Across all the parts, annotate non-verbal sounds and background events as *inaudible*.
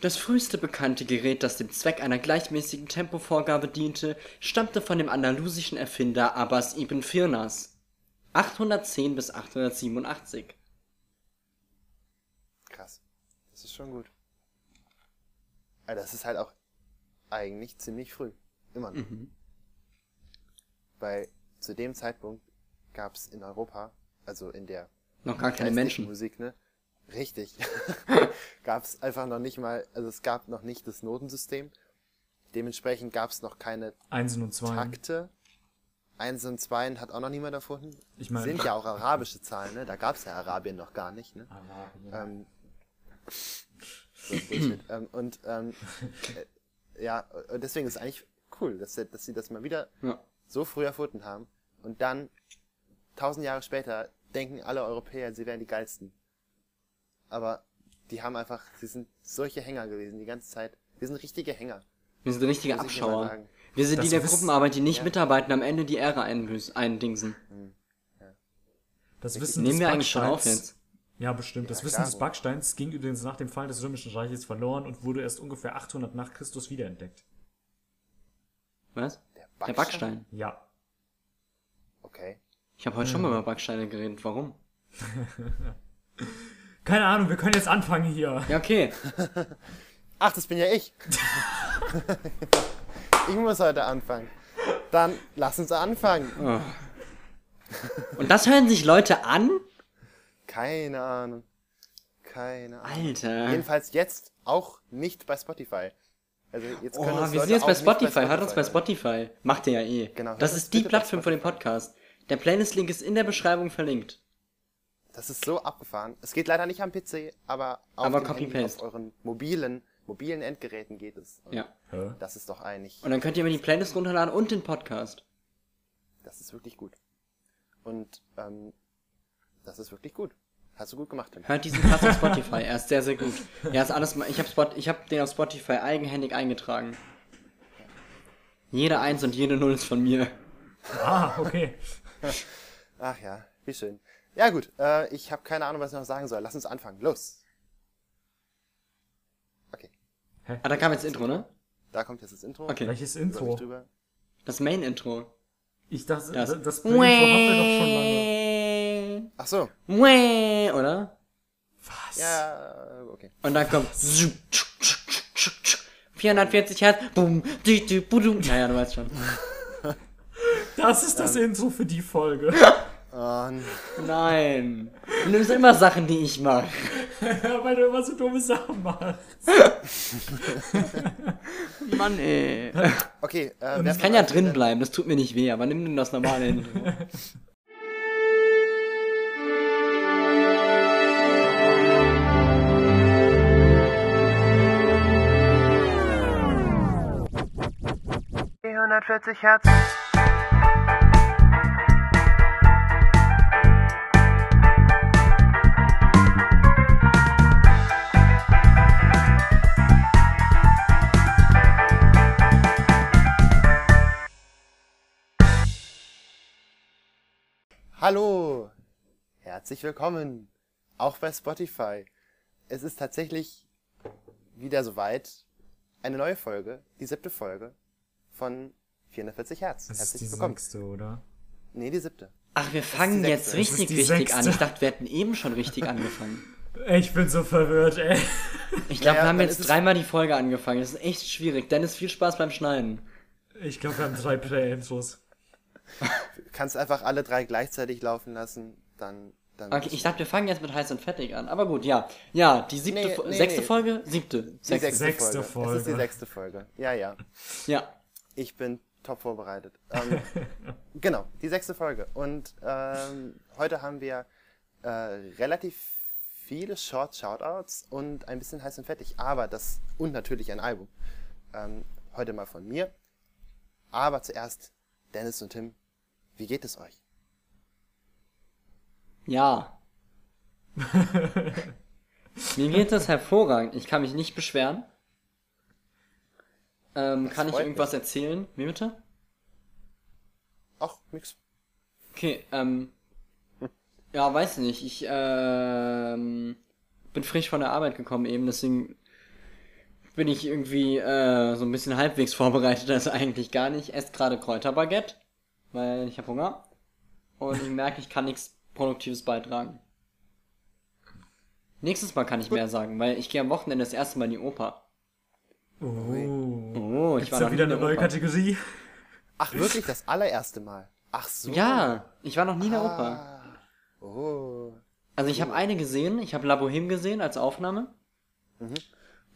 Das früheste bekannte Gerät, das dem Zweck einer gleichmäßigen Tempovorgabe diente, stammte von dem andalusischen Erfinder Abbas ibn Firnas. 810 bis 887. Krass. Das ist schon gut. Aber das ist halt auch eigentlich ziemlich früh. Immer noch. Mhm. Weil zu dem Zeitpunkt gab es in Europa, also in der Noch gar keine Menschen. Musik, ne? Richtig. *laughs* gab es einfach noch nicht mal, also es gab noch nicht das Notensystem. Dementsprechend gab es noch keine Einsen und Zweien. Takte. Eins und Zweien hat auch noch niemand erfunden. Ich meine- Sind ja auch arabische Zahlen, ne? Da gab es ja Arabien noch gar nicht, ne? Ähm, so *laughs* ähm, und ähm, äh, ja, und deswegen ist es eigentlich cool, dass, sie- dass sie das mal wieder Ja. so früh erfunden haben. Und dann, tausend Jahre später, denken alle Europäer, sie wären die geilsten. Aber die haben einfach, sie sind solche Hänger gewesen die ganze Zeit. Wir sind richtige Hänger. Wir sind richtige Abschauer. Wir sind Das die der Gruppenarbeit, die nicht Ja. mitarbeiten, am Ende die Ehre einbüß- eindingsen. Das Wissen Nehmen wir eigentlich schon auf jetzt? Ja, bestimmt. Das Ja, Wissen klar. des Backsteins ging übrigens nach dem Fall des Römischen Reiches verloren und wurde erst ungefähr 800 nach Christus wiederentdeckt. Was? Der Der Backstein. Ja. Okay. Ich habe heute schon mal über Backsteine geredet. Warum? *laughs* Keine Ahnung, wir können jetzt anfangen hier. Ja, okay. Ach, das bin ja ich. *laughs* ich muss heute anfangen. Dann lass uns anfangen. Und das hören sich Leute an? Keine Ahnung. Keine Ahnung. Alter. Jedenfalls jetzt auch nicht bei Spotify. Also jetzt Oh, können wir uns sind jetzt bei nicht Spotify. Hört uns bei. Spotify. Macht ihr ja eh. Genau, Das ist die bei Plattform von dem Spotify. Podcast. Der Playlist-Link ist in der Beschreibung verlinkt. Das ist so abgefahren. Es geht leider nicht am PC, aber auf, Aber Handy, auf euren mobilen, mobilen Endgeräten geht es. Und Ja. Das ist doch eigentlich, Und dann könnt ihr mir die Playlist runterladen und den Podcast. das ist wirklich gut. Und ähm, das ist wirklich gut. Hast du gut gemacht, Tim. Hört diesen Cast auf Spotify. Er ist sehr, sehr gut. Er ist alles mal. Ich habe Spot, ich hab den auf Spotify eigenhändig eingetragen. Jede Eins und jede Null ist von mir. Ah, okay. Ach ja, wie schön. Ja gut, äh, ich habe keine Ahnung, was ich noch sagen soll. Lass uns anfangen. Los. Okay, Ah, da kam jetzt das Intro, ne? da kommt jetzt das Intro. Okay. Welches Intro? drüber? Das Main-Intro. Ich dachte, Das- das, das Intro haben wir doch schon lange. Ach so. Wäh, Oder? Was? Ja, okay. Und dann kommt 440 Hertz, bum, di, di, budum. Naja, du weißt schon. Das ist das Intro für die Folge. *laughs* Und Nein. Du nimmst immer Sachen, die ich mache. *laughs* Weil du immer so dumme Sachen machst. *laughs* Mann, ey. okay, äh, Das kann ja drin denn- bleiben, das tut mir nicht weh, aber nimm denn das normale Intro. Die 140 Hertz. Hallo, herzlich willkommen, auch bei Spotify. Es ist tatsächlich wieder soweit, eine neue Folge, die siebte Folge von 440 Hertz. Das ist Herzlich die willkommen. sechste, oder? Nee, die siebte. Ach, wir fangen jetzt richtig, ist richtig an. sechste. Ich dachte, wir hätten eben schon richtig *laughs* angefangen. Ich bin so verwirrt, ey. Ich glaube, Ja, wir haben dann jetzt ist es- dreimal die Folge angefangen. Das ist echt schwierig. Dennis, viel Spaß beim Schneiden. Ich glaube, wir haben drei Play-Intros. Du kannst einfach alle drei gleichzeitig laufen lassen, dann. dann Okay, ich dachte, wir fangen jetzt mit heiß und fettig an. Aber gut, ja. Ja, die siebte, Nee, nee, sechste nee. Folge? Siebte. die Sechste. sechste, Sechste Folge. Es ist die Folge. sechste Folge. Ja, ja. Ja. Ich bin top vorbereitet. Ähm, *laughs* genau, die sechste Folge. Und ähm, heute haben wir äh, relativ viele Short Shoutouts und ein bisschen heiß und fettig. Aber das und natürlich ein Album. Ähm, heute mal von mir. Aber zuerst Dennis und Tim. Wie geht es euch? Ja. *laughs* Mir geht das hervorragend. Ich kann mich nicht beschweren. Ähm, kann ich irgendwas erzählen? Wie bitte? Ach, nix. Okay, ähm. Ja, weiß nicht. Ich, ähm. bin frisch von der Arbeit gekommen eben, deswegen bin ich irgendwie äh, so ein bisschen halbwegs vorbereitet, also eigentlich gar nicht. Esse gerade Kräuterbaguette, weil ich habe Hunger. Und ich merke, ich kann nichts Produktives beitragen. Nächstes Mal kann ich mehr sagen, weil ich gehe am Wochenende das erste Mal in die Oper. Oh. Oh, ich Ist war da wieder eine neue Oper. Kategorie? Ach, wirklich? Das allererste Mal? Ach so. Ja, ich war noch nie in der Oper. Ah. Oh. Also ich habe eine gesehen, ich habe La Boheme gesehen als Aufnahme. Mhm.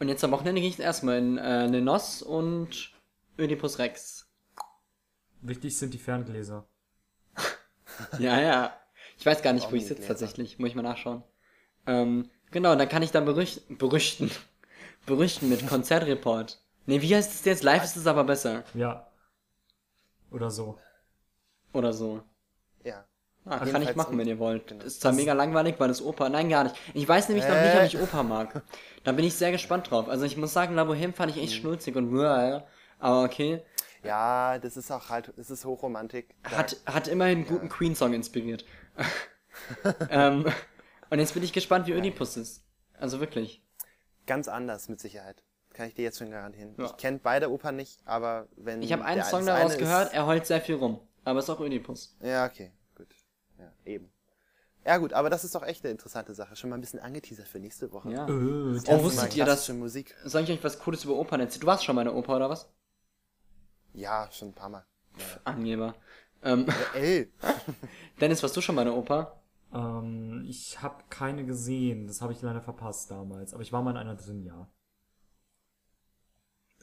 Und jetzt am Wochenende gehe ich erstmal in äh, Nenos und Oedipus Rex. Wichtig sind die Ferngläser. *laughs* Ja, ja. Ich weiß gar nicht, wo ich sitze tatsächlich. Muss ich mal nachschauen. Ähm, genau, dann kann ich dann berüchten, berüchten, *laughs* berüchten mit Konzertreport. Nee, wie heißt es jetzt? Live ist es aber besser. Ja. Oder so. Oder so. Ja. Ah, kann ich machen, wenn ihr wollt. genau. Ist zwar mega langweilig, weil es Oper. Nein, gar nicht. Ich weiß nämlich noch nicht, Äh. ob ich Oper mag. *laughs* Da bin ich sehr gespannt drauf. Also ich muss sagen, La Boheme fand ich Mhm. echt schnulzig und bläh, aber okay. Ja, das ist auch halt, das ist Hochromantik. Hat, hat immerhin einen guten Queen-Song inspiriert. *laughs* *laughs* ähm, und jetzt bin ich gespannt, wie Oedipus ist. Also wirklich. Ganz anders, mit Sicherheit. Kann ich dir jetzt schon garantieren. Ja. Ich kenne beide Opern nicht, aber wenn. Ich habe einen Song das daraus gehört, er heult sehr viel rum. Aber ist auch Oedipus. ja, okay. Ja, eben. Ja, gut, aber das ist doch echt eine interessante Sache. Schon mal ein bisschen angeteasert für nächste Woche. Ja. Äh, Oh, Erste wusstet ihr, klassische Musik? Soll ich euch was Cooles über Opern erzählen? Du warst schon mal in der Oper, oder was? Ja, schon ein paar Mal. Angeber. Ähm, Ja, ey, *laughs* Dennis, warst du schon mal in der Oper? ähm, ich habe keine gesehen. Das habe ich leider verpasst damals. Aber ich war mal in einer drin, ja.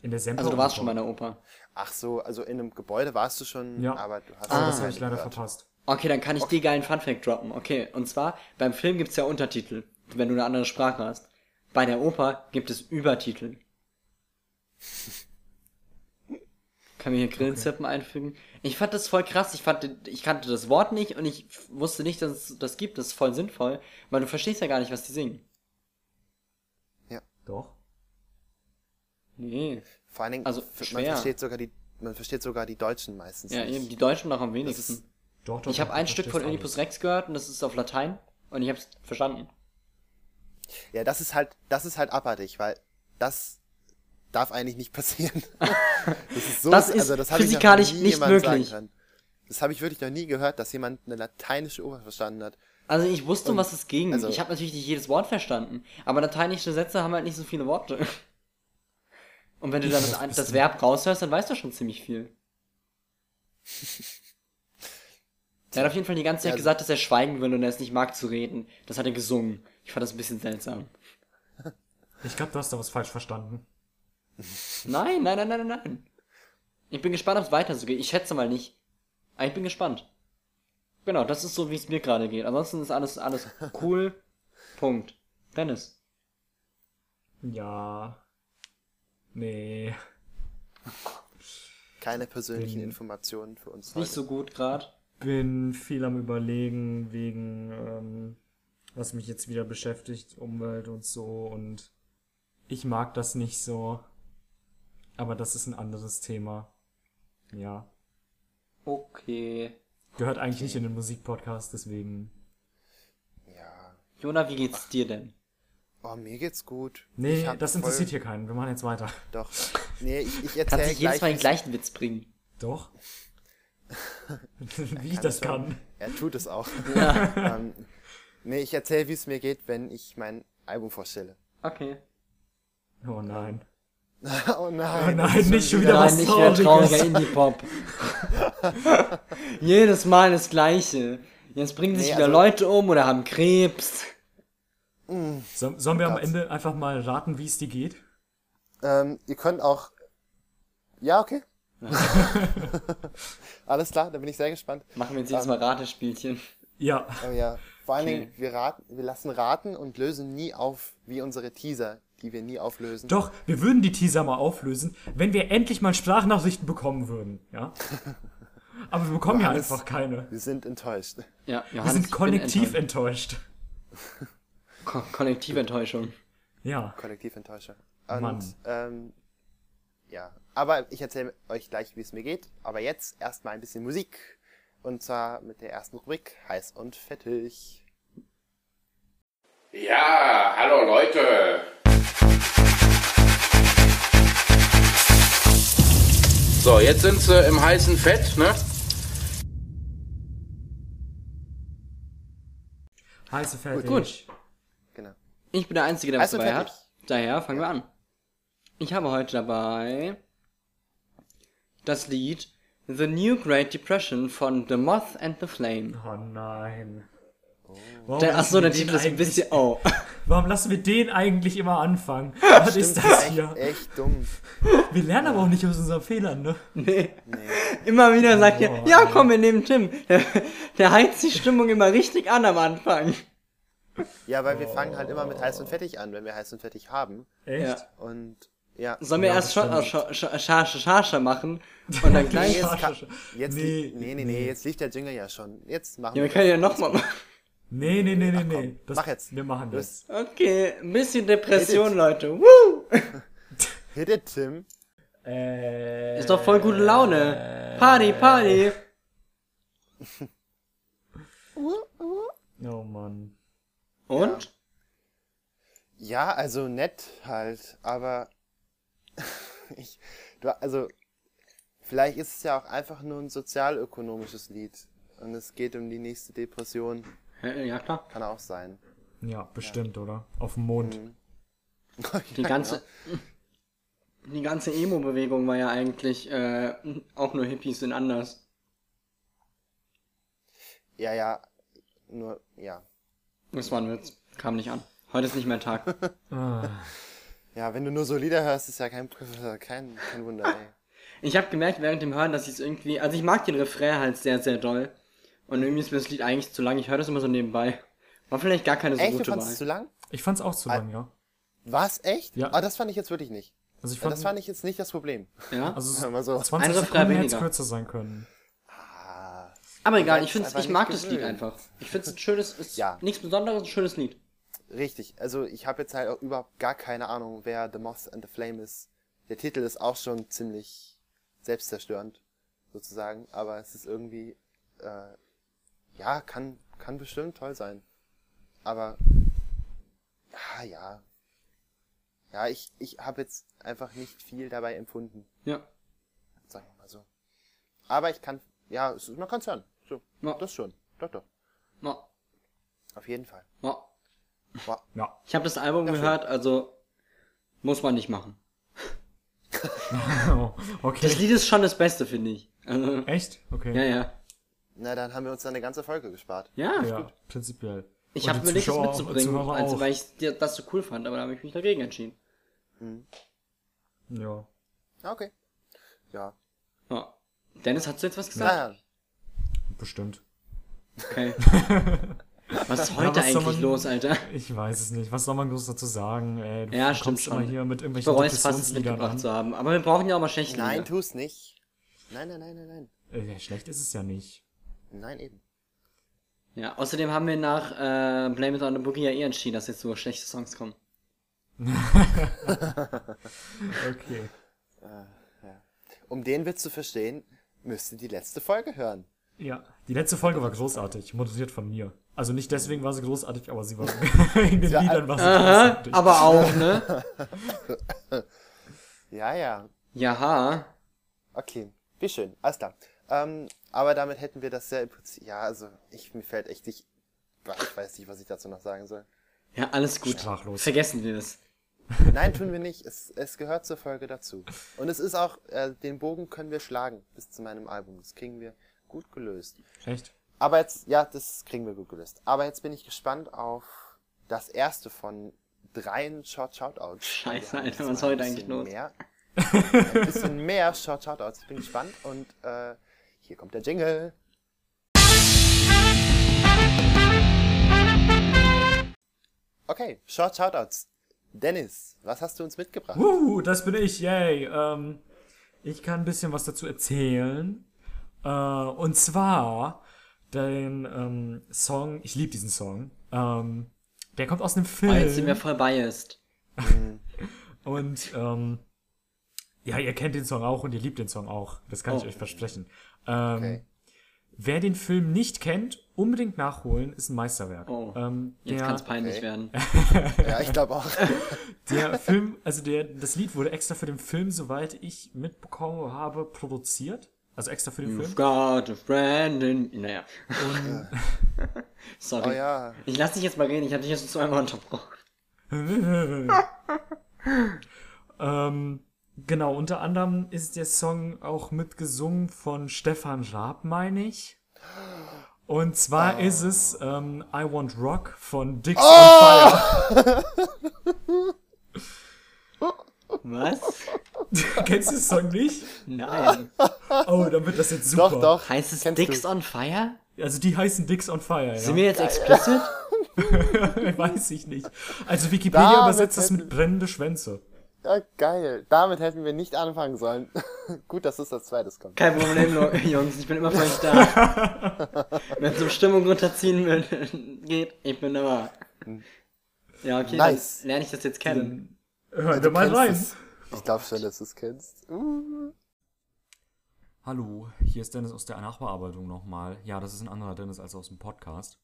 In der Semper Also du warst schon mal in der Oper. ach so, also in einem Gebäude warst du schon, Ja. aber du hast Ah. das habe ich leider gehört. verpasst. Okay, dann kann ich dir geilen Funfact droppen. Okay, und zwar, beim Film gibt's ja Untertitel, wenn du eine andere Sprache hast. Bei der Oper gibt es Übertitel. *laughs* Kann mir hier Grillenzirpen einfügen. Ich fand das voll krass. Ich fand, ich kannte das Wort nicht und ich wusste nicht, dass es das gibt. Das ist voll sinnvoll, weil du verstehst ja gar nicht, was die singen. Doch. Nee. Vor allen Dingen, Also, man schwer. versteht sogar die, man versteht sogar die Deutschen meistens Ja, nicht. eben, die Deutschen noch am Das wenigsten. Doch, doch. Ich habe ein Stück von Oedipus. Rex gehört und das ist auf Latein und ich hab's verstanden. ja, das ist halt, das ist halt abartig, weil das darf eigentlich nicht passieren. *laughs* das ist so, Das ist also das habe physikalisch nicht möglich. können. Das habe ich wirklich noch nie gehört, dass jemand eine lateinische Oper verstanden hat. Also ich wusste, um Und- was es ging. also- ich habe natürlich nicht jedes Wort verstanden, aber lateinische Sätze haben halt nicht so viele Worte. Und wenn du dann *laughs* das, Das. Verb raushörst, dann weißt du schon ziemlich viel. *laughs* Er hat auf jeden Fall die ganze Zeit Ja, also- gesagt, dass er schweigen will und er es nicht mag zu reden. Das hat er gesungen. Ich fand das ein bisschen seltsam. *laughs* Ich glaube, du hast da was falsch verstanden. Nein, nein, nein, nein, nein, nein. Ich bin gespannt, ob es weiter so geht. Ich schätze mal nicht. Aber ich bin gespannt. Genau, das ist so, wie es mir gerade geht. Ansonsten ist alles, alles *laughs* cool. Punkt. Dennis. Ja. Nee. Keine persönlichen Informationen für uns Nicht so gut gerade. Bin viel am überlegen wegen, ähm, was mich jetzt wieder beschäftigt, Umwelt und so und ich mag das nicht so. Aber das ist ein anderes Thema. Ja. Okay. Gehört eigentlich nicht in den Musikpodcast, deswegen. Ja. Jona, wie geht's dir denn? Oh, mir geht's gut. Nee, das voll- interessiert hier keinen. Wir machen jetzt weiter. Doch. Nee, ich, ich Kannst erzähle du jedes Mal den gleich. gleichen Witz bringen? Doch. *laughs* Wie ich das schon. kann. Er tut es auch. *laughs* Ja. ähm, nee, ich erzähle, wie es mir geht, wenn ich mein Album vorstelle. Okay. Oh nein. *laughs* oh nein. Oh nein, nicht schon wieder Nein, was nicht wieder Trauriges. trauriger Indie-Pop. Jedes Mal das Gleiche. Jetzt bringen sich Nee, wieder also- Leute um oder haben Krebs. So, sollen wir am Gott. Ende einfach mal raten, wie es dir geht? Ähm, ihr könnt auch. Ja, okay. *laughs* Alles klar, da bin ich sehr gespannt. Machen wir jetzt jedes Mal Ratespielchen. Ja. Oh ja. Vor allen Okay. Dingen, wir, raten, wir lassen raten und lösen nie auf, wie unsere Teaser, die wir nie auflösen. Doch, wir würden die Teaser mal auflösen, wenn wir endlich mal Sprachnachrichten bekommen würden, ja? *laughs* Aber wir bekommen ja Johannes- einfach keine. Wir sind enttäuscht. Ja, Wir Johannes, sind ich bin kollektiv enttäuscht. enttäuscht. Ko Kollektiventtäuschung. Ja. Kollektiventtäuscher. Und, Mann. ähm, ja. Aber ich erzähle euch gleich, wie es mir geht. Aber jetzt erstmal ein bisschen Musik. Und zwar mit der ersten Rubrik Heiß und Fettig. Ja, hallo Leute. So, jetzt sind sie im heißen Fett, ne? Heiße fertig. Gut. Genau. Ich bin der Einzige, der was Also dabei hat. Daher fangen wir an. Ich habe heute dabei das Lied The New Great Depression von The Moth and the Flame. Oh nein. Warum Der, achso, der Titel ist ein bisschen. Oh. Warum lassen wir den eigentlich immer anfangen? Was ist Stimmt, das echt, hier? echt dumm. Wir lernen aber auch nicht aus unseren Fehlern, ne? Nee. Immer wieder sagt ihr, ja komm, wir nehmen Tim. Der, der heizt die Stimmung immer richtig an am Anfang. Ja, weil wir fangen halt immer mit heiß und fettig an, wenn wir heiß und fettig haben. Echt? Ja. Und ja. Sollen wir Ja, erst Scha-. Scha- machen *laughs* und dann Nee, gleich. jetzt, kann, Schasche. jetzt Nee, nee, nee, nee, nee, jetzt lief der Jingle ja schon. Jetzt machen Ja, wir wir. können ja nochmal machen. Nee, nee, nee, nee, nee. Das, mach jetzt. Wir machen das. Okay, ein bisschen Depression, Leute. Woo! *laughs* Hit it, Tim. Äh, Ist doch voll gute Laune. Party, Party. *laughs* Oh Mann. Und? Ja, also nett halt, aber ich, du, also vielleicht ist es ja auch einfach nur ein sozialökonomisches Lied und es geht um die nächste Depression, Ja, ja, klar. kann auch sein. Ja, bestimmt, oder? Auf dem Mond. *laughs* Die ganze, die ganze Emo-Bewegung war ja eigentlich äh, auch nur Hippies sind anders. Ja, ja, nur, ja. Das war ein Witz. Kam nicht an. Heute ist nicht mehr Tag. *laughs* Ah, Ja, wenn du nur so Lieder hörst, ist ja kein, *laughs* kein, kein Wunder, ey. Ich habe gemerkt während dem Hören, dass ich es irgendwie. Also ich mag den Refrain halt sehr, sehr doll. Und irgendwie ist mir das Lied eigentlich zu lang. Ich höre das immer so nebenbei. War vielleicht gar keine so Echt, du gute fandest Wahl. es zu lang? ich fand's auch zu lang, ja. Was, echt? Ja. Ah, das fand ich jetzt wirklich nicht. Also ich Ja, fand, das fand ich jetzt nicht das Problem. Ja? *laughs* also mal so. 20 Ein Refrain Sekunden hätte es kürzer sein können. Ah, Aber egal, ich es find's, ich mag das Lied einfach. Ich find's ein schönes, *laughs* ist Ja. nichts Besonderes, ein schönes Lied. Richtig, also ich habe jetzt halt auch überhaupt gar keine Ahnung, wer The Moth and the Flame ist. Der Titel ist auch schon ziemlich selbstzerstörend, sozusagen, aber es ist irgendwie, äh, ja, kann, kann bestimmt toll sein. Aber, ja, ja. Ja, ich, ich habe jetzt einfach nicht viel dabei empfunden, Ja. sagen wir mal so. Aber ich kann, ja, es ist, man kann es hören. So, Ja. das schon. Doch, doch. Ja. Auf jeden Fall. Ja. Ja. Ich habe das Album schön. gehört, also muss man nicht machen. Oh, *laughs* okay. Das Lied ist schon das Beste, finde ich. Also, Echt? Okay. ja, ja. Na, dann haben wir uns da eine ganze Folge gespart. Ja, Ja, prinzipiell. ich habe mir nichts mitzubringen, also weil ich dir- das so cool fand, aber da habe ich mich dagegen entschieden. Ja. Ah, Okay. Ja. Ja. Dennis, hast du jetzt was gesagt? Naja, Bestimmt. Okay. *laughs* Was ist Ja, heute was soll eigentlich man- los, Alter? Ich weiß es nicht. Was soll man groß dazu sagen? Ey, du Ja, kommst stimmt immer schon. hier mit Ich irgendwelchen bereue es fast, es mitgebracht an. zu haben. Aber wir brauchen ja auch mal schlechte nein, Lieder. tu's nicht. Nein, nein, nein, nein, nein. Äh, schlecht ist es ja nicht. Nein, eben. Ja, außerdem haben wir nach äh, Blame It on the Boogie ja eh entschieden, dass jetzt so schlechte Songs kommen. *laughs* Okay. Um den Witz zu verstehen, müsst ihr die letzte Folge hören. Ja. Die letzte Folge war großartig. Moderiert von mir. Also nicht deswegen war sie großartig, aber sie war *laughs* wegen den Liedern war sie Aha, großartig. aber auch, ne? *laughs* Ja, ja. Jaha. Okay. Wie schön. Alles klar. Ähm, aber damit hätten wir das ja im Prinzip. Ja, also, ich, mir fällt echt nicht. Ich weiß nicht, was ich dazu noch sagen soll. Ja, alles gut. Sprachlos. Vergessen wir das. *laughs* Nein, tun wir nicht. Es, es gehört zur Folge dazu. Und es ist auch, äh, den Bogen können wir schlagen bis zu meinem Album. Das kriegen wir gut gelöst. Echt? Aber jetzt, ja, das kriegen wir gut gelöst. Aber jetzt bin ich gespannt auf das erste von dreien Short Shoutouts. Scheiße, Alter, was heute ein eigentlich bisschen los? Mehr, ein bisschen mehr Short Shoutouts. Ich bin gespannt und äh, hier kommt der Jingle. Okay, Short Shoutouts. Dennis, was hast du uns mitgebracht? Uh, das bin ich, yay. Ähm, ich kann ein bisschen was dazu erzählen. Äh, und zwar den ähm, Song, ich liebe diesen Song. Ähm, der kommt aus einem Film. Oh, jetzt sind wir voll biased. *laughs* Und ähm, ja, ihr kennt den Song auch und ihr liebt den Song auch. Das kann ich Oh. euch versprechen. Ähm, Okay. Wer den Film nicht kennt unbedingt nachholen, ist ein Meisterwerk. Oh, ähm, Jetzt der, kann es peinlich okay. werden. *laughs* Ja, ich glaube auch. *laughs* der Film, also der, das Lied wurde extra für den Film, soweit ich mitbekommen habe, produziert. Also extra für den You've Film. got a friend in... Naja. *laughs* Sorry. Oh ja. Ich lass dich jetzt mal reden, ich habe dich jetzt zweimal unterbrochen. *laughs* Ähm, genau, unter anderem ist der Song auch mitgesungen von Stefan Raab, meine ich. Und zwar ist es ähm, I Want Rock von Dix on Fire. *laughs* Was? *laughs* Kennst du den Song nicht? Nein. Oh, dann wird das jetzt super. Doch, doch. Heißt es Kennst Dicks du. on Fire? Also die heißen Dix on Fire, ja. Sind wir jetzt explicit? *laughs* Weiß ich nicht. Also Wikipedia Damit übersetzt das mit brennende Schwänze. Ja, geil. Damit hätten wir nicht anfangen sollen. *laughs* Gut, dass es als zweites kommt. Kein Problem, Jungs, ich bin immer für euch da. Wenn es um Stimmung runterziehen will- geht, ich bin immer. Ja, okay, Nice. dann lerne ich das jetzt kennen. Hör Du da mal rein. es. Ich glaube schon, dass du es kennst. Uh. Hallo, hier ist Dennis aus der Nachbearbeitung nochmal. Ja, das ist ein anderer Dennis als aus dem Podcast.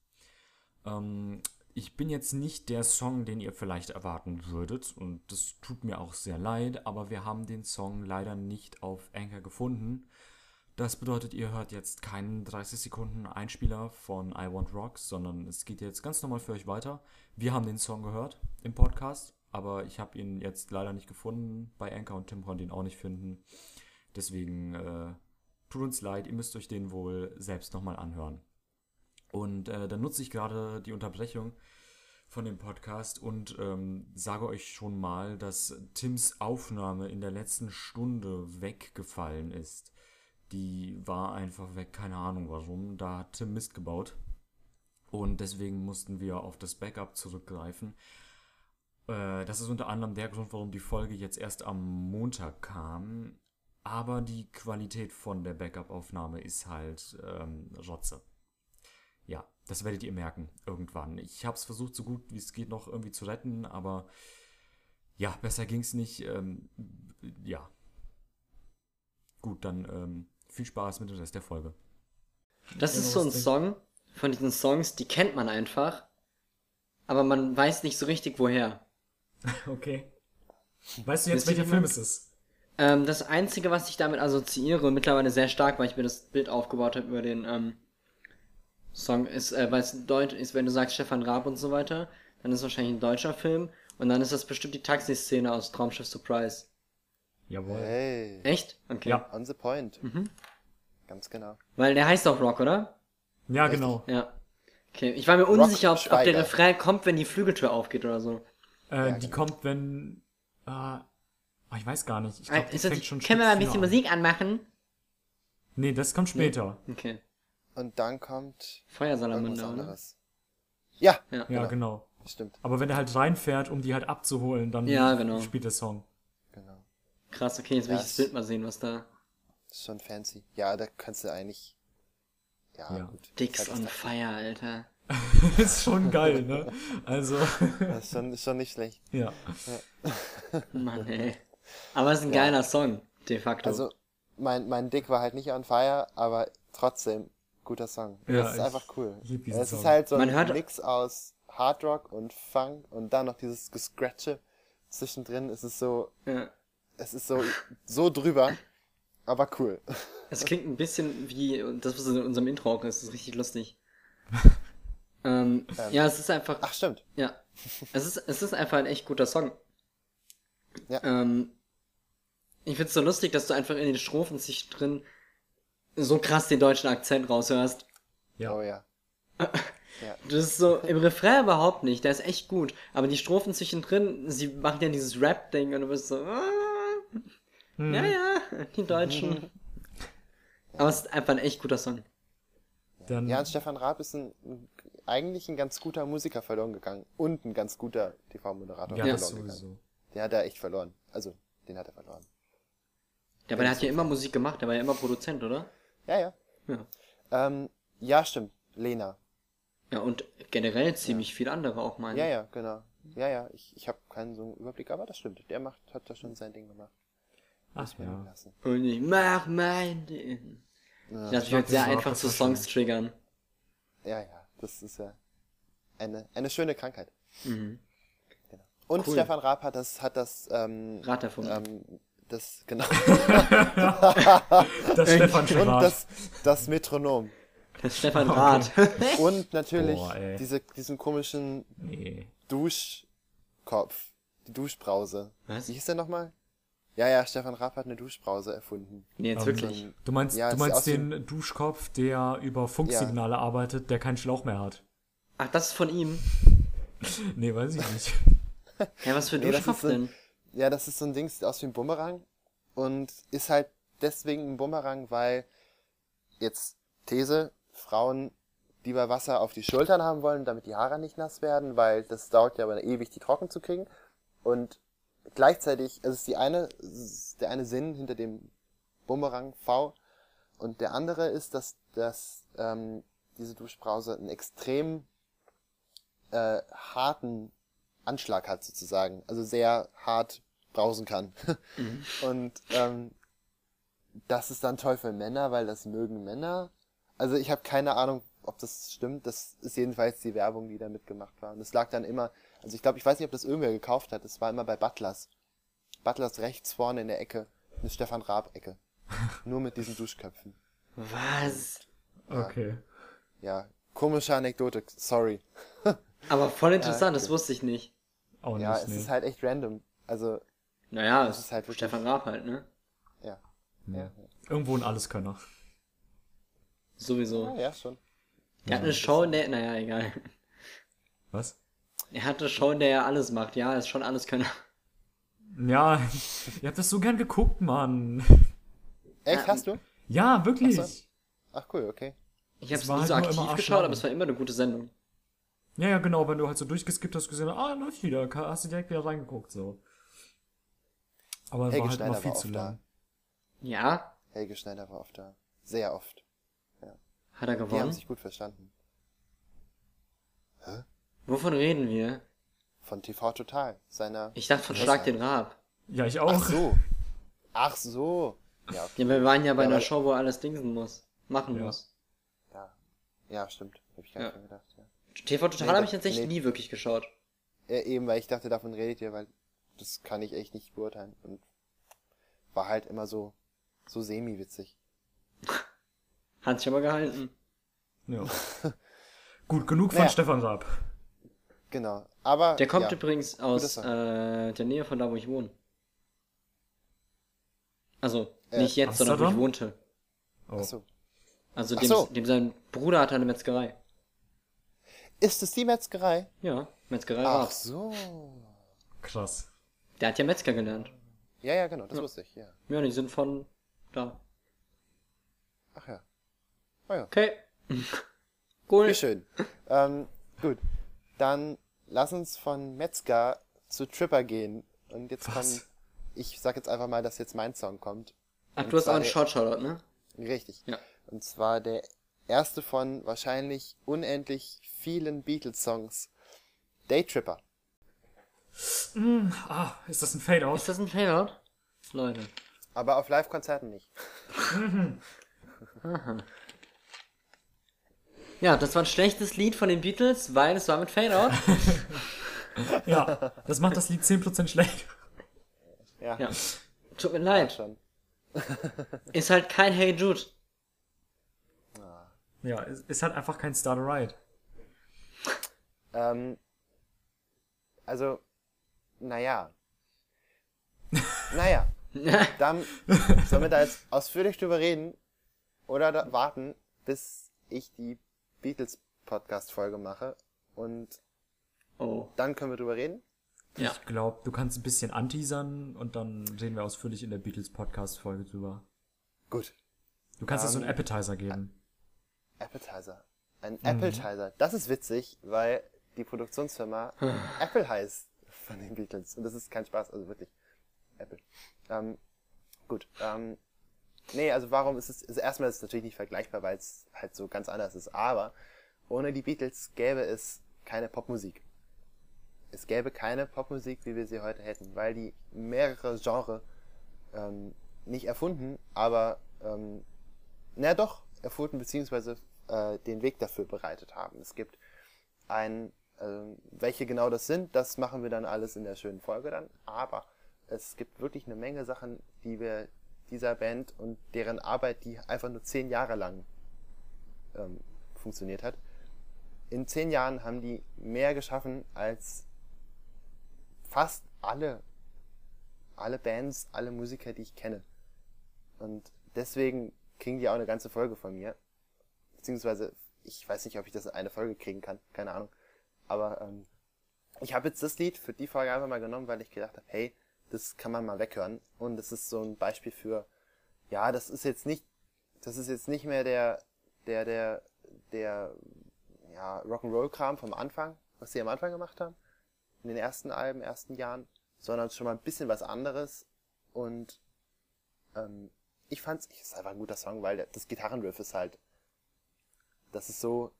Ähm, ich bin jetzt nicht der Song, den ihr vielleicht erwarten würdet und das tut mir auch sehr leid, aber wir haben den Song leider nicht auf Anchor gefunden. Das bedeutet, ihr hört jetzt keinen 30 Sekunden Einspieler von I Want Rock, sondern es geht jetzt ganz normal für euch weiter. Wir haben den Song gehört im Podcast, aber ich habe ihn jetzt leider nicht gefunden bei Anchor und Tim konnte ihn auch nicht finden. Deswegen äh, tut uns leid, ihr müsst euch den wohl selbst nochmal anhören. Und äh, dann nutze ich gerade die Unterbrechung von dem Podcast und ähm, sage euch schon mal, dass Tims Aufnahme in der letzten Stunde weggefallen ist. Die war einfach weg, keine Ahnung warum. Da hat Tim Mist gebaut. Und deswegen mussten wir auf das Backup zurückgreifen. Äh, das ist unter anderem der Grund, warum die Folge jetzt erst am Montag kam. Aber die Qualität von der Backup-Aufnahme ist halt ähm, Rotze. Ja, das werdet ihr merken irgendwann. Ich habe es versucht, so gut wie es geht, noch irgendwie zu retten, aber ja, besser ging's nicht. Ähm, ja. Gut, dann ähm, viel Spaß mit dem Rest der Folge. Das ist so ein Song von diesen Songs, die kennt man einfach, aber man weiß nicht so richtig woher. *laughs* Okay. Weißt du jetzt, welcher Film es ist? Ähm, das Einzige, was ich damit assoziiere, und mittlerweile sehr stark, weil ich mir das Bild aufgebaut habe über den ähm, Song, ist, äh, weil es Deutsch ist, wenn du sagst Stefan Raab und so weiter, dann ist es wahrscheinlich ein deutscher Film und dann ist das bestimmt die Taxiszene aus Traumschiff Surprise. Jawohl. Hey. Echt? Okay. Ja. On the point. Mhm. Ganz genau. Weil der heißt auch Rock, oder? Ja, genau. Ja. Okay, ich war mir unsicher, ob, ob der. Refrain kommt, wenn die Flügeltür aufgeht oder so. Äh, Ja, die genau. kommt, wenn. Äh, oh, ich weiß gar nicht. Ich ist das- fängt schon können wir mal ein bisschen an. Musik anmachen? Nee, das kommt später. Okay. Und dann kommt Feuersalamander, oder? anderes. Ja, Ja. Ja, Genau. genau. stimmt. Aber wenn er halt reinfährt, um die halt abzuholen, dann Ja, genau. spielt der Song. Genau. Krass, okay, jetzt will ich Das- Bild mal sehen, was da. Das ist schon fancy. Ja, da kannst du eigentlich. Ja, Ja. gut. Dicks on Fire, Alter. *laughs* ist schon geil, ne? Also, Das ist schon, ist schon nicht schlecht. ja. Mann, ey. Aber es ist ein geiler Song, de facto. Also, mein, mein Dick war halt nicht on fire, aber trotzdem guter Song. Ja, das ist einfach cool. Es ist halt so ein Man hört- Mix aus Hard Rock und Funk und dann noch dieses Gescratche zwischendrin. Es ist so, ja. es ist so, so drüber, aber cool. Es klingt ein bisschen wie das, was in unserem Intro auch ist. Das ist richtig lustig. *laughs* ähm, ja, es ist einfach. Ach, stimmt. Ja. Es ist, es ist einfach ein echt guter Song. Ja. Ähm, ich find's so lustig, dass du einfach in den Strophen sich drin so krass den deutschen Akzent raushörst. Ja. Oh ja. *laughs* Das ist so im Refrain überhaupt nicht, der ist echt gut. Aber die Strophen zwischendrin, sie machen ja dieses Rap-Ding und du bist so, ah, Hm. ja, ja, die Deutschen. *laughs* Aber es ist einfach ein echt guter Song. Dann, Ja, und Stefan Raab ist ein, ein, eigentlich ein ganz guter Musiker verloren gegangen und ein ganz guter TV-Moderator ja, verloren das gegangen. sowieso. Den hat er echt verloren. Also, den hat er verloren. Ja, aber der hat ja immer Musik gemacht, der war ja immer Produzent, oder? Ja, ja. Ja. Ähm, ja, stimmt. Lena. Ja, und generell ziemlich viele andere auch, meine Ja, ja, genau. Ja, ja, ich, ich habe keinen so einen Überblick, aber das stimmt. Der macht, hat da schon sein Ding gemacht. Ach ja. Und ich mach mein Ding. Ich lasse mich heute sehr einfach zu. Songs triggern. Ja, ja, das ist ja eine, eine schöne Krankheit. Mhm. Genau. Und Cool. Stefan Raab hat das, hat das, ähm, Rad erfunden. ähm, das, genau. *laughs* Das Stefan Und das, das Metronom. Das Stefan Rath. *laughs* Und natürlich ey. diese, diesen komischen Nee. Duschkopf. Die Duschbrause. Was? Wie hieß der nochmal? Ja, ja, Stefan Raab hat eine Duschbrause erfunden. Nee, jetzt Ähm, wirklich. Du meinst, Ja, du meinst den Duschkopf, der über Funksignale arbeitet, der keinen Schlauch mehr hat? Ach, das ist von ihm. *laughs* Nee, weiß ich nicht. *laughs* Ja, was für ein Nee, Duschkopf so- denn? Ja, das ist so ein Ding, sieht aus wie ein Bumerang. Und ist halt deswegen ein Bumerang, weil jetzt These, Frauen lieber Wasser auf die Schultern haben wollen, damit die Haare nicht nass werden, weil das dauert ja aber ewig, die trocken zu kriegen. Und gleichzeitig, also es ist die eine, ist der eine Sinn hinter dem Bumerang V. Und der andere ist, dass, dass ähm, diese Duschbrause einen extrem äh, harten Anschlag hat sozusagen. Also sehr hart brausen kann. *laughs* Und ähm, das ist dann toll für Männer, weil das mögen Männer. Also ich habe keine Ahnung, ob das stimmt. Das ist jedenfalls die Werbung, die da mitgemacht war. Und es lag dann immer, also ich glaube, ich weiß nicht, ob das irgendwer gekauft hat. Es war immer bei Butlers. Butlers rechts vorne in der Ecke. Eine Stefan Raab-Ecke. *laughs* Nur mit diesen Duschköpfen. Was? Okay. Ja, komische Anekdote, sorry. *laughs* Aber voll interessant, das okay. wusste ich nicht. Auch Ja, nicht, es nee. ist halt echt random. Also, Naja, Das es ist halt wirklich- Stefan Raab halt, ne? ja. Ja. Irgendwo ein Alleskönner. Sowieso. Ja, ja, schon. Er hat eine Show, der, naja, egal. Was? Er hat eine Show, in der er alles macht. Ja, ist schon alles Könner. Ja, *laughs* ihr habt das so gern geguckt, Mann. Echt, hast du? Ja, wirklich. Ach so. Ach cool, okay. Ich habe Es es war nie halt so nur aktiv immer geschaut, aber es war immer eine gute Sendung. Ja, ja, genau, wenn du halt so durchgeskippt hast, gesehen, ah, läuft wieder, hast du direkt wieder reingeguckt, so. Aber es Helge war halt Schneider immer viel zu oft da. lang. Ja, Helge Schneider war oft da. Sehr oft. hat er Die haben gewonnen. sich gut verstanden. Wovon reden wir? Von TV Total, seiner... Ich dachte von Schlag den Raab. Ja, ich auch. Ach so. Ach so. Ja, okay. Ja, wir waren ja bei Ja, einer Show, wo er alles dingsen muss. Machen Ja. muss. Ja, ja stimmt. Hab ich gar nicht gedacht, ja. TV Total Nee, habe ich tatsächlich nee. nie wirklich geschaut. ja. Eben, weil ich dachte, davon redet ihr, weil das kann ich echt nicht beurteilen. Und war halt immer so, so semi-witzig. Hat sich aber gehalten. Ja. *laughs* Gut, genug von Naja. Stefan Raab. Genau. Aber. Der kommt ja. übrigens aus äh, der Nähe von da, wo ich wohne. Also, Äh, nicht jetzt, sondern wo ich wohnte. Oh. Ach so. Also Ach dem, so. dem sein Bruder hatte eine Metzgerei. Ist es die Metzgerei? Ja, Metzgerei Ach Raab. so. Krass. Der hat ja Metzger gelernt. Ja, ja, genau, das wusste ich, ja. Ja, die sind von da. Ach ja. Oh ja. Okay. *laughs* cool. Wie schön. ähm, gut. Dann lass uns von Metzger zu Tripper gehen. Und jetzt Was? kommt. Ich sag jetzt einfach mal, dass jetzt mein Song kommt. Ach, du hast auch einen der- Short Shoutout, ne? Richtig. Ja. Und zwar der erste von wahrscheinlich unendlich vielen Beatles-Songs. Daytripper. Ah, ist das ein Fade-Out? Ist das ein Fadeout? Leute. Aber auf Live-Konzerten nicht. *laughs* *laughs* *laughs* Ja, das war ein schlechtes Lied von den Beatles, weil es war mit Fadeout. *laughs* Ja, das macht das Lied 10% schlecht. Ja, ja. Tut mir leid. schon. *laughs* Ist halt kein Hey Jude. Ja, es ist halt einfach kein Start a Ride. Ähm, also, naja. Naja. *laughs* Dann sollen wir da jetzt ausführlich drüber reden oder da warten, bis ich die Beatles Podcast Folge mache und Oh. dann können wir drüber reden. Ja. Ich glaube, du kannst ein bisschen anteasern und dann reden wir ausführlich in der Beatles Podcast Folge drüber. Gut. Du kannst es so einen Ähm, Appetizer geben. Appetizer. Ein Appetizer. Das ist witzig, weil die Produktionsfirma *laughs* Apple heißt von den Beatles. Und das ist kein Spaß, also wirklich. Apple. Ähm, gut. Ähm, nee, also warum ist es, also erstmal ist es natürlich nicht vergleichbar, weil es halt so ganz anders ist. Aber ohne die Beatles gäbe es keine Popmusik. Es gäbe keine Popmusik, wie wir sie heute hätten, weil die mehrere Genre ähm, nicht erfunden, aber ähm, na doch, erfunden beziehungsweise äh, den Weg dafür bereitet haben. Es gibt ein, äh, welche genau das sind, das machen wir dann alles in der schönen Folge dann, aber es gibt wirklich eine Menge Sachen, die wir dieser Band und deren Arbeit, die einfach nur zehn Jahre lang ähm, funktioniert hat. In zehn Jahren haben die mehr geschaffen als fast alle, alle Bands, alle Musiker, die ich kenne. Und deswegen kriegen die auch eine ganze Folge von mir. Beziehungsweise, ich weiß nicht, ob ich das in eine Folge kriegen kann, keine Ahnung. Aber ähm, ich habe jetzt das Lied für die Folge einfach mal genommen, weil ich gedacht habe, hey, das kann man mal weghören. Und das ist so ein Beispiel für, ja, das ist jetzt nicht, das ist jetzt nicht mehr der, der, der, der, ja, Rock'n'Roll-Kram vom Anfang, was sie am Anfang gemacht haben, in den ersten Alben, ersten Jahren, sondern schon mal ein bisschen was anderes. Und ähm, ich fand's, es ist einfach ein guter Song, weil das Gitarrenriff ist halt, das ist so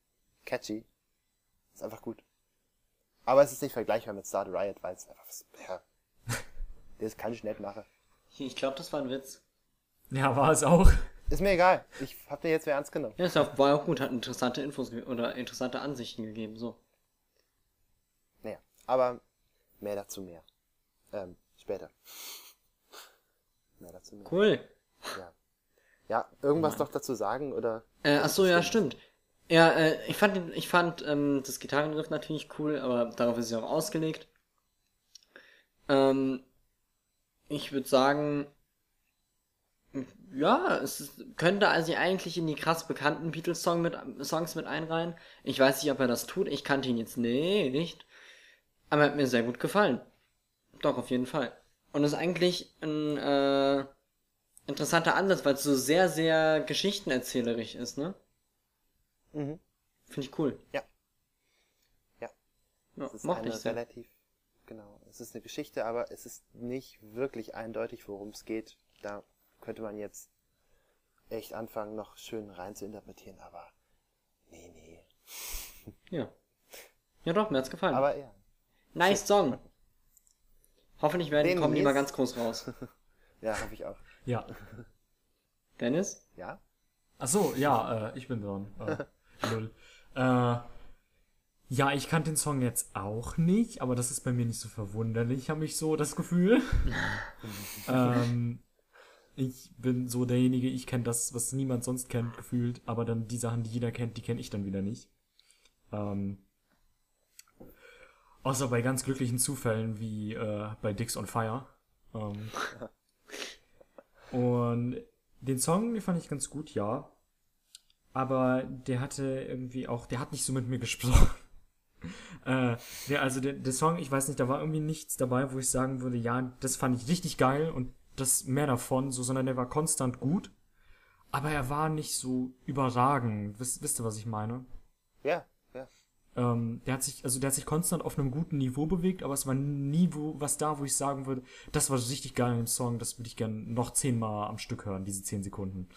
catchy. Ist einfach gut. Aber es ist nicht vergleichbar mit Start Riot, weil es einfach, ja, das kann ich nicht machen. Ich glaube, das war ein Witz. Ja, war es auch. Ist mir egal. Ich hab dir jetzt wer ernst genommen. Ja, es war auch gut, hat interessante Infos oder interessante Ansichten gegeben, so. Naja, aber mehr dazu mehr. Ähm, später. Mehr dazu mehr. Cool. Ja. Ja, irgendwas noch dazu sagen oder? Äh, ach so, ja, stimmt. Ja, äh, ich fand, den- ich fand ähm, das Gitarrenriff natürlich cool, aber darauf ist es ja auch ausgelegt. Ähm, ich würde sagen, ja, es ist, könnte also eigentlich in die krass bekannten Beatles-Song mit, Songs mit einreihen. Ich weiß nicht, ob er das tut. Ich kannte ihn jetzt nicht. Aber er hat mir sehr gut gefallen. Doch, auf jeden Fall. Und ist eigentlich ein äh, interessanter Ansatz, weil es so sehr, sehr geschichtenerzählerisch ist, ne? Mhm. Finde ich cool. Ja. Ja. Ja, Es ist eine relativ, genau. Es ist eine Geschichte, aber es ist nicht wirklich eindeutig, worum es geht. Da könnte man jetzt echt anfangen, noch schön rein zu interpretieren, aber nee, nee. Ja. Ja doch, mir hat's gefallen. Aber ja. nice *laughs* Song. Hoffentlich werden die Den kommen die mal ganz groß raus. *laughs* Ja, hoffe ich auch. Ja. Dennis? Ja? Ach so, ja, äh, ich bin dran. Äh, *laughs* lol. Äh, ja, ich kannte den Song jetzt auch nicht, aber das ist bei mir nicht so verwunderlich, habe ich so das Gefühl. *laughs* ähm, ich bin so derjenige, ich kenne das, was niemand sonst kennt, gefühlt, aber dann die Sachen, die jeder kennt, die kenne ich dann wieder nicht. Ähm, außer bei ganz glücklichen Zufällen wie äh, bei Dicks on Fire. Ähm, und den Song, den fand ich ganz gut, ja. Aber der hatte irgendwie auch, der hat nicht so mit mir gesprochen. *laughs* äh, der, also der, der Song, ich weiß nicht, da war irgendwie nichts dabei, wo ich sagen würde, ja, das fand ich richtig geil und das mehr davon, so, sondern der war konstant gut. Aber er war nicht so überragend. Wisst, wisst ihr, was ich meine? Ja, ja. Ähm, der hat sich, also der hat sich konstant auf einem guten Niveau bewegt, aber es war nie wo, was da, wo ich sagen würde, das war richtig geil im Song, das würde ich gern noch zehnmal am Stück hören, diese zehn Sekunden.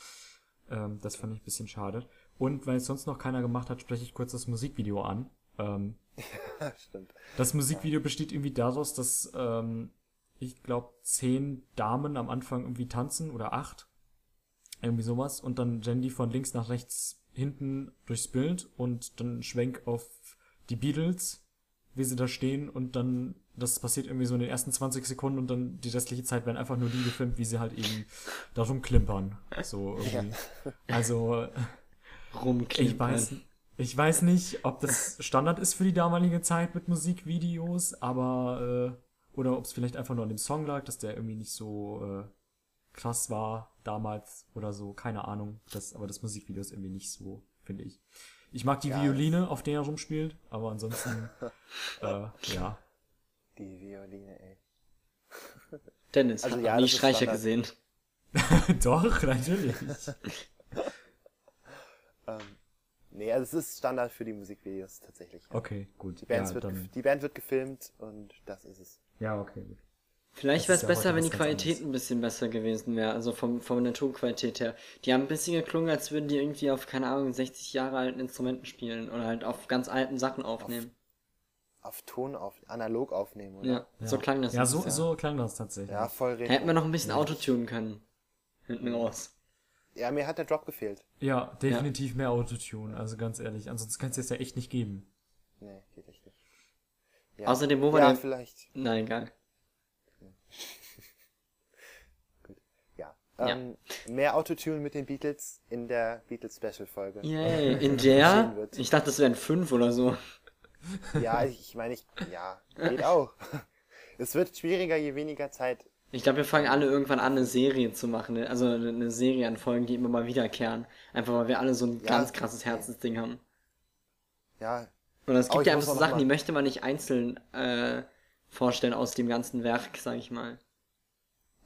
Ähm, das fand ich ein bisschen schade. Und weil es sonst noch keiner gemacht hat, spreche ich kurz das Musikvideo an. Ähm, *laughs* Stimmt. das Musikvideo besteht irgendwie daraus, dass ähm, ich glaube zehn Damen am Anfang irgendwie tanzen oder acht. Irgendwie sowas. Und dann die von links nach rechts hinten durchs Bild und dann Schwenk auf die Beatles, wie sie da stehen und dann, das passiert irgendwie so in den ersten 20 Sekunden und dann die restliche Zeit werden einfach nur die gefilmt, wie sie halt eben da rumklimpern. So *laughs* irgendwie. Also, Rumklimpern. ich weiß, ich weiß nicht, ob das Standard ist für die damalige Zeit mit Musikvideos, aber äh, oder ob es vielleicht einfach nur an dem Song lag, dass der irgendwie nicht so äh, krass war damals oder so, keine Ahnung. Das, aber das Musikvideo ist irgendwie nicht so, finde ich. Ich mag die Ja, Violine, auf der er rumspielt, aber ansonsten, *laughs* äh, ja. Die Violine, ey. *laughs* Dennis Also ja, nie Streicher gesehen. *laughs* Doch, natürlich. Ähm, nee, also es ist Standard für die Musikvideos tatsächlich. Ja. Okay, gut. Die, Bands ja, wird, die Band wird gefilmt und das ist es. ja, okay, gut. Vielleicht wäre es ja besser, wenn die Qualität anderes. ein bisschen besser gewesen wäre, also vom, von der Tonqualität her. Die haben ein bisschen geklungen, als würden die irgendwie auf, keine Ahnung, 60 Jahre alten Instrumenten spielen oder halt auf ganz alten Sachen aufnehmen. Auf Ton, auf analog aufnehmen, oder? Ja, so klang das. Ja, so, so klang das tatsächlich. Ja, voll Da hätten wir noch ein bisschen autotunen können. Hinten raus. Ja, mir hat der Drop gefehlt. Ja, definitiv mehr Autotune, also ganz ehrlich. Ansonsten kannst du es ja echt nicht geben. Nee, geht echt nicht. Ja. Außerdem, wo wir Ja, vielleicht. Nein, egal. *laughs* Ja. Ja. Ähm, Mehr Autotune mit den Beatles in der Beatles-Special-Folge. Yay, in *laughs* der? Ich dachte, das wären fünf oder so. Ja, ich meine, ich, ja, geht auch. *laughs* Es wird schwieriger, je weniger Zeit. Ich glaube, wir fangen alle irgendwann an, eine Serie zu machen. ne? Also eine Serie an Folgen, die immer mal wiederkehren. Einfach weil wir alle so ein Ja. ganz krasses Herzensding haben. Ja, Und es Aber gibt ja einfach so Sachen, die möchte man nicht einzeln äh, vorstellen aus dem ganzen Werk, sag ich mal.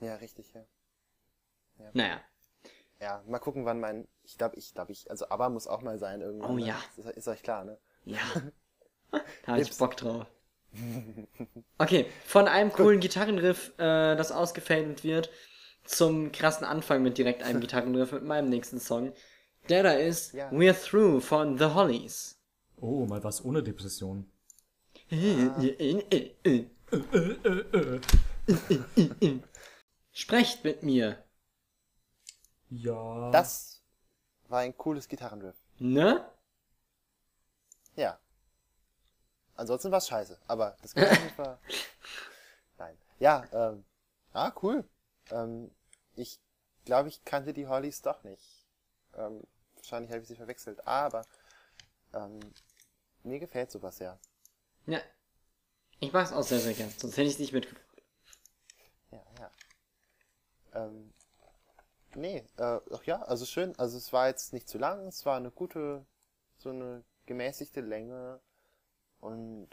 ja, richtig, ja. Naja. Ja, mal gucken, wann mein, ich glaube, ich glaube, ich, also ABBA muss auch mal sein irgendwann. Oh ne? ja. Ist, ist euch klar, ne? Ja. *laughs* Da habe ich. Bock drauf. Okay, von einem coolen Gitarrenriff, äh, das ausgefadet wird, zum krassen Anfang mit direkt einem *laughs* Gitarrenriff mit meinem nächsten Song. Der da ist Ja. We're Through von The Hollies. Oh, mal was ohne Depression. Sprecht mit mir. Ja. Das war ein cooles Gitarrenriff. Ne? Ja. Ansonsten war es scheiße, aber das Gitarrenriff war. *laughs* Nein. Ja, ähm, ah, cool. Ähm, ich glaube, ich kannte die Hollies doch nicht. Ähm, wahrscheinlich habe ich sie verwechselt, aber ähm, mir gefällt sowas ja. Ja. Ich mag's auch sehr, sehr gern. Sonst hätte ich es nicht mitgebracht. Ja, ja. Ähm, nee, äh, ach ja, also schön. Also es war jetzt nicht zu lang, es war eine gute, so eine gemäßigte Länge und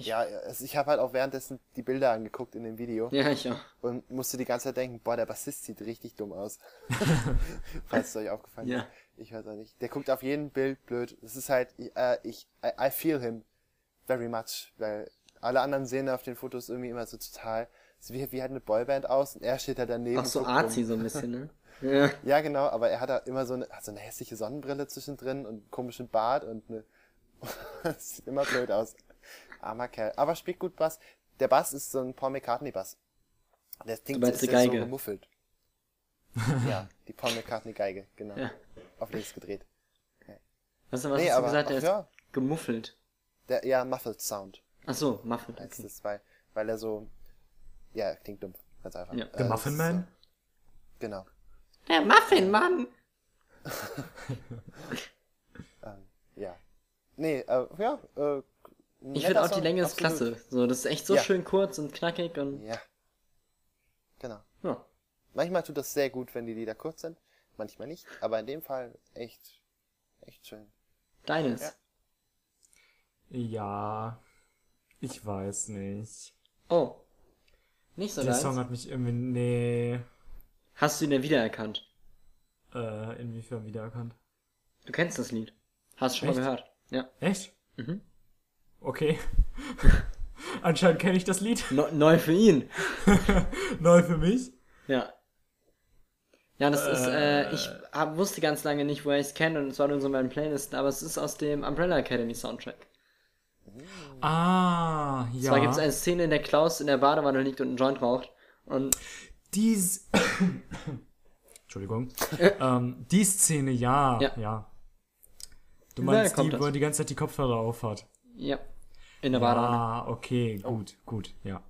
ja, also ich habe halt auch währenddessen die Bilder angeguckt in dem Video Ja, ich auch. und musste die ganze Zeit denken, boah, der Bassist sieht richtig dumm aus. *laughs* Falls es euch aufgefallen Ja. ist. Ich weiß auch nicht. Der guckt auf jeden Bild blöd. Es ist halt, ich, äh, ich I, I feel him very much, weil alle anderen sehen auf den Fotos irgendwie immer so total, so wie, wie halt eine Boyband aus und er steht da daneben. Auch so arzi so ein bisschen, ne? Ja. Ja, genau, aber er hat da immer so eine, hat so eine hässliche Sonnenbrille zwischendrin und einen komischen Bart und eine, *laughs* das sieht immer blöd aus. Armer Kerl. Aber spielt gut Bass. Der Bass ist so ein Paul McCartney Bass. Der klingt meinst ist die jetzt so gemuffelt. *laughs* ja, die Paul McCartney Geige, genau. Ja. Auf links gedreht. Was, was Nee, hast du aber- gesagt? Der ist ja. gemuffelt. Der, ja, Muffled Sound Ach so, muffled. Okay. es, weil, weil er so, ja, klingt dumpf, ganz einfach. Ja. Äh, The das Muffin ist, Man? äh, Genau. Der Muffin, Mann! *laughs* Ja. Nee, äh, ja, äh, Ich finde auch die Länge ist absolut. klasse. So, das ist echt so Ja. schön kurz und knackig und Ja. Genau. ja. Manchmal tut das sehr gut, wenn die Lieder kurz sind, manchmal nicht, aber in dem Fall echt, echt schön. Deines. Ja. Ja. Ich weiß nicht. Oh. Nicht so Der deins. Song hat mich irgendwie. Nee. Hast du ihn denn wiedererkannt? Äh, inwiefern wiedererkannt? Du kennst das Lied. Hast schon mal Echt? gehört. Ja. Echt? Mhm. Okay. *laughs* Anscheinend kenne ich das Lied. No, neu für ihn. *laughs* Neu für mich. Ja. Ja, das ist, äh, Äh. ich hab, wusste ganz lange nicht, woher ich es kenne und es war nur so in meinen Playlisten, aber es ist aus dem Umbrella Academy Soundtrack. Ah, ja. Zwar gibt es eine Szene, in der Klaus in der Badewanne liegt und einen Joint raucht. Und Dies. *coughs* Entschuldigung. *coughs* ähm, die Szene, ja. Ja. Ja. Du meinst kommt die, das. wo er die ganze Zeit die Kopfhörer auf hat. ja, in der Badewanne. Ah, okay, gut, gut, ja.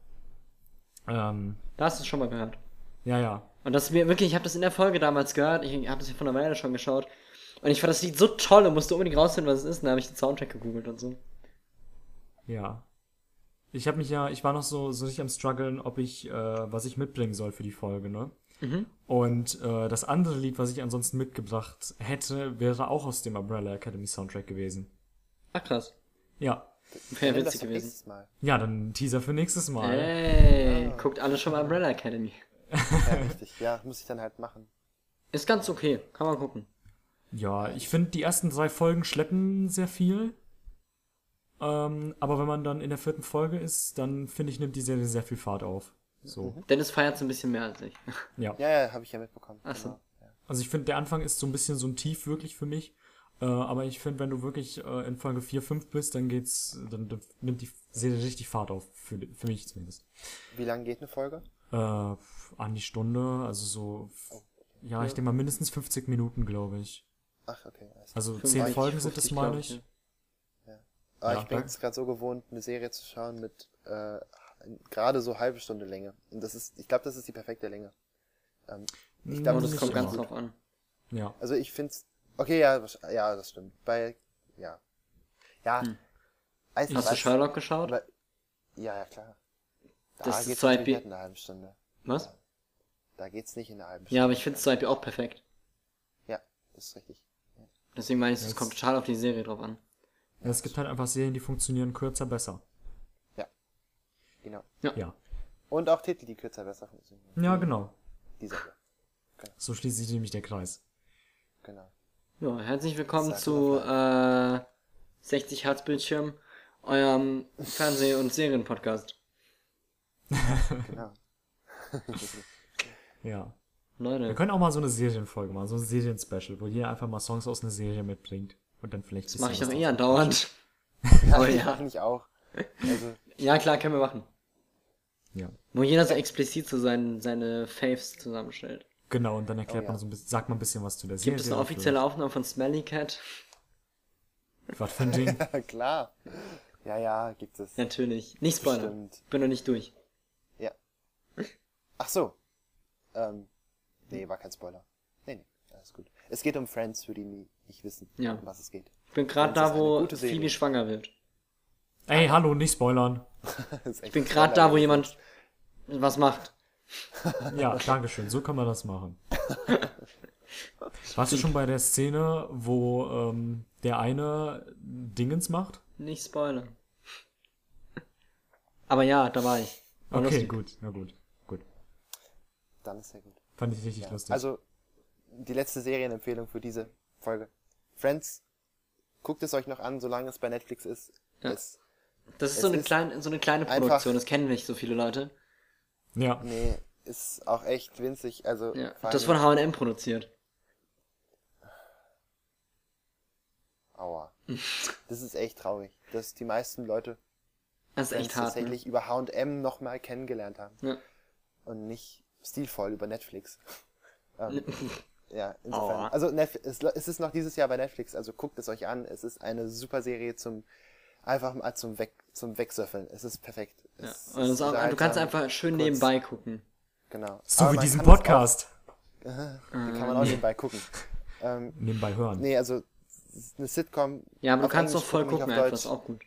Ähm, Da hast du es schon mal gehört. ja, ja. Und das ist mir wirklich, ich habe das in der Folge damals gehört, ich habe das ja von einer Weile schon geschaut. Und ich fand das Lied so toll und musste unbedingt rausfinden, was es ist. Und dann habe ich den Soundtrack gegoogelt und so. Ja. Ich habe mich ja, ich war noch so, so nicht am struggeln, ob ich, äh, was ich mitbringen soll für die Folge, ne? Mhm. Und äh, das andere Lied, was ich ansonsten mitgebracht hätte, wäre auch aus dem Umbrella Academy Soundtrack gewesen. Ach krass. Ja. Wäre witzig gewesen. Ja, dann Teaser für nächstes Mal. Ey, Ah. guckt alle schon mal Umbrella Academy. Ja, richtig. Ja, muss ich dann halt machen. Ist ganz okay, kann man gucken. Ja, ich finde, die ersten drei Folgen schleppen sehr viel. Ähm, aber wenn man dann in der vierten Folge ist, dann finde ich, nimmt die Serie sehr viel Fahrt auf. So, Dennis feiert es ein bisschen mehr als ich. *laughs* ja. Ja, ja, habe ich ja mitbekommen. Ach so. Genau. Ja. Also ich finde, der Anfang ist so ein bisschen so ein Tief wirklich für mich. Äh, aber ich finde, wenn du wirklich äh, in Folge 4, 5 bist, dann geht's, dann, dann nimmt die Serie richtig Fahrt auf. Für, für mich zumindest. Wie lange geht eine Folge? Äh, an die Stunde, also so Ja, ich denke mal mindestens 50 Minuten, glaube ich. Ach, okay. klar. Also 10 45, Folgen sind 50, es, meine glaub ich. Ja. Aber Ja, ich bin jetzt gerade so gewohnt, eine Serie zu schauen mit äh, gerade so halbe Stunde Länge. Und das ist, ich glaube, das ist die perfekte Länge. Ähm, ich glaube, Aber das kommt ganz drauf an. Ja. Also ich find's. Okay, ja, ja, das stimmt. Bei. Ja. Ja. Hm. Weiß, Hast du Sherlock geschaut? aber- Ja, ja, klar. Da Das ist geht's zwei natürlich Bi- nicht in einer halben Stunde. Was? Da geht's nicht in einer halben Stunde. Ja, aber ich finde Stripe auch perfekt. Ja, das ist richtig. Deswegen meine ich, es kommt total auf die Serie drauf an. Ja. Es gibt halt einfach Serien, die funktionieren kürzer besser. Genau. Ja. Und auch Titel, die kürzer besser funktionieren. Ja, genau. Die Serie. So schließt sich nämlich der Kreis. Genau. Ja, herzlich willkommen zu äh, 60 Hertz Bildschirm, eurem Fernseh- und Serienpodcast. *laughs* Genau. Ja. Wir Leute, können auch mal so eine Serienfolge machen, so ein Serien-Special, wo jeder einfach mal Songs aus einer Serie mitbringt. Und dann vielleicht. das mache ich doch eh draus- andauernd. *laughs* Ja, Oh ich ja. eigentlich auch. Also, *laughs* Ja, klar, können wir machen. Ja. Wo jeder so explizit so seine, seine Faves zusammenstellt. Genau, und dann erklärt Oh, ja. man so ein bisschen, sagt man ein bisschen was zu der Serie. Gibt es eine offizielle Aufnahme von Smelly Cat? Was für ein Ding? *laughs* klar. Ja, ja, gibt es. Natürlich. Nicht spoilern. Bestimmt. Bin noch nicht durch. Ja. Ach so. Ähm, nee, war kein Spoiler. Nee, nee, alles gut. Es geht um Friends, für die nie nicht wissen, Ja. um was es geht. Ich bin gerade da, wo. Phoebe schwanger wird. Ey, hallo, nicht spoilern. *laughs* Ich bin grad da, wo jemand- Was macht? Ja, dankeschön, so kann man das machen. Warst du schon bei der Szene, wo ähm, der eine Dingens macht? Nicht spoilern. Aber ja, da war ich. War Okay, lustig. gut, na gut, gut. Dann ist ja gut. Fand ich richtig Ja. lustig. Also, die letzte Serienempfehlung für diese Folge. Friends, guckt es euch noch an, solange es bei Netflix ist. Ja. Es, Das ist Es so eine, ist kleine, so eine kleine einfach- Produktion, das kennen nicht so viele Leute. ja, nee, ist auch echt winzig. Also, Ja. Das von H&M produziert. Aua. Das ist echt traurig, dass die meisten Leute Das ist echt hart. Ne? tatsächlich über H&M nochmal kennengelernt haben. Ja. Und nicht stilvoll über Netflix. *laughs* ähm, ja, insofern. Aua. Also es, ist noch dieses Jahr bei Netflix, also guckt es euch an. Es ist eine super Serie zum einfach mal zum Weg zum Wegsöffeln. Es ist perfekt. Ja. Es das ist auch, du kannst einfach schön kurz. nebenbei gucken. Genau. so Aber wie diesen Podcast. Auch, *laughs* den kann man auch nebenbei gucken. *laughs* Ähm, Nebenbei hören. nee, also es ist eine Sitcom. Ja, aber du auf kannst doch voll gucken, gucken, auf einfach, ist Deutsch auch gut.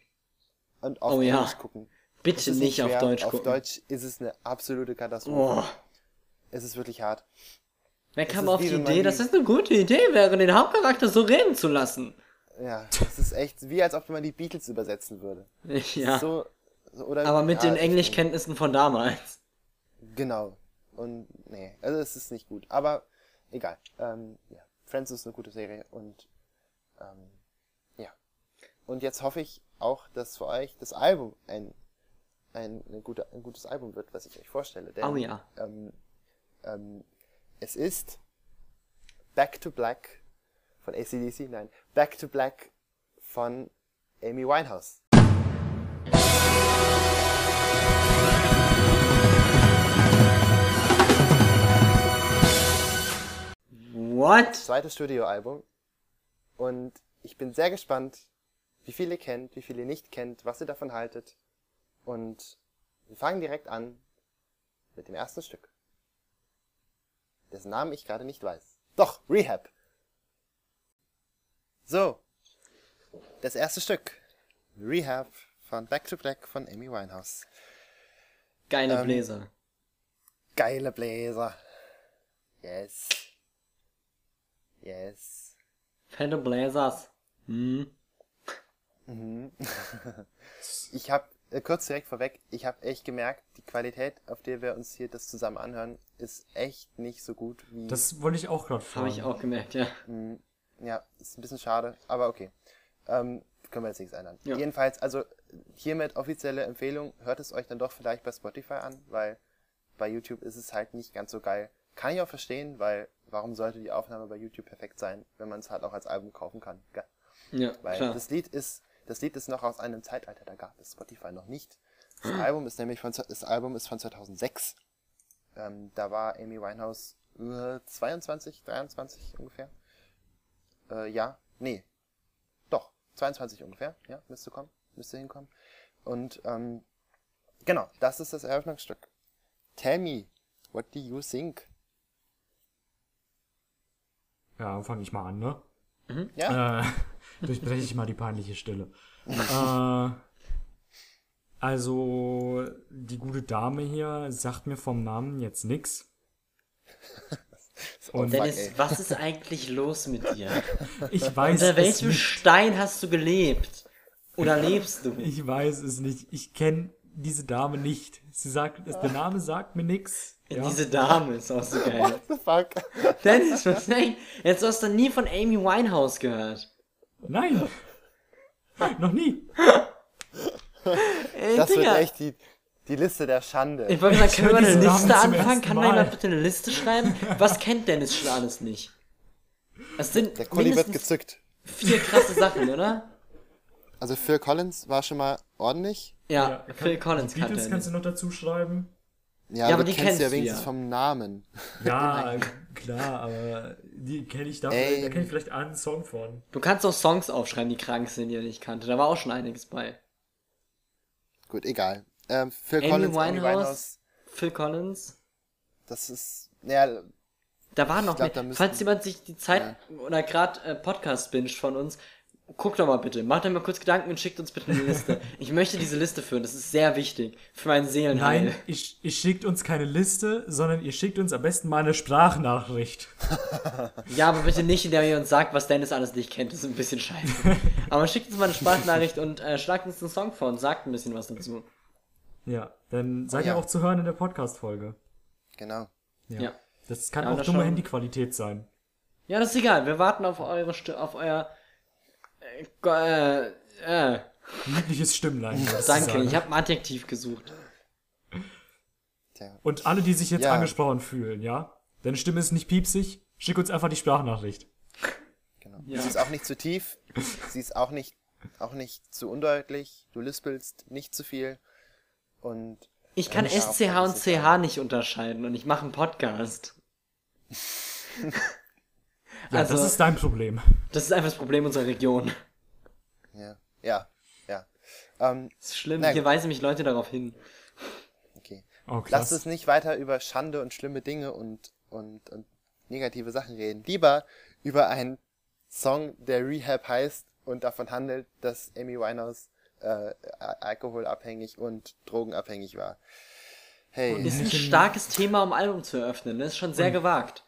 und auf Oh ja. Englisch gucken. Es Bitte nicht auf schwer. Deutsch Auf gucken. Deutsch ist es eine absolute Katastrophe. Oh. Es ist wirklich hart. Wer Das kam auf die Idee, dass das eine gute Idee wäre, den Hauptcharakter so reden zu lassen? Ja, es ist echt wie als ob man die Beatles übersetzen würde. *laughs* Ja, So, so aber mit den Englischkenntnissen von damals. Genau. Und nee, also es ist nicht gut. Aber egal. Ähm, ja, Friends ist eine gute Serie und ähm, ja. Und jetzt hoffe ich auch, dass für euch das Album ein ein, eine gute, ein gutes Album wird, was ich euch vorstelle. Denn, Oh ja. Ähm, ähm, es ist Back to Black von ACDC, nein, Back to Black von Amy Winehouse. What? zweites Studioalbum. Und ich bin sehr gespannt, wie viele ihr kennt, wie viele nicht kennt, was ihr davon haltet. Und wir fangen direkt an mit dem ersten Stück. Dessen Namen ich gerade nicht weiß. Doch, Rehab. So. Das erste Stück. Rehab von Back to Black von Amy Winehouse. Geile Ähm, Bläser. Geile Bläser. Yes. Yes. Fette Bläsers. Hm. *laughs* Ich habe äh, kurz direkt vorweg, ich habe echt gemerkt, die Qualität, auf der wir uns hier das zusammen anhören, ist echt nicht so gut wie. Das wollte ich auch gerade fragen. Habe ich auch gemerkt, ja. Ja, ist ein bisschen schade, aber okay. Ähm, können wir jetzt nichts ändern. Ja. Jedenfalls, also hiermit offizielle Empfehlung, hört es euch dann doch vielleicht bei Spotify an, weil bei YouTube ist es halt nicht ganz so geil. Kann ich auch verstehen, weil warum sollte die Aufnahme bei YouTube perfekt sein, wenn man es halt auch als Album kaufen kann? Gell? Ja, Weil klar. das Lied ist, das Lied ist noch aus einem Zeitalter, da gab es Spotify noch nicht. Das Album ist nämlich von, das Album ist von 2006. Ähm, da war Amy Winehouse äh, 22, 23 ungefähr. Äh, ja, nee. Doch, 22 ungefähr, ja, müsste kommen, müsste hinkommen. Und ähm, genau, das ist das Eröffnungsstück. Tell me, what do you think? Ja, fange ich mal an, ne? Ja, Äh, durchbreche ich mal die peinliche Stille. äh, also, die gute Dame hier sagt mir vom Namen jetzt nix. *laughs* oh, fuck, Dennis, ey. was ist eigentlich los mit dir? *laughs* Ich weiß Unter es welchem nicht. Stein hast du gelebt? Oder lebst du? Ich weiß es nicht. Ich kenne diese Dame nicht. Sie sagt, der Name sagt mir nix. Ja. Diese Dame ist auch so geil. What the fuck? Dennis, was nein, jetzt hast du nie von Amy Winehouse gehört. Nein. Noch nie. Ey, Das wird Digga, echt die, die Liste der Schande. ich wollte sagen, können wir eine Liste anfangen? Kann da Mal. jemand bitte eine Liste schreiben? Was kennt Dennis schon alles nicht? Das sind Der Kuli wird gezückt. vier krasse Sachen, oder? Also Phil Collins war schon mal ordentlich. Ja, Phil kann- Collins die kannte Beatles kannst du noch dazu schreiben. Ja, Ja, aber du die kennst kennst ja du wenigstens ja. vom Namen. *laughs* Ja, klar, aber die kenne ich dafür, Ey. da kenne ich vielleicht einen Song von. Du kannst auch Songs aufschreiben, die krank sind, die er nicht kannte. Da war auch schon einiges bei. Gut, egal. Ähm, Phil Amy Collins, Amy Winehouse, Winehouse, Phil Collins. das ist, ja, Da waren noch glaub, mehr. Falls jemand sich die Zeit oder gerade äh, Podcast binscht von uns, guckt doch mal bitte. Macht euch mal kurz Gedanken und schickt uns bitte eine Liste. ich möchte diese Liste führen. Das ist sehr wichtig für meinen Seelenheil. Nein, ich, ihr schickt uns keine Liste, sondern ihr schickt uns am besten mal eine Sprachnachricht. *laughs* Ja, aber bitte nicht, in der ihr uns sagt, was Dennis alles nicht kennt. Das ist ein bisschen scheiße. *laughs* aber schickt uns mal eine Sprachnachricht und äh, schlagt uns einen Song vor und sagt ein bisschen was dazu. Ja, dann seid Oh ja. ihr auch zu hören in der Podcast-Folge. genau. Ja. Ja. Das kann Ja, auch dumme schon. Handyqualität sein. Ja, das ist egal. Wir warten auf eure auf euer. Äh, äh, äh. Liebliches Stimmlein. Danke, ich habe ein Adjektiv gesucht. Tja. Und alle, die sich jetzt Ja. angesprochen fühlen, ja? Deine Stimme ist nicht piepsig, schick uns einfach die Sprachnachricht. Genau. Ja. Sie ist auch nicht zu tief. Sie ist auch nicht, auch nicht zu undeutlich. Du lispelst nicht zu viel. Und Ich kann SCH und CH nicht unterscheiden und ich mache einen Podcast. *laughs* Ja, also, das ist dein Problem. das ist einfach das Problem unserer Region. ja, ja, ja. Ähm, Das ist schlimm, Na hier weisen mich Leute darauf hin. okay. Oh, Lass krass. uns nicht weiter über Schande und schlimme Dinge und, und, und negative Sachen reden. Lieber über einen Song, der Rehab heißt und davon handelt, dass Amy Winehouse äh, alkoholabhängig und drogenabhängig war. Hey, Ist ein starkes Thema, um Album zu eröffnen. Das ist schon sehr gewagt.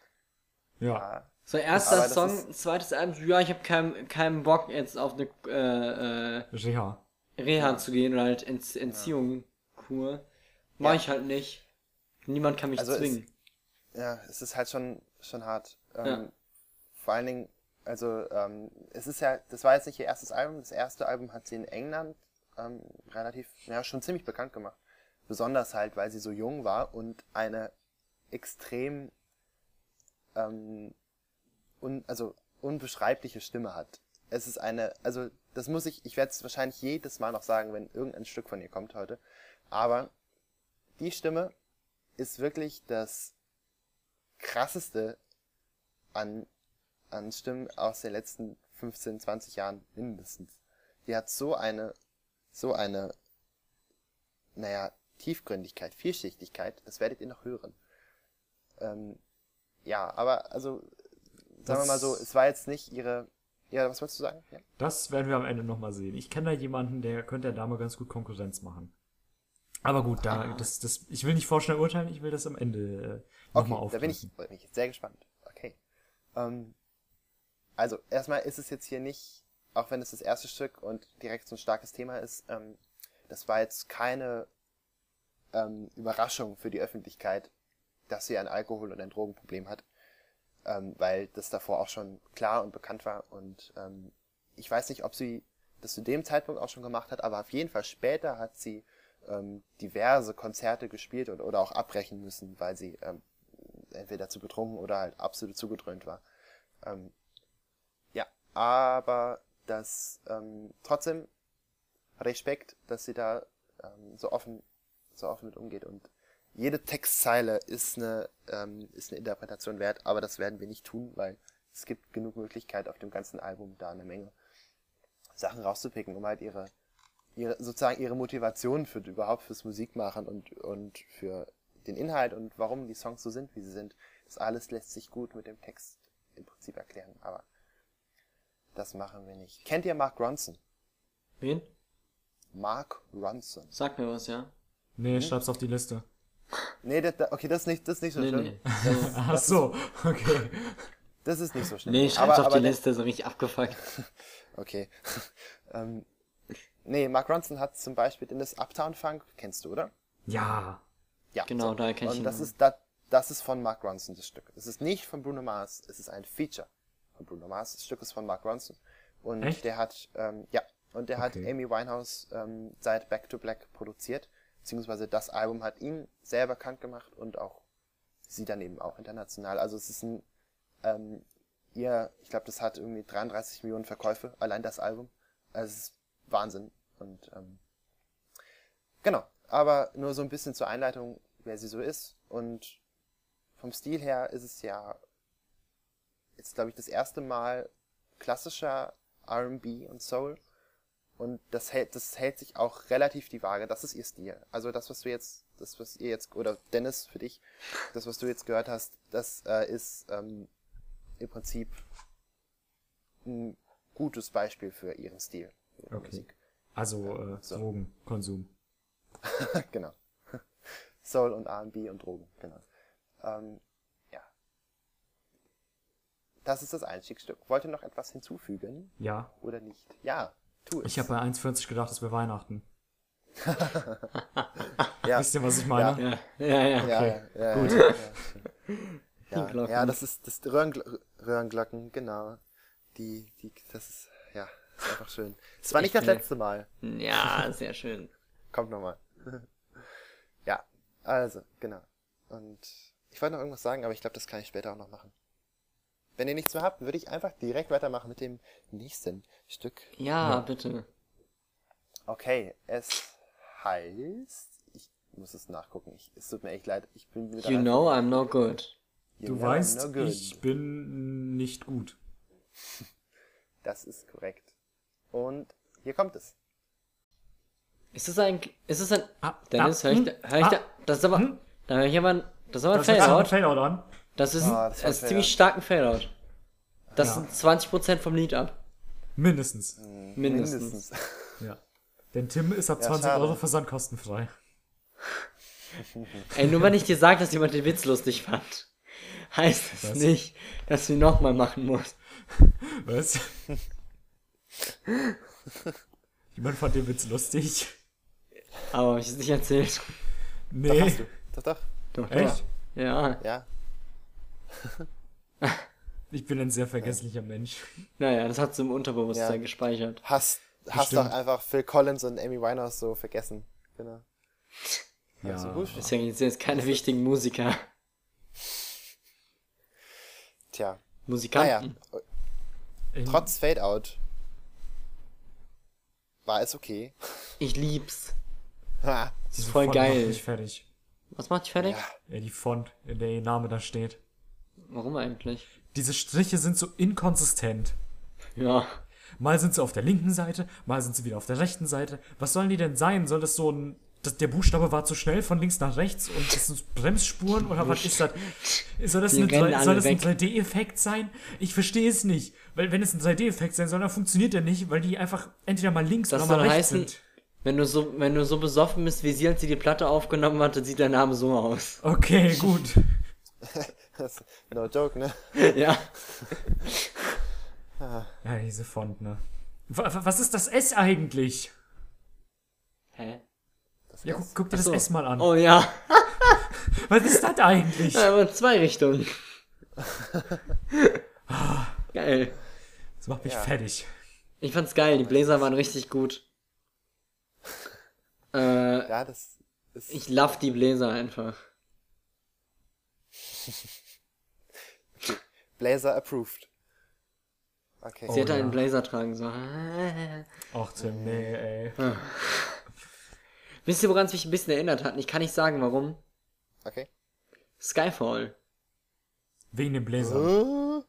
Ja. So, erster Song, zweites Album, ja, ich habe keinen keinen Bock jetzt auf eine äh, äh, Reha. Reha zu gehen oder halt Ent Entziehung, Kur. Mach Ja. ich halt nicht. Niemand kann mich Also es- zwingen. ja, es ist halt schon, schon hart. Ähm, Ja. Vor allen Dingen, also ähm, es ist ja, das war jetzt nicht ihr erstes Album. Das erste Album hat sie in England ähm, relativ, ja, schon ziemlich bekannt gemacht. Besonders halt, weil sie so jung war und eine extrem, ähm, un, also unbeschreibliche Stimme hat. Es ist eine, also das muss ich, ich werde es wahrscheinlich jedes Mal noch sagen, wenn irgendein Stück von ihr kommt heute. Aber die Stimme ist wirklich das krasseste an, an Stimmen aus den letzten 15, 20 Jahren mindestens. Die hat so eine, so eine, naja, Tiefgründigkeit, Vielschichtigkeit, das werdet ihr noch hören. Ähm, ja, aber also, sagen wir mal so, es war jetzt nicht ihre, ja, was wolltest du sagen? Ja? Das werden wir am Ende nochmal sehen. Ich kenne da jemanden, der könnte der Dame ganz gut Konkurrenz machen. Aber gut, da, das, das, ich will nicht vorschnell urteilen, ich will das am Ende äh, nochmal Okay, da bin ich, bin ich jetzt sehr gespannt. Okay. Ähm, also, erstmal ist es jetzt hier nicht, auch wenn es das erste Stück und direkt so ein starkes Thema ist, ähm, das war jetzt keine ähm, Überraschung für die Öffentlichkeit, dass sie ein Alkohol- und ein Drogenproblem hat, ähm, weil das davor auch schon klar und bekannt war und ähm, ich weiß nicht, ob sie das zu dem Zeitpunkt auch schon gemacht hat, aber auf jeden Fall später hat sie ähm, diverse Konzerte gespielt und, oder auch abbrechen müssen, weil sie ähm, entweder zu betrunken oder halt absolut zugedröhnt war. Ähm, ja, aber das ähm, trotzdem Respekt, dass sie da ähm, so offen so offen mit umgeht und jede Textzeile ist eine, ähm, ist eine Interpretation wert, aber das werden wir nicht tun, weil es gibt genug Möglichkeit auf dem ganzen Album da eine Menge Sachen rauszupicken, um halt ihre, ihre sozusagen ihre Motivation für überhaupt fürs Musikmachen und, und für den Inhalt und warum die Songs so sind, wie sie sind. Das alles lässt sich gut mit dem Text im Prinzip erklären, aber das machen wir nicht. Kennt ihr Mark Ronson? Wen? Mark Ronson. Sag mir was, ja? Nee, schreib's auf die Liste. Nee, das, das- okay, das ist nicht, das ist nicht so Nee, schlimm. nee. Ach so, okay. Das ist nicht so schlimm. Nee, schreib's aber, auf aber die Liste, so richtig abgefuckt. *laughs* Okay. *laughs* ähm, nee, Mark Ronson hat zum Beispiel in das Uptown Funk, kennst du, oder? Ja. Ja. Genau, daher kenn ich Und ihn. das ist, das, das ist von Mark Ronson, das Stück. Es ist nicht von Bruno Mars, es ist ein Feature von Bruno Mars. Das Stück ist von Mark Ronson. Und Echt? der hat, ähm, ja, und der hat Okay. Amy Winehouse ähm, seit Back to Black produziert. Beziehungsweise das Album hat ihn sehr bekannt gemacht und auch sie dann eben auch international. Also es ist ein, ähm, ihr, ich glaube, das hat irgendwie 33 Millionen Verkäufe, allein das Album. Also es ist Wahnsinn. Und ähm, genau, aber nur so ein bisschen zur Einleitung, wer sie so ist. Und vom Stil her ist es ja jetzt, glaube ich, das erste Mal klassischer R&B und Soul. Und das hält, das hält sich auch relativ die Waage. Das ist ihr Stil. Also das, was du jetzt, das, was ihr jetzt, oder Dennis für dich, das, was du jetzt gehört hast, das äh, ist ähm, im Prinzip ein gutes Beispiel für ihren Stil. für Okay. Musik. Also äh, So. Drogenkonsum. *laughs* genau. Soul und R&B und Drogen, genau. Ähm, ja. Das ist das Einstiegsstück. Wollt ihr noch etwas hinzufügen Ja. oder nicht? Ja, tu es. Ich habe bei 1,40 gedacht, es wäre Weihnachten. *laughs* ja, Wisst ihr, was ich meine? Ja, ja, ja. ja, okay. ja, ja, Gut. Ja, ja, ja, das ist das Röhrengl Röhrenglocken, genau. Die, die, das ist, ja, ist einfach schön. Es war nicht das letzte Mal. Ja, sehr schön. *laughs* Kommt nochmal. *laughs* ja, also, genau. Und ich wollte noch irgendwas sagen, aber ich glaube, das kann ich später auch noch machen. Wenn ihr nichts mehr habt, würde ich einfach direkt weitermachen mit dem nächsten Stück. Ja, bitte. Okay, es heißt, ich muss es nachgucken. Ich, es tut mir echt leid. Ich bin wieder You know I'm no good. You Du weißt, no good. ich bin nicht gut. *laughs* Das ist korrekt. Und hier kommt es. Ist es ein, ist es ein, Ah, Dennis, da- hör ich, hm, da, hör ich ah, da, das ist aber, hm. da höre ich aber, ein- das ist aber ein Das ist ein an. Das ist, Ah, ein, das das ist ziemlich stark ein Fadeout. Das Ja. sind 20% vom Lied ab. Mindestens. Mindestens. Ja. Denn Tim ist ab Ja, 20 schade. Euro versandkostenfrei. Ey, nur wenn ich dir sage, dass jemand den Witz lustig fand, heißt das Was? nicht, dass du ihn nochmal machen musst. Was? Jemand fand den Witz lustig. Aber hab ich es nicht erzählt. Doch, hast Nee. du. Doch, doch. Doch, Echt? doch. Ja. Ja. *laughs* Ich bin ein sehr vergesslicher Mensch. Naja, das hat sie im Unterbewusstsein Ja. gespeichert. Hast, hast doch einfach Phil Collins und Amy Winehouse so vergessen. Genau. Ja. so gut. Deswegen sind jetzt keine wichtigen Musiker. Tja. Naja, Musikanten. In- trotz Fade-Out war es okay. Ich lieb's. Ha. Das ist voll Font macht geil. mich fertig. Was macht dich fertig? Ja. Ja, die Font, in der ihr Name da steht. Warum eigentlich? Diese Striche sind so inkonsistent. Ja. Mal sind sie auf der linken Seite, mal sind sie wieder auf der rechten Seite. Was sollen die denn sein? Soll das so ein. Das, der Buchstabe war zu schnell von links nach rechts und das sind Bremsspuren oder was ist das? Soll das, drei- soll das ein weg. 3D-Effekt sein? Ich verstehe es nicht. Weil wenn es ein 3D-Effekt sein soll, dann funktioniert der nicht, weil die einfach entweder mal links Das oder mal soll rechts heißen, sind. wenn du so, wenn du so besoffen bist, wie sie, als sie die Platte aufgenommen hatte, sieht der Name so aus. Okay, gut. *laughs* Das- no joke, ne? *laughs* ja. Ja, diese Font, ne? Wa- wa- Was ist das S eigentlich? Hä? Das Ja, guck, guck dir das So. S mal an. Oh ja. *laughs* Was ist das eigentlich? Ja, Aber in zwei Richtungen. *laughs* geil. Das macht mich Ja. fertig. Ich fand's geil, die Bläser waren richtig gut. Äh, Ja, das ist. ich love die Bläser einfach. Blazer approved. Okay. Sie Oh, hätte ja. einen Blazer tragen so. *laughs* Ach, Tim, nee, ey. Wisst ihr, woran es mich ein bisschen erinnert hat? Ich kann nicht sagen, warum. Okay. Skyfall. Wegen dem Bläser. Äh,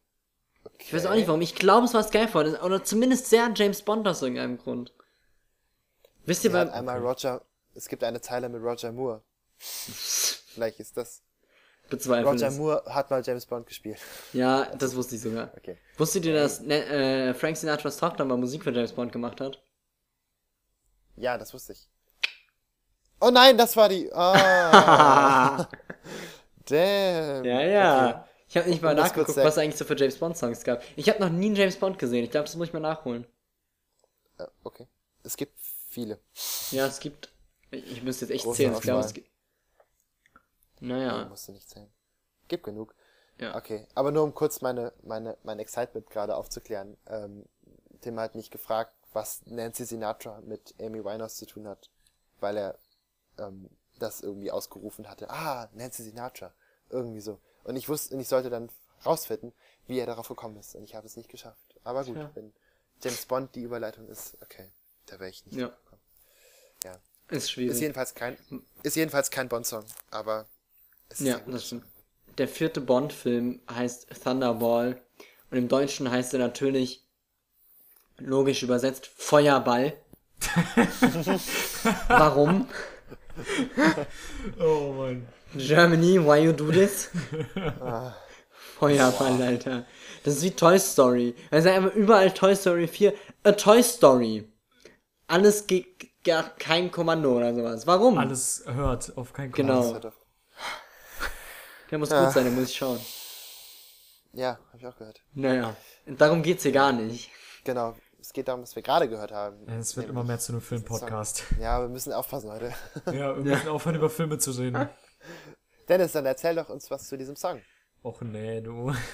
Ich weiß auch nicht warum. Ich glaube, es war Skyfall. Oder zumindest sehr James Bond aus irgendeinem Grund. Wisst ihr, Sie bei, einmal Roger, es gibt eine Zeile mit Roger Moore. Vielleicht ist das. Bezweifle Roger es. Moore hat mal James Bond gespielt. Ja, das wusste ich sogar. Okay. Wusstet ihr, dass ne, äh, Frank Sinatras Tochter mal Musik für James Bond gemacht hat? Ja, das wusste ich. Oh nein, das war die. *laughs* Ah. Damn. Ja, ja. Okay. Ich habe nicht mal nachgeguckt, was es eigentlich so für James Bond Songs gab. Ich habe noch nie einen James Bond gesehen. Ich glaube, das muss ich mal nachholen. Äh, okay. Es gibt viele. Ja, es gibt. Ich, müsste jetzt echt Große zählen. Ich glaube, es gibt. Naja. Musst du nicht zählen. Gibt genug. Ja. Okay. Aber nur um kurz meine, meine, mein Excitement gerade aufzuklären. Ähm, Tim hat mich gefragt, was Nancy Sinatra mit Amy Winehouse zu tun hat. Weil er ähm, das irgendwie ausgerufen hatte. Ah, Nancy Sinatra. Irgendwie so. Und ich wusste, und ich sollte dann rausfinden, wie er darauf gekommen ist. Und ich habe es nicht geschafft. Aber gut, Tja. wenn James Bond die Überleitung ist, okay. Da wäre ich nicht Ja. gekommen. Ja. Ist Ist schwierig. jedenfalls kein, ist jedenfalls kein Bond-Song, aber ist Ja, das stimmt. Der vierte Bond-Film heißt Thunderball und im Deutschen heißt er natürlich, logisch übersetzt, Feuerball. *laughs* Warum? Oh Mann. Germany, why you do this? Feuerball, Alter. Das ist wie Toy Story. Also einfach überall Toy Story 4. A Toy Story. Alles geht gar kein Kommando oder sowas. Warum? Alles hört auf keinen Genau. Der muss gut sein, der muss ich schauen. Ja, habe ich auch gehört. Naja, darum geht's hier gar nicht. Genau. Es geht darum, was wir gerade gehört haben. Ja, Es wird immer mehr zu einem Film-Podcast. Ja, wir müssen aufpassen heute. Ja, wir *laughs* müssen aufhören, über Filme zu reden. *laughs* Dennis, dann erzähl doch uns was zu diesem Song. Och nee, du. *laughs*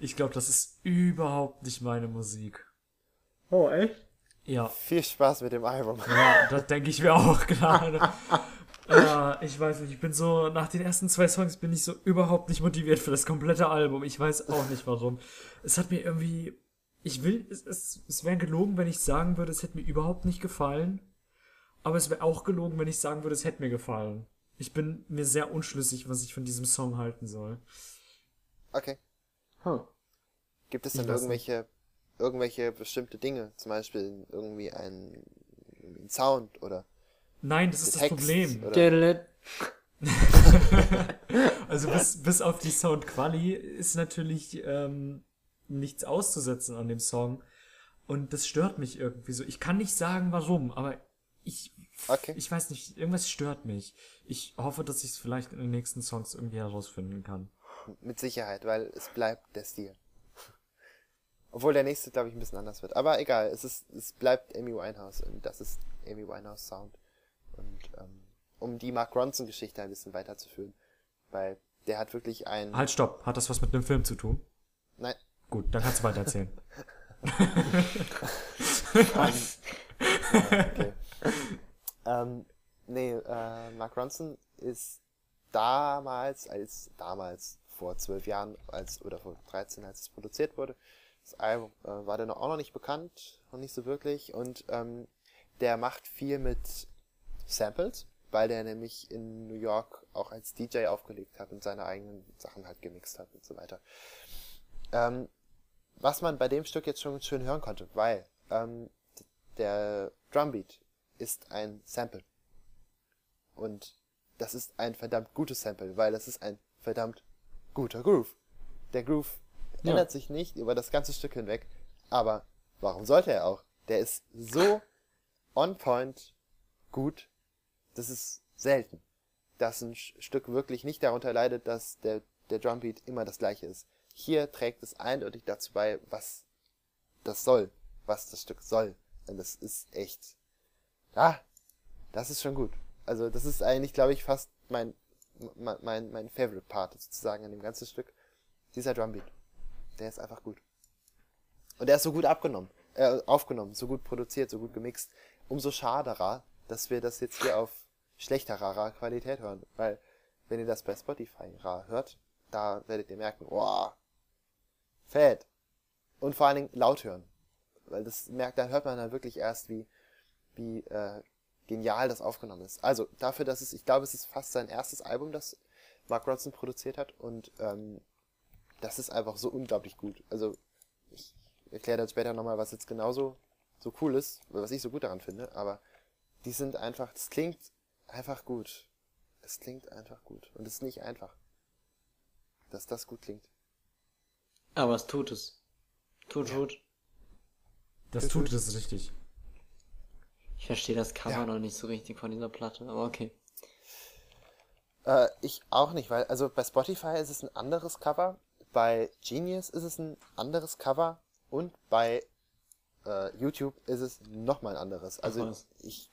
Ich glaube, das ist überhaupt nicht meine Musik. Oh, echt? Ja, Viel Spaß mit dem Album. ja das denke ich mir auch gerade. Ja, ich weiß nicht, ich bin so, nach den ersten zwei Songs bin ich so überhaupt nicht motiviert für das komplette Album. Ich weiß auch nicht warum. Es hat mir irgendwie, ich will, es, es, es wäre gelogen, wenn ich sagen würde, es hätte mir überhaupt nicht gefallen. Aber es wäre auch gelogen, wenn ich sagen würde, es hätte mir gefallen. Ich bin mir sehr unschlüssig, was ich von diesem Song halten soll. Okay. Huh. Gibt es denn irgendwelche, irgendwelche bestimmte Dinge? Zum Beispiel irgendwie ein, irgendwie ein Sound oder Nein, das ist das Problem. oder. *laughs* Also bis, bis auf die Soundquali ist natürlich ähm, nichts auszusetzen an dem Song. Und das stört mich irgendwie so. Ich kann nicht sagen, warum, aber ich, Okay. ich weiß nicht, irgendwas stört mich. Ich hoffe, dass ich es vielleicht in den nächsten Songs irgendwie herausfinden kann. mit Sicherheit, weil es bleibt der Stil. *laughs* Obwohl der nächste, glaube ich, ein bisschen anders wird. Aber egal, es ist, es bleibt Amy Winehouse und das ist Amy Winehouse Sound. Und ähm, um die Mark Ronson Geschichte ein bisschen weiterzuführen, weil der hat wirklich ein, Halt, stopp. Hat das was mit einem Film zu tun? nein, Gut, dann kannst du weitererzählen. *laughs* okay. ähm, nee, äh, Mark Ronson ist damals, als damals vor zwölf Jahren, als oder vor 13, als es produziert wurde, das Album äh, war noch auch noch nicht bekannt, noch nicht so wirklich und ähm, der macht viel mit Samples, weil der nämlich in New York auch als DJ aufgelegt hat und seine eigenen Sachen halt gemixt hat und so weiter. Ähm, was man bei dem Stück jetzt schon schön hören konnte, weil ähm, der Drumbeat ist ein Sample. Und das ist ein verdammt gutes Sample, weil das ist ein verdammt guter Groove. Der Groove Ja. ändert sich nicht über das ganze Stück hinweg, aber warum sollte er auch? Der ist so *laughs* on point gut, das ist selten, dass ein Stück wirklich nicht darunter leidet, dass der, der Drumbeat immer das gleiche ist. Hier trägt es eindeutig dazu bei, was das soll, was das Stück soll. Und das ist echt, ah, das ist schon gut. Also das ist eigentlich, glaube ich, fast mein, mein, mein, mein Favorite Part sozusagen an dem ganzen Stück. Dieser Drumbeat. Der ist einfach gut. Und der ist so gut abgenommen, äh, aufgenommen, so gut produziert, so gut gemixt. Umso schaderer, dass wir das jetzt hier auf schlechterer Qualität hören. Weil, wenn ihr das bei Spotify hört, da werdet ihr merken, wow, fett. Und vor allen Dingen laut hören. Weil das merkt, dann hört man dann wirklich erst, wie, wie, äh, genial das aufgenommen ist. Also dafür, dass es, ich glaube, es ist fast sein erstes Album, das Mark Ronson produziert hat und ähm, das ist einfach so unglaublich gut. Also ich erkläre dann später nochmal, was jetzt genauso so cool ist, was ich so gut daran finde, aber die sind einfach, das klingt einfach gut. Es klingt einfach gut und es ist nicht einfach, dass das gut klingt. Aber es tut es. Tut, tut. Das tut es richtig. Ich verstehe das Cover Ja. noch nicht so richtig von dieser Platte, aber okay. Äh, ich auch nicht, weil, also bei Spotify ist es ein anderes Cover, bei Genius ist es ein anderes Cover und bei äh, YouTube ist es nochmal ein anderes. Also ich,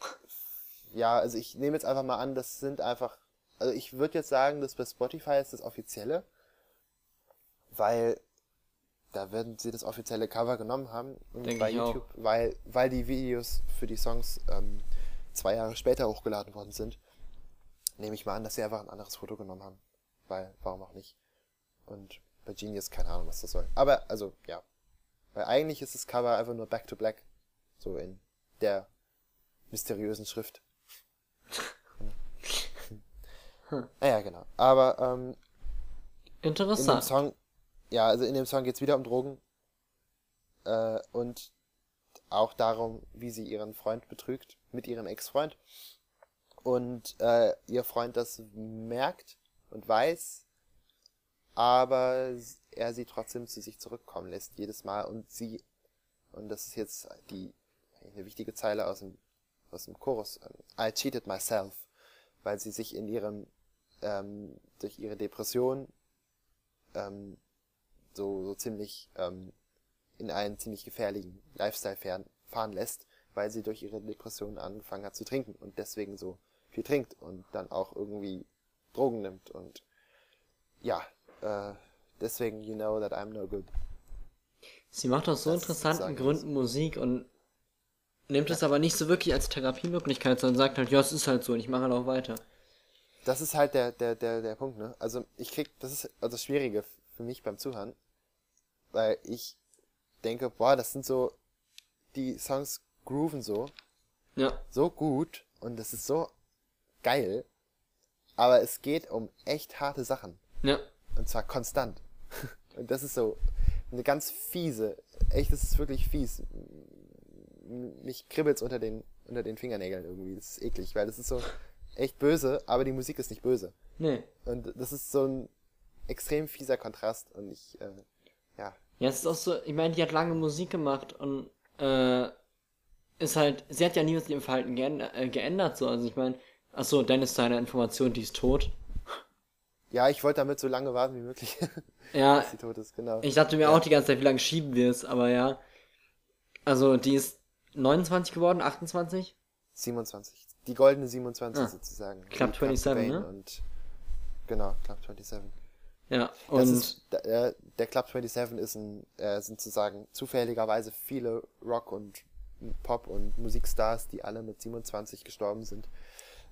ja, also ich nehme jetzt einfach mal an, das sind einfach, also ich würde jetzt sagen, dass bei Spotify ist das offizielle, weil da werden sie das offizielle Cover genommen haben und Denk bei ich auch. YouTube, weil, weil die Videos für die Songs ähm, zwei Jahre später hochgeladen worden sind, nehme ich mal an, dass sie einfach ein anderes Foto genommen haben. Weil, warum auch nicht? Und bei Genius keine Ahnung, was das soll. Aber, also, ja. Weil eigentlich ist das Cover einfach nur Back to Black. So in der mysteriösen Schrift. Naja, genau. Aber ähm, in dem Interessant. Song, ja, also in dem Song geht's wieder um Drogen. Äh, und auch darum, wie sie ihren Freund betrügt mit ihrem Ex-Freund. Und äh, ihr Freund das merkt und weiß, aber er sie trotzdem zu sich zurückkommen lässt, jedes Mal. Und sie, und das ist jetzt die eine wichtige Zeile aus dem, aus dem Chorus, ähm, I cheated myself, weil sie sich in ihrem, ähm, durch ihre Depression ähm, so, so ziemlich ähm, in einen ziemlich gefährlichen Lifestyle fahren, fahren lässt, weil sie durch ihre Depression angefangen hat zu trinken und deswegen so viel trinkt und dann auch irgendwie Drogen nimmt und ja, äh, deswegen you know that I'm no good. Sie macht aus so Das interessanten Gründen Musik und nimmt es aber nicht so wirklich als Therapiemöglichkeit, sondern sagt halt, ja, es ist halt so und ich mache halt auch weiter. Das ist halt der, der, der, der Punkt, ne? Also ich krieg, das ist also das Schwierige für mich beim Zuhören, weil ich denke, boah, das sind so, die Songs grooven so, Ja, so gut und das ist so geil, aber es geht um echt harte Sachen. ja. Und zwar konstant. *laughs* Und das ist so eine ganz fiese, echt, das ist wirklich fies. Mich kribbelt's unter den, unter den Fingernägeln irgendwie. Das ist eklig, weil das ist so echt böse, aber die Musik ist nicht böse. Nee. Und das ist so ein extrem fieser Kontrast und ich, äh, ja, Ja, es ist auch so, ich meine, die hat lange Musik gemacht und äh, ist halt, sie hat ja nie was in ihrem Verhalten geändert, äh, geändert so. Also ich meine, achso, Dennis seine Information, die ist tot. ja, ich wollte damit so lange warten wie möglich, *laughs* Ja, bis sie tot ist, genau. ich dachte mir Ja. auch die ganze Zeit, wie lange schieben wir es, aber ja. Also die ist 29 geworden, 28? 27. Die goldene 27 Ah. sozusagen. Club Wie 27, Cobain ne? Und, genau, Club 27. Ja, und ist, der, der Club 27 ist ein, äh, sind sozusagen zufälligerweise viele Rock- und Pop- und Musikstars, die alle mit 27 gestorben sind.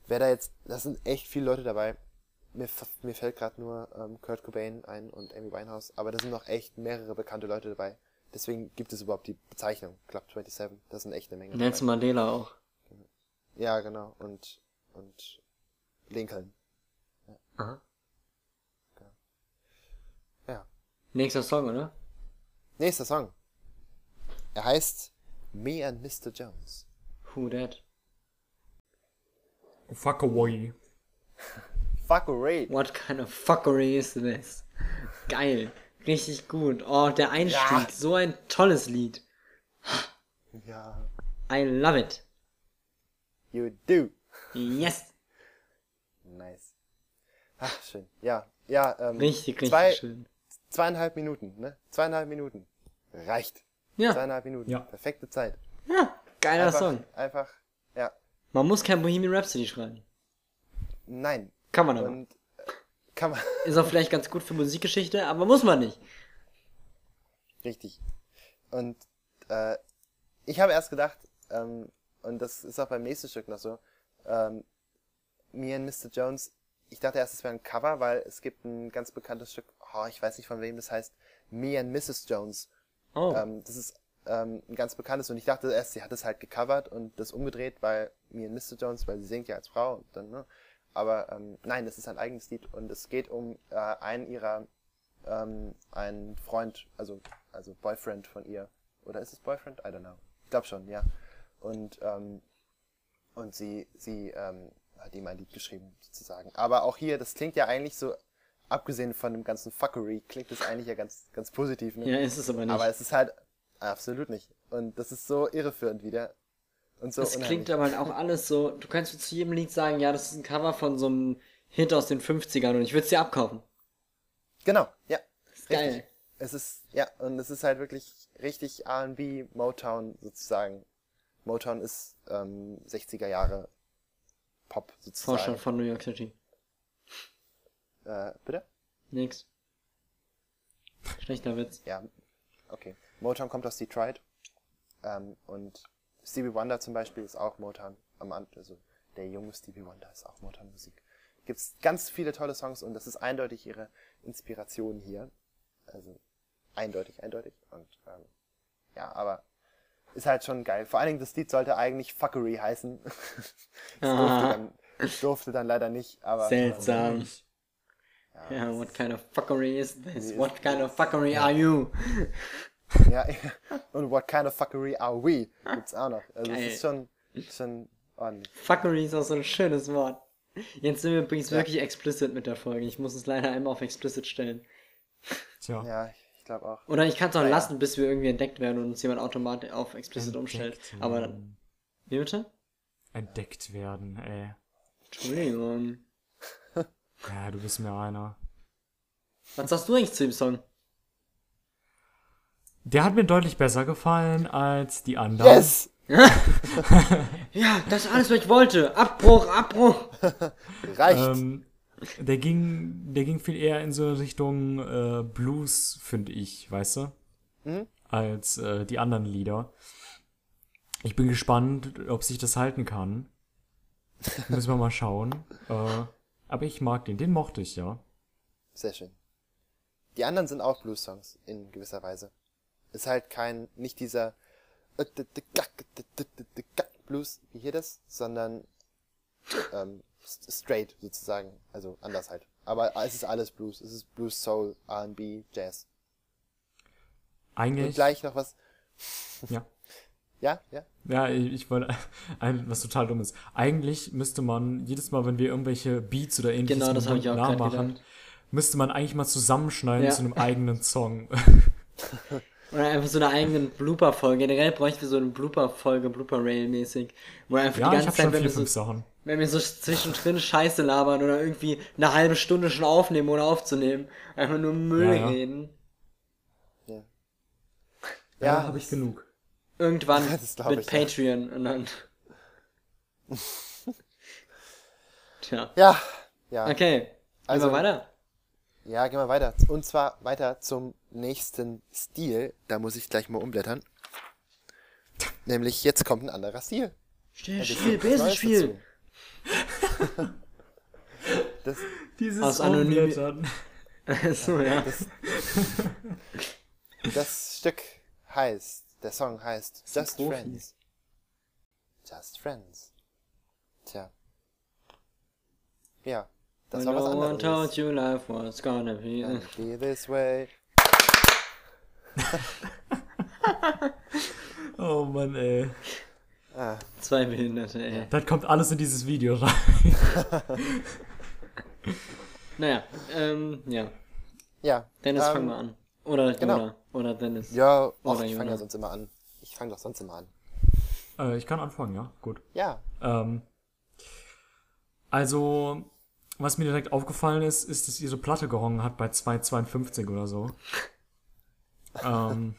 Wer da jetzt, das sind echt viele Leute dabei. Mir, mir fällt gerade nur ähm, Kurt Cobain ein und Amy Winehouse, aber da sind noch echt mehrere bekannte Leute dabei. Deswegen gibt es überhaupt die Bezeichnung Club 27. Das sind echt eine Menge. Nelson. Mandela auch. Ja, genau. Und, und Lincoln. Aha. Ja. Nächster Song, oder? Nächster Song. Er heißt Me and Mr. Jones. Who that? Fuck away. Fuck Ray. What kind of fuckery is this? Geil. Richtig gut. Oh, der Einstieg. Ja. So ein tolles Lied. Ja. I love it. You do. Yes. Nice. Ach, schön. Ja. Ja, ähm, Richtig, richtig zwei, schön. zweieinhalb Minuten, ne? Zweieinhalb Minuten. Reicht. Ja. Zweieinhalb Minuten. Ja. Perfekte Zeit. Ja. Geiler Einfach, Song. einfach, ja. Man muss kein Bohemian Rhapsody schreiben. Nein. Kann man aber. Und äh, kann man, *laughs* Ist auch vielleicht ganz gut für Musikgeschichte, aber muss man nicht. Richtig. Und äh, ich habe erst gedacht, ähm, und das ist auch beim nächsten Stück noch so, ähm, Me and Mr. Jones, ich dachte erst, es wäre ein Cover, weil es gibt ein ganz bekanntes Stück, oh, ich weiß nicht von wem das heißt, Me and Mrs. Jones. Oh. Ähm, das ist ähm, ein ganz bekanntes und ich dachte erst, sie hat es halt gecovert und das umgedreht, weil mir Mr. Jones, weil sie singt ja als Frau und dann, ne? Aber ähm, nein, das ist ein eigenes Lied und es geht um äh, einen ihrer, ähm, einen Freund, also, also Boyfriend von ihr. Oder ist es Boyfriend? I don't know. Ich glaube schon, ja. Und, ähm, und sie, sie ähm, hat ihm ein Lied geschrieben, sozusagen. Aber auch hier, das klingt ja eigentlich so, abgesehen von dem ganzen Fuckery, klingt das eigentlich ja ganz, ganz positiv. Ne? Ja, ist es aber nicht. Aber es ist halt absolut nicht. Und das ist so irreführend wieder. Und so Es klingt unheimlich. aber halt auch alles so, du kannst zu jedem Lied sagen, ja, das ist ein Cover von so einem Hit aus den 50ern und ich würde es dir abkaufen. Genau, ja. Ist geil. Richtig. Es ist, ja, und es ist halt wirklich richtig R&B, Motown sozusagen. Motown ist ähm, 60er Jahre Pop sozusagen. Vorstand von New York City. Äh, bitte? Nix. Schlechter Witz. Ja, okay. Motown kommt aus Detroit. Ähm, und Stevie Wonder zum Beispiel ist auch Motown am An also der junge Stevie Wonder ist auch Motown-Musik. Gibt's ganz viele tolle Songs und das ist eindeutig ihre Inspiration hier. Also eindeutig, eindeutig. Und ähm, ja, aber ist halt schon geil. Vor allen Dingen das Lied sollte eigentlich Fuckery heißen. *laughs* das durfte Ah, dann, durfte dann leider nicht, aber *laughs* seltsam. Ja, what kind of fuckery is this? What kind of fuckery are you? *laughs* Ja, und what kind of fuckery are we? Gibt's auch noch. Also Geil. es ist schon, schon ordentlich. Fuckery ist auch so ein schönes Wort. Jetzt sind wir übrigens wirklich explicit mit der Folge. Ich muss es leider einmal auf explicit stellen. Tja. Ja, ich glaube auch. Oder ich kann es auch Ja, ja. lassen, bis wir irgendwie entdeckt werden und uns jemand automatisch auf explicit umstellt. Entdeckt Aber werden. dann. Wie bitte? Entdeckt werden, ey. Entschuldigung. *laughs* Ja, du bist mir einer. Was sagst du eigentlich zu dem Song? Der hat mir deutlich besser gefallen als die anderen. Yes! *laughs* Ja, das ist alles, was ich wollte. Abbruch, Abbruch. *laughs* Reicht! Ähm, der ging, der ging viel eher in so Richtung äh, Blues, finde ich, weißt du? Mhm. Als äh, die anderen Lieder. Ich bin gespannt, ob sich das halten kann. *laughs* Müssen wir mal schauen. Äh, aber ich mag den, den mochte ich, ja. Sehr schön. Die anderen sind auch Blues-Songs in gewisser Weise. Ist halt kein, nicht dieser Blues wie hier das, sondern ähm, straight sozusagen. Also anders halt. Aber es ist alles Blues. Es ist Blues, Soul, R&B, Jazz. Und Eigentlich. gleich noch was. *laughs* Ja. Ja, ja. Ja, ich, ich wollte *laughs* ein, was total dummes. Eigentlich müsste man jedes Mal, wenn wir irgendwelche Beats oder ähnliches Genau, das ich auch nachmachen, gedacht. müsste man eigentlich mal zusammenschneiden Ja. zu einem eigenen Song. *laughs* Oder einfach so eine eigene Blooper-Folge. Generell bräuchten wir so eine Blooper-Folge, Blooper-Rail-mäßig. Wo einfach ja, die ich ganze habe Zeit, schon wenn vier, fünf Sachen. Wenn wir so zwischendrin Scheiße labern oder irgendwie eine halbe Stunde schon aufnehmen, ohne aufzunehmen, einfach nur Müll Ja, ja. reden. Ja, Ja, habe ich genug. Irgendwann mit ich, ja. Patreon und dann. *laughs* Tja. Ja, ja. Okay. Gehen Also- wir weiter. Ja, gehen wir weiter. Und zwar weiter zum nächsten Stil. Da muss ich gleich mal umblättern. Nämlich jetzt kommt ein anderer Stil. Still, Das Spiel, Das, Dieses Aus Umblättern. *laughs* so, ja. das Stück heißt, der Song heißt Just Profi. Friends. Just Friends. Tja. Ja, das When war was no one told anderes. you life was gonna be. Be this way. *laughs* Oh Mann, ey. Ah, Zwei Behinderte, ey. Das kommt alles in dieses Video rein. *laughs* Naja, ähm, ja. ja. Dennis, ähm, fang mal an. Oder genau. Jona. Oder Dennis. Ja, och, Oder ich fange ja sonst immer an. Ich fange doch sonst immer an. Äh, ich kann anfangen, ja. Gut. Ja. Ähm, also, was mir direkt aufgefallen ist, ist, dass ihre Platte gehongen hat bei 2,52 oder so. *laughs* ähm,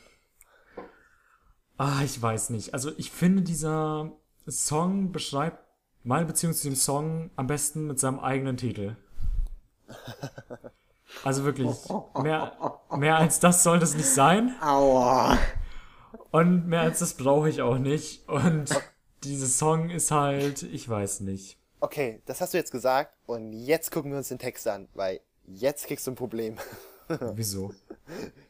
ah, ich weiß nicht. Also, ich finde, dieser Song beschreibt meine Beziehung zu dem Song am besten mit seinem eigenen Titel. Also wirklich, mehr, mehr als das sollte es nicht sein. Aua. Und mehr als das brauche ich auch nicht. Und dieser Song ist halt, ich weiß nicht. Okay, das hast du jetzt gesagt und jetzt gucken wir uns den Text an, weil jetzt kriegst du ein Problem. *laughs* Wieso?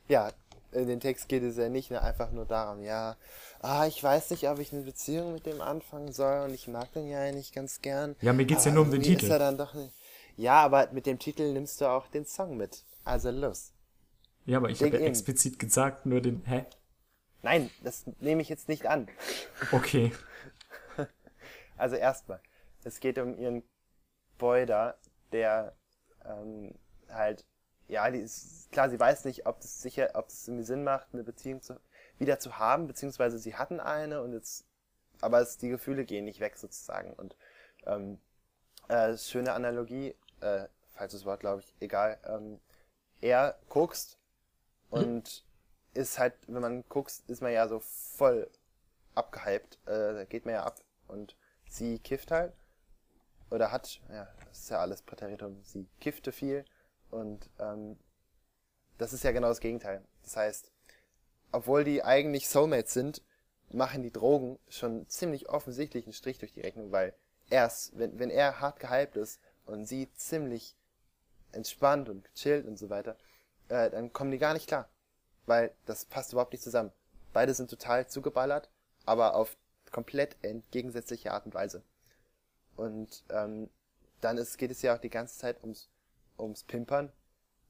ja, in dem Text geht es ja nicht nur einfach nur darum, ja, ah, ich weiß nicht, ob ich eine Beziehung mit dem anfangen soll und ich mag den ja eigentlich ganz gern. Ja, mir geht's ja nur um den Titel. Ist er dann doch nicht. Ja, aber mit dem Titel nimmst du auch den Song mit. Also los. Ja, aber ich habe ja explizit gesagt, nur den, hä? Nein, das nehme ich jetzt nicht an. Okay. *laughs* Also erstmal, es geht um ihren Boy da, der ähm, halt, ja, die ist, klar, sie weiß nicht, ob das sicher, ob es irgendwie Sinn macht, eine Beziehung zu, wieder zu haben, beziehungsweise sie hatten eine und jetzt, aber es, die Gefühle gehen nicht weg sozusagen und ähm, äh, schöne Analogie, äh, falsches Wort, glaube ich, egal. Ähm, er kokst und ist halt, wenn man kokst, ist man ja so voll abgehypt, äh, geht man ja ab und sie kifft halt oder hat, ja, das ist ja alles Präteritum, sie kiffte viel und ähm, das ist ja genau das Gegenteil. Das heißt, obwohl die eigentlich Soulmates sind, machen die Drogen schon ziemlich offensichtlich einen Strich durch die Rechnung, weil erst, wenn, wenn er hart gehypt ist und sie ziemlich entspannt und gechillt und so weiter, äh, dann kommen die gar nicht klar. Weil das passt überhaupt nicht zusammen. Beide sind total zugeballert, aber auf komplett entgegensätzliche Art und Weise. Und ähm, dann ist, geht es ja auch die ganze Zeit ums, ums Pimpern,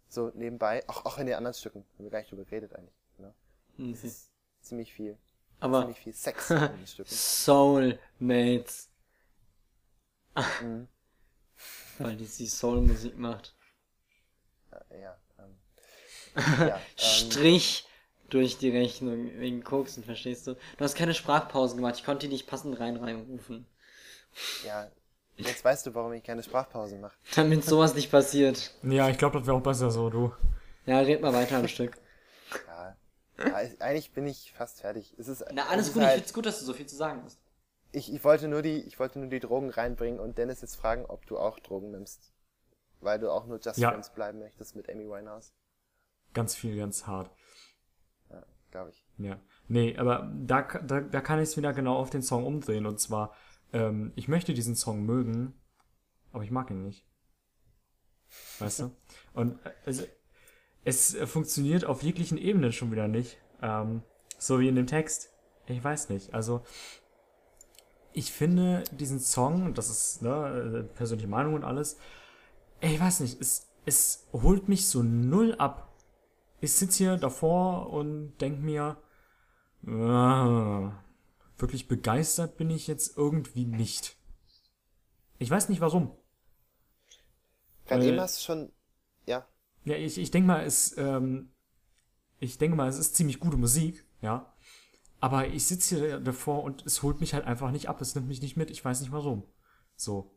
so nebenbei, auch, auch in den anderen Stücken, haben wir gar nicht drüber geredet eigentlich. Ne? Es ist ziemlich viel, Aber ziemlich viel Sex in den *laughs* Stücken. Soulmates. Mhm. *laughs* Weil die sie Soul-Musik macht. Äh, ja, ähm, *laughs* ja, ähm, Strich durch die Rechnung wegen Koksen, verstehst du? Du hast keine Sprachpausen gemacht, ich konnte die nicht passend rein reinrufen. ja, jetzt weißt du, warum ich keine Sprachpausen mache. *laughs* Damit sowas nicht passiert. Ja, ich glaube, das wäre auch besser so, du. Ja, red mal weiter ein Stück. Ja, ja, ist- eigentlich bin ich fast fertig. Es ist, Na, es alles ist gut, ich halt, find's gut, dass du so viel zu sagen hast. ich, ich wollte nur die, ich wollte nur die Drogen reinbringen und Dennis jetzt fragen, ob du auch Drogen nimmst. Weil du auch nur Just Ja. Friends bleiben möchtest mit Amy Winehouse. Ganz viel, ganz hart. Ja, glaube ich. Ja. Nee, aber da, da, da kann ich es wieder genau auf den Song umdrehen. Und zwar, ähm, ich möchte diesen Song mögen, aber ich mag ihn nicht. Weißt du? Und also, es funktioniert auf jeglichen Ebenen schon wieder nicht. Ähm, so wie in dem Text. Ich weiß nicht. Also, ich finde diesen Song, das ist ne, äh, persönliche Meinung und alles, ich weiß nicht, es, es holt mich so null ab ich sitze hier davor und denk mir, äh, wirklich begeistert bin ich jetzt irgendwie nicht. Ich weiß nicht warum. Gerade eben hast du schon, ja, Ja, ich, ich denke mal, es, ähm, ich denke mal, es ist ziemlich gute Musik, ja. Aber ich sitze hier davor und es holt mich halt einfach nicht ab. Es nimmt mich nicht mit. Ich weiß nicht warum. So.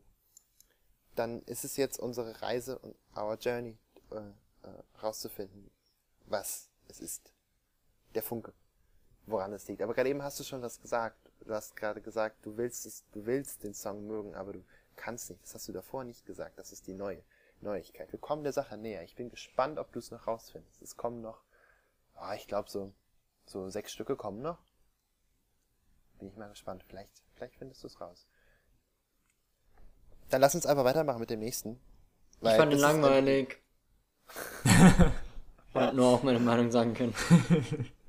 dann ist es jetzt unsere Reise und our journey, äh, äh, rauszufinden, was es ist. Der Funke. Woran es liegt. Aber gerade eben hast du schon was gesagt. Du hast gerade gesagt, du willst es, du willst den Song mögen, aber du kannst nicht. Das hast du davor nicht gesagt. Das ist die neue Neuigkeit. Wir kommen der Sache näher. Ich bin gespannt, ob du es noch rausfindest. Es kommen noch, ah, ich glaube so, so sechs Stücke kommen noch. Bin ich mal gespannt. Vielleicht, vielleicht findest du es raus. Dann lass uns einfach weitermachen mit dem nächsten. Ich fand ihn langweilig. *laughs* Ich hätte nur auch meine Meinung sagen können. *laughs*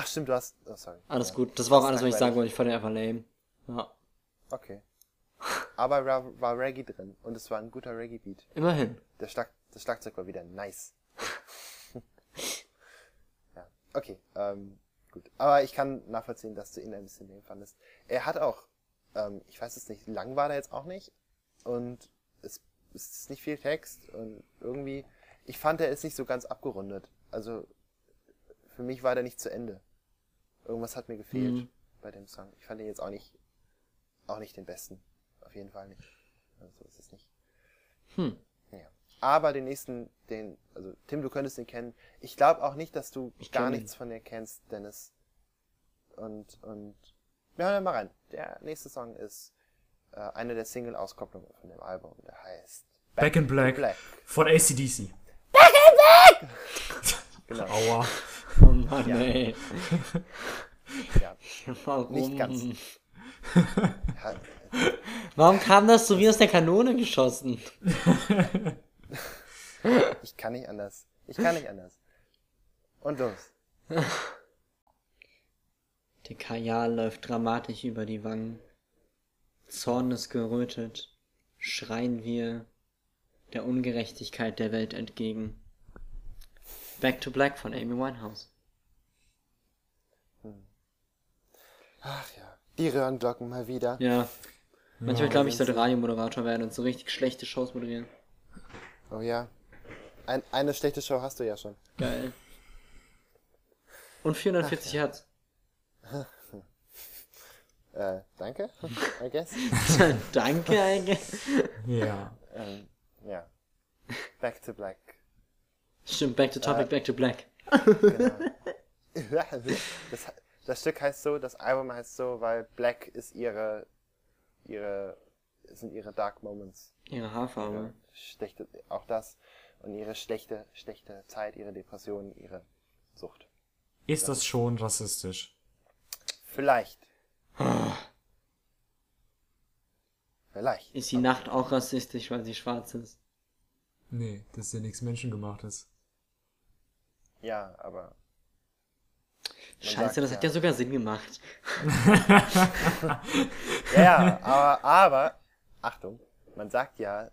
Ach stimmt, du hast. Oh, sorry. Alles Ja. gut. Das war auch alles, was ich sagen wollte. Ich fand ihn einfach lame. Ja. Okay. Aber war, war Reggae drin und es war ein guter Reggae-Beat. Immerhin. Der Schlag, das Schlagzeug war wieder nice. *laughs* ja, okay, ähm, gut. Aber ich kann nachvollziehen, dass du ihn ein bisschen lame fandest. Er hat auch, ähm, ich weiß es nicht, lang war der jetzt auch nicht. Und es, es ist nicht viel Text und irgendwie, ich fand, er ist nicht so ganz abgerundet. Also, für mich war der nicht zu Ende. Irgendwas hat mir gefehlt Mhm. bei dem Song. Ich fand ihn jetzt auch nicht, auch nicht den besten. Auf jeden Fall nicht. Also, so ist es nicht. Hm. Ja. Aber den nächsten, den, also Tim, du könntest ihn kennen. Ich glaube auch nicht, dass du Ich gar ihn. nichts von dir kennst, Dennis. Und, und, wir hören mal rein. Der nächste Song ist äh, eine der Single-Auskopplungen von dem Album. Der heißt Back in Black. Black. Von ACDC. *laughs* Genau. Aua. *laughs* Oh Mann, Ja. ey. *laughs* Ja. Warum? Nicht ganz. Warum kam das so wie aus der Kanone geschossen? *laughs* ich kann nicht anders. Ich kann nicht anders. Und los. Der Kajal läuft dramatisch über die Wangen. Zornesgerötet schreien wir der Ungerechtigkeit der Welt entgegen. Back to Black von Amy Winehouse. Ach ja. Die Röhrenglocken mal wieder. Ja. Manchmal Ja, glaube ich, sollte Radiomoderator werden und so richtig schlechte Shows moderieren. Oh ja. Ein, eine schlechte Show hast du ja schon. Geil. Und 440 Hertz. *laughs* Äh, *laughs* danke, I guess. Danke, Eike. Ja. ähm, ja. Back to Black. Stimmt, back to topic, back to black. *laughs* Das, das Stück heißt so, das Album heißt so, weil Black ist ihre, ihre, sind ihre Dark Moments. Ihre Haarfarbe. Schlechte, auch das. Und ihre schlechte, schlechte Zeit, ihre Depression, ihre Sucht. Ist das schon rassistisch? Vielleicht. *sighs* Vielleicht. Ist die Nacht auch rassistisch, weil sie schwarz ist? Nee, das ist ja nichts Menschengemachtes. Ja, aber. Scheiße, sagt das hat ja sogar Sinn gemacht. *laughs* Ja, ja, aber, aber, Achtung, man sagt ja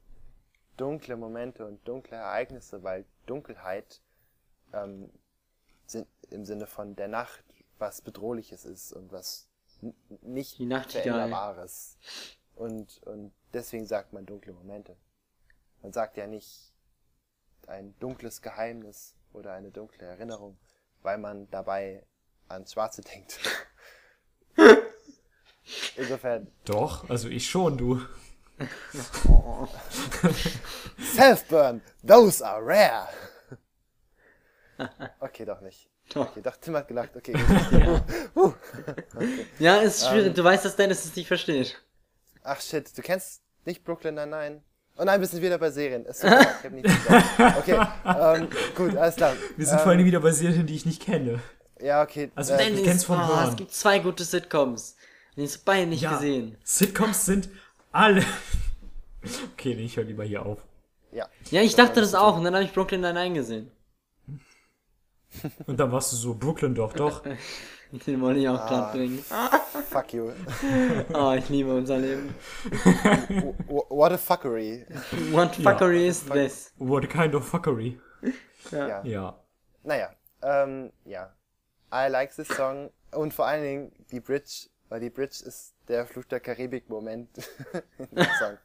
dunkle Momente und dunkle Ereignisse, weil Dunkelheit ähm, sin- im Sinne von der Nacht was Bedrohliches ist und was nicht. Veränderbares. Und, und deswegen sagt man dunkle Momente. Man sagt ja nicht ein dunkles Geheimnis oder eine dunkle Erinnerung, weil man dabei ans Schwarze denkt. *laughs* Insofern, Doch, also ich schon, du. *laughs* Self-burn, those are rare. Okay, doch nicht. Doch. Okay, doch, Tim hat gelacht. Okay, Ja, *laughs* ist schwierig. du weißt, dass Dennis es nicht versteht. ach shit, du kennst nicht Brooklyn Nine-Nine? Oh nein, wir sind wieder bei Serien. Ist super, ich hab nichts gesagt. Okay, ähm, gut, alles klar. Wir sind ähm, vor allem wieder bei Serien, die ich nicht kenne. Ja, okay. Also äh, Dennis- kenn's vom oh, es gibt zwei gute Sitcoms. Die hast du beide nicht Ja, gesehen. Sitcoms sind alle. *laughs* Okay, nee, ich höre lieber hier auf. ja. Ja, ich dachte das auch und dann habe ich Brooklyn Nine-Nine gesehen. Und dann warst du so, Brooklyn doch, doch. *laughs* Den wollte ich auch Ah. gerade bringen. Fuck you. Oh, *laughs* ich liebe unser Leben. What a fuckery. What fuckery is this? What kind of fuckery. Ja. Ja. Naja, ähm, ja. I like this song. Und vor allen Dingen die Bridge, weil die Bridge ist der Fluch der Karibik-Moment *laughs* in dem Song.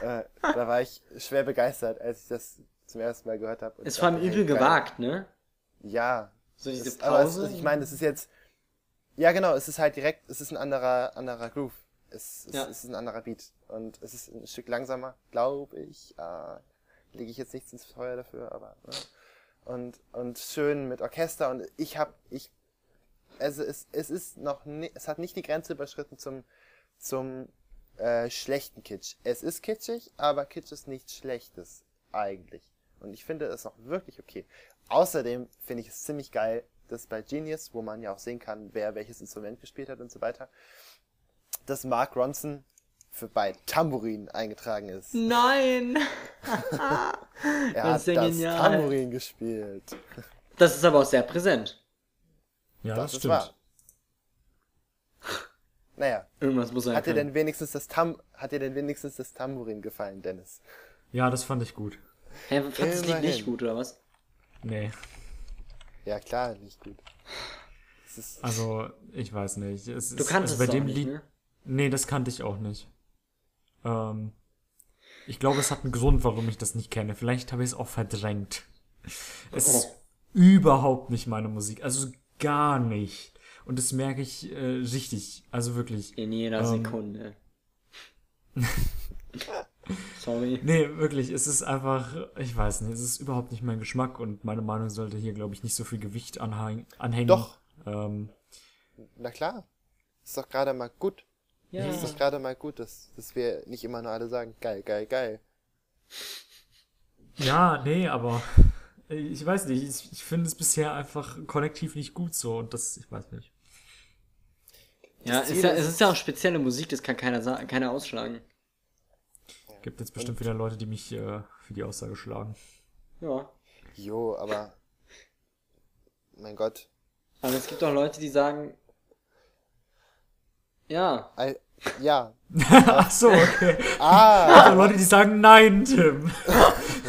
*laughs* äh, da war ich schwer begeistert, als ich das zum ersten Mal gehört habe. Ist vor allem übel gewagt, ne? Ja. So diese Es- aber es, Pause. ich meine, es ist jetzt. Ja, genau, es ist halt direkt, es ist ein anderer, anderer Groove. Es, es, Ja. es ist ein anderer Beat. Und es ist ein Stück langsamer, glaube ich. Äh, lege ich jetzt nichts ins Feuer dafür, aber. Ne? Und, und schön mit Orchester. Und ich habe, ich. Also es, es ist noch ni es hat nicht die Grenze überschritten zum, zum äh, schlechten Kitsch. Es ist kitschig, aber Kitsch ist nichts Schlechtes, eigentlich. Und ich finde es auch wirklich okay. Außerdem finde ich es ziemlich geil, dass bei Genius, wo man ja auch sehen kann, wer welches Instrument gespielt hat und so weiter, dass Mark Ronson für bei Tambourin eingetragen ist. Nein! *laughs* *laughs* Er Das hat ja das genial. Tambourin gespielt. Das ist aber auch sehr präsent. Ja, Das das, ist stimmt. wahr. Naja, Irgendwas muss er hat dir denn wenigstens das Tam hat dir denn wenigstens das Tambourin gefallen, Dennis? Ja, das fand ich gut. Hä, fandst du das Lied nicht gut, oder was? Nee. Ja, klar, nicht gut. Es ist, Also, ich weiß nicht. Es Du ist, kanntest also bei es auch dem nicht, Lied. ne? Nee, das kannte ich auch nicht. Ähm, ich glaube, es hat einen Grund, warum ich das nicht kenne. Vielleicht habe ich es auch verdrängt. Es ist Oh. überhaupt nicht meine Musik. Also gar nicht. Und das merke ich äh, richtig. Also wirklich. In jeder Ähm. Sekunde. *laughs* Sorry. Nee, wirklich, es ist einfach, ich weiß nicht, es ist überhaupt nicht mein Geschmack und meine Meinung sollte hier, glaube ich, nicht so viel Gewicht anhängen. Doch. Ähm, na klar. Ist doch gerade mal gut. Ja. Ist doch gerade mal gut, dass, dass wir nicht immer nur alle sagen, geil, geil, geil. ja, nee, aber ich weiß nicht, ich, ich finde es bisher einfach kollektiv nicht gut so und das, ich weiß nicht. Ja, ist ja, es ist ja auch spezielle Musik, das kann keiner, keiner ausschlagen. Gibt jetzt bestimmt wieder Leute, die mich äh, für die Aussage schlagen. Ja. Jo, aber mein Gott. Aber es gibt auch Leute, die sagen, ja, I, ja. *laughs* Ach so, okay. Ah, Also Leute, die sagen nein, Tim.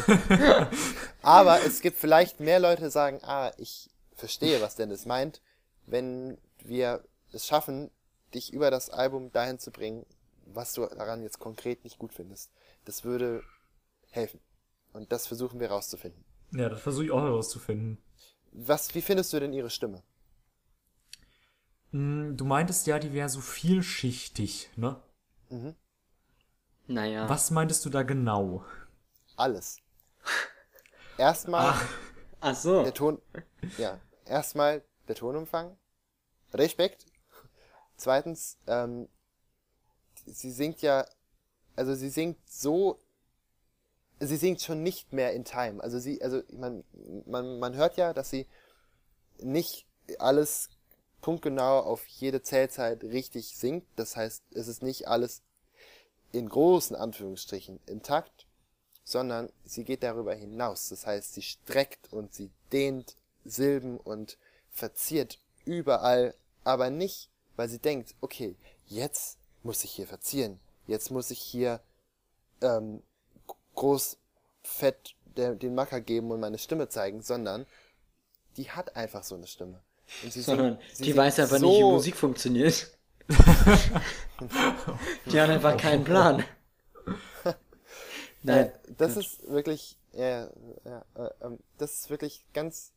*laughs* aber es gibt vielleicht mehr Leute, die sagen, ah, ich verstehe, was Dennis meint, wenn wir es schaffen, dich über das Album dahin zu bringen, was du daran jetzt konkret nicht gut findest. Das würde helfen. Und das versuchen wir rauszufinden. Ja, das versuche ich auch herauszufinden. Was, wie findest du denn ihre Stimme? Hm, Du meintest ja, die wäre so vielschichtig, ne? naja. Was meintest du da genau? Alles. Erstmal Ach so. der Ton, ja, erstmal der Tonumfang. Respekt. Zweitens, ähm, sie singt ja, also sie singt so, sie singt schon nicht mehr in Time. Also sie, also man, man, man hört ja, dass sie nicht alles punktgenau auf jede Zählzeit richtig singt. Das heißt, es ist nicht alles in großen Anführungsstrichen im Takt, sondern sie geht darüber hinaus. Das heißt, sie streckt und sie dehnt Silben und verziert überall, aber nicht, weil sie denkt, okay, jetzt muss ich hier verzieren, jetzt muss ich hier ähm, groß fett den Macker geben und meine Stimme zeigen, sondern die hat einfach so eine Stimme. Sie Sondern singt- sie die weiß einfach so, nicht, wie Musik funktioniert. *laughs* die hat einfach keinen Plan. Nein. Äh, das ist wirklich, ja, ja, äh, ähm, das ist wirklich ganz,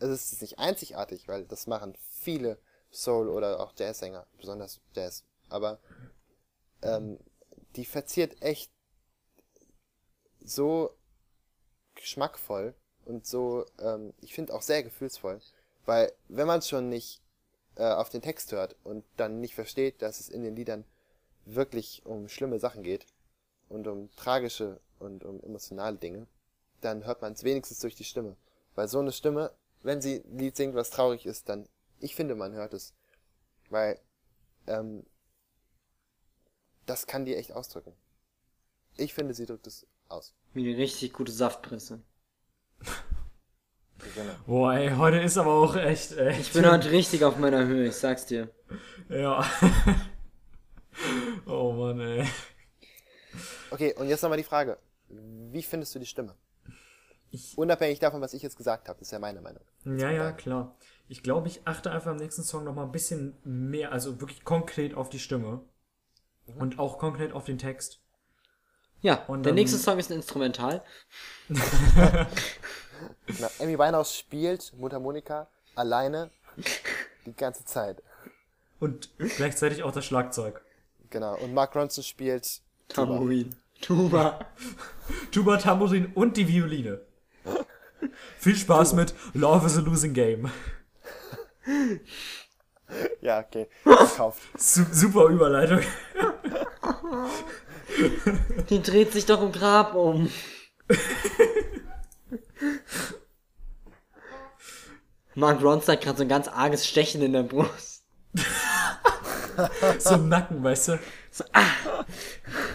also es ist nicht einzigartig, weil das machen viele Soul- oder auch Jazzsänger, besonders Jazz, aber ähm, die verziert echt so geschmackvoll und so, ähm, ich finde auch sehr gefühlsvoll, weil wenn man schon nicht äh, auf den Text hört und dann nicht versteht, dass es in den Liedern wirklich um schlimme Sachen geht, und um tragische und um emotionale Dinge, dann hört man es wenigstens durch die Stimme. Weil so eine Stimme, wenn sie ein Lied singt, was traurig ist, dann, ich finde, man hört es. Weil, ähm, das kann die echt ausdrücken. Ich finde, sie drückt es aus. Wie eine richtig gute Saftpresse. *laughs* Genau. Boah, ey, heute ist aber auch echt, echt. Ich bin heute richtig auf meiner Höhe, ich sag's dir. Ja. *laughs* oh Mann, ey. Okay, und jetzt nochmal die Frage. Wie findest du die Stimme? Ich- Unabhängig davon, was ich jetzt gesagt habe, ist ja meine Meinung. Ja, ja, klar. Ich glaube, ich achte einfach im nächsten Song noch mal ein bisschen mehr, also wirklich konkret auf die Stimme. Und auch konkret auf den Text. Ja, Und der dann- nächste Song ist ein Instrumental. Na, Amy Winehouse spielt Mundharmonika alleine die ganze Zeit. Und gleichzeitig auch das Schlagzeug. Genau. Und Mark Ronson spielt Tambourine. Tuba. *laughs* Tuba, Tambourin und die Violine. Viel Spaß mit Love is a Losing Game. Ja, okay. *laughs* Gekauft. Super Überleitung. Die dreht sich doch im Grab um. Mark Ronson hat gerade so ein ganz arges Stechen in der Brust. So im Nacken, weißt du? So, ah,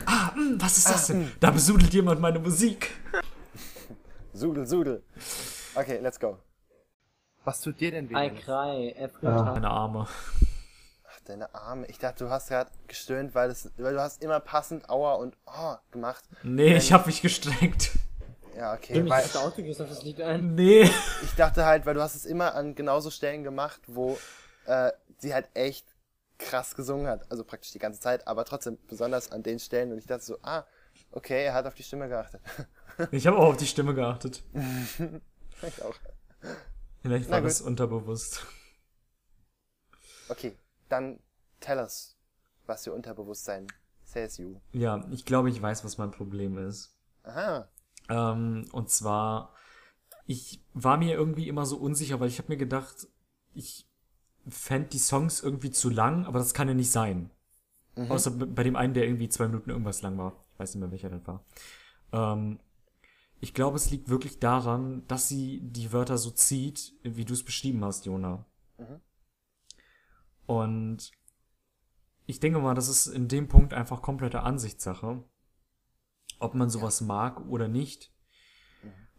Ah, mh, was ist das denn? Da besudelt jemand meine Musik. Sudel, Sudel. Okay, let's go. Was tut dir denn weh? I cry every time. Meine Arme. Deine Arme. Ich dachte, du hast gerade gestöhnt, weil, das, weil du hast immer passend Aua und Oh gemacht. Nee, ich hab mich gestrengt. Ja, okay. Ich Weil, gehst auf das Lied ein. Nee. ich dachte halt, weil du hast es immer an genauso Stellen gemacht, wo äh, sie halt echt krass gesungen hat. Also praktisch die ganze Zeit, aber trotzdem besonders an den Stellen. Und ich dachte so, ah, okay, er hat auf die Stimme geachtet. *laughs* Ich habe auch auf die Stimme geachtet. ich auch. Vielleicht war das unterbewusst. Okay, dann tell us, was your Unterbewusstsein says you. Ja, ich glaube, ich weiß, was mein Problem ist. Aha. Ähm, und zwar, ich war mir irgendwie immer so unsicher, weil ich habe mir gedacht, ich fänd die Songs irgendwie zu lang, aber das kann ja nicht sein. Außer b- bei dem einen, der irgendwie zwei Minuten irgendwas lang war. Ich weiß nicht mehr, welcher das war. Ähm, ich glaube, es liegt wirklich daran, dass sie die Wörter so zieht, wie du es beschrieben hast, Jona. Und ich denke mal, das ist in dem Punkt einfach komplette Ansichtssache, ob man sowas mag oder nicht.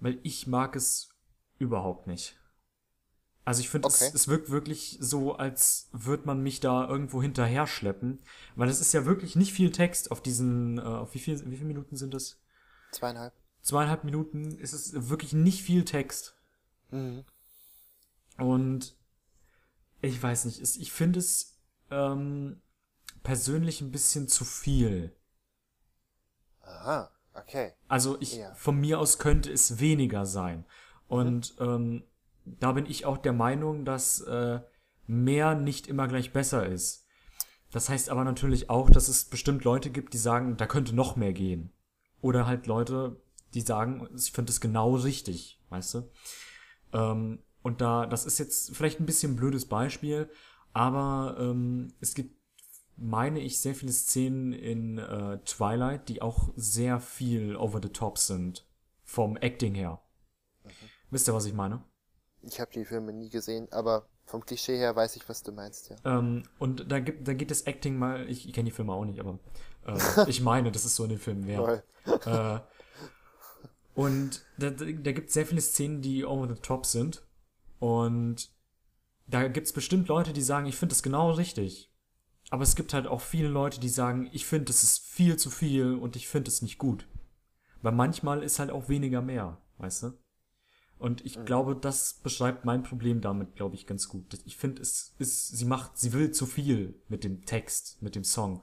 Weil ich mag es überhaupt nicht. Also ich finde, Okay. es, es wirkt wirklich so, als würde man mich da irgendwo hinterher schleppen. Weil es ist ja wirklich nicht viel Text auf diesen, äh, auf wie viel, wie viele Minuten sind das? Zweieinhalb. Zweieinhalb Minuten ist es wirklich nicht viel Text. Mhm. Und ich weiß nicht, ich finde es ähm, persönlich ein bisschen zu viel. Aha, okay. Also ich, Ja. von mir aus könnte es weniger sein. Und ähm, da bin ich auch der Meinung, dass äh, mehr nicht immer gleich besser ist. Das heißt aber natürlich auch, dass es bestimmt Leute gibt, die sagen, da könnte noch mehr gehen. Oder halt Leute, die sagen, ich finde es genau richtig, weißt du? Ähm, und da, das ist jetzt vielleicht ein bisschen ein blödes Beispiel, aber ähm, es gibt, meine ich, sehr viele Szenen in äh, Twilight, die auch sehr viel over the top sind. Vom Acting her. Wisst ihr, was ich meine? Ich habe die Filme nie gesehen, aber vom Klischee her weiß ich, was du meinst, ja. Ähm, und da gibt, da geht das Acting mal, ich, ich kenne die Filme auch nicht, aber äh, *laughs* ich meine, dass es so in den Filmen. Toll. Äh, und da, da, da gibt es sehr viele Szenen, die over the top sind. Und da gibt es bestimmt Leute, die sagen, ich finde das genau richtig. Aber es gibt halt auch viele Leute, die sagen, ich finde, das ist viel zu viel und ich finde es nicht gut. Weil manchmal ist halt auch weniger mehr, weißt du? Und ich glaube, das beschreibt mein Problem damit, glaube ich, ganz gut. Ich finde, es ist, sie macht, sie will zu viel mit dem Text, mit dem Song.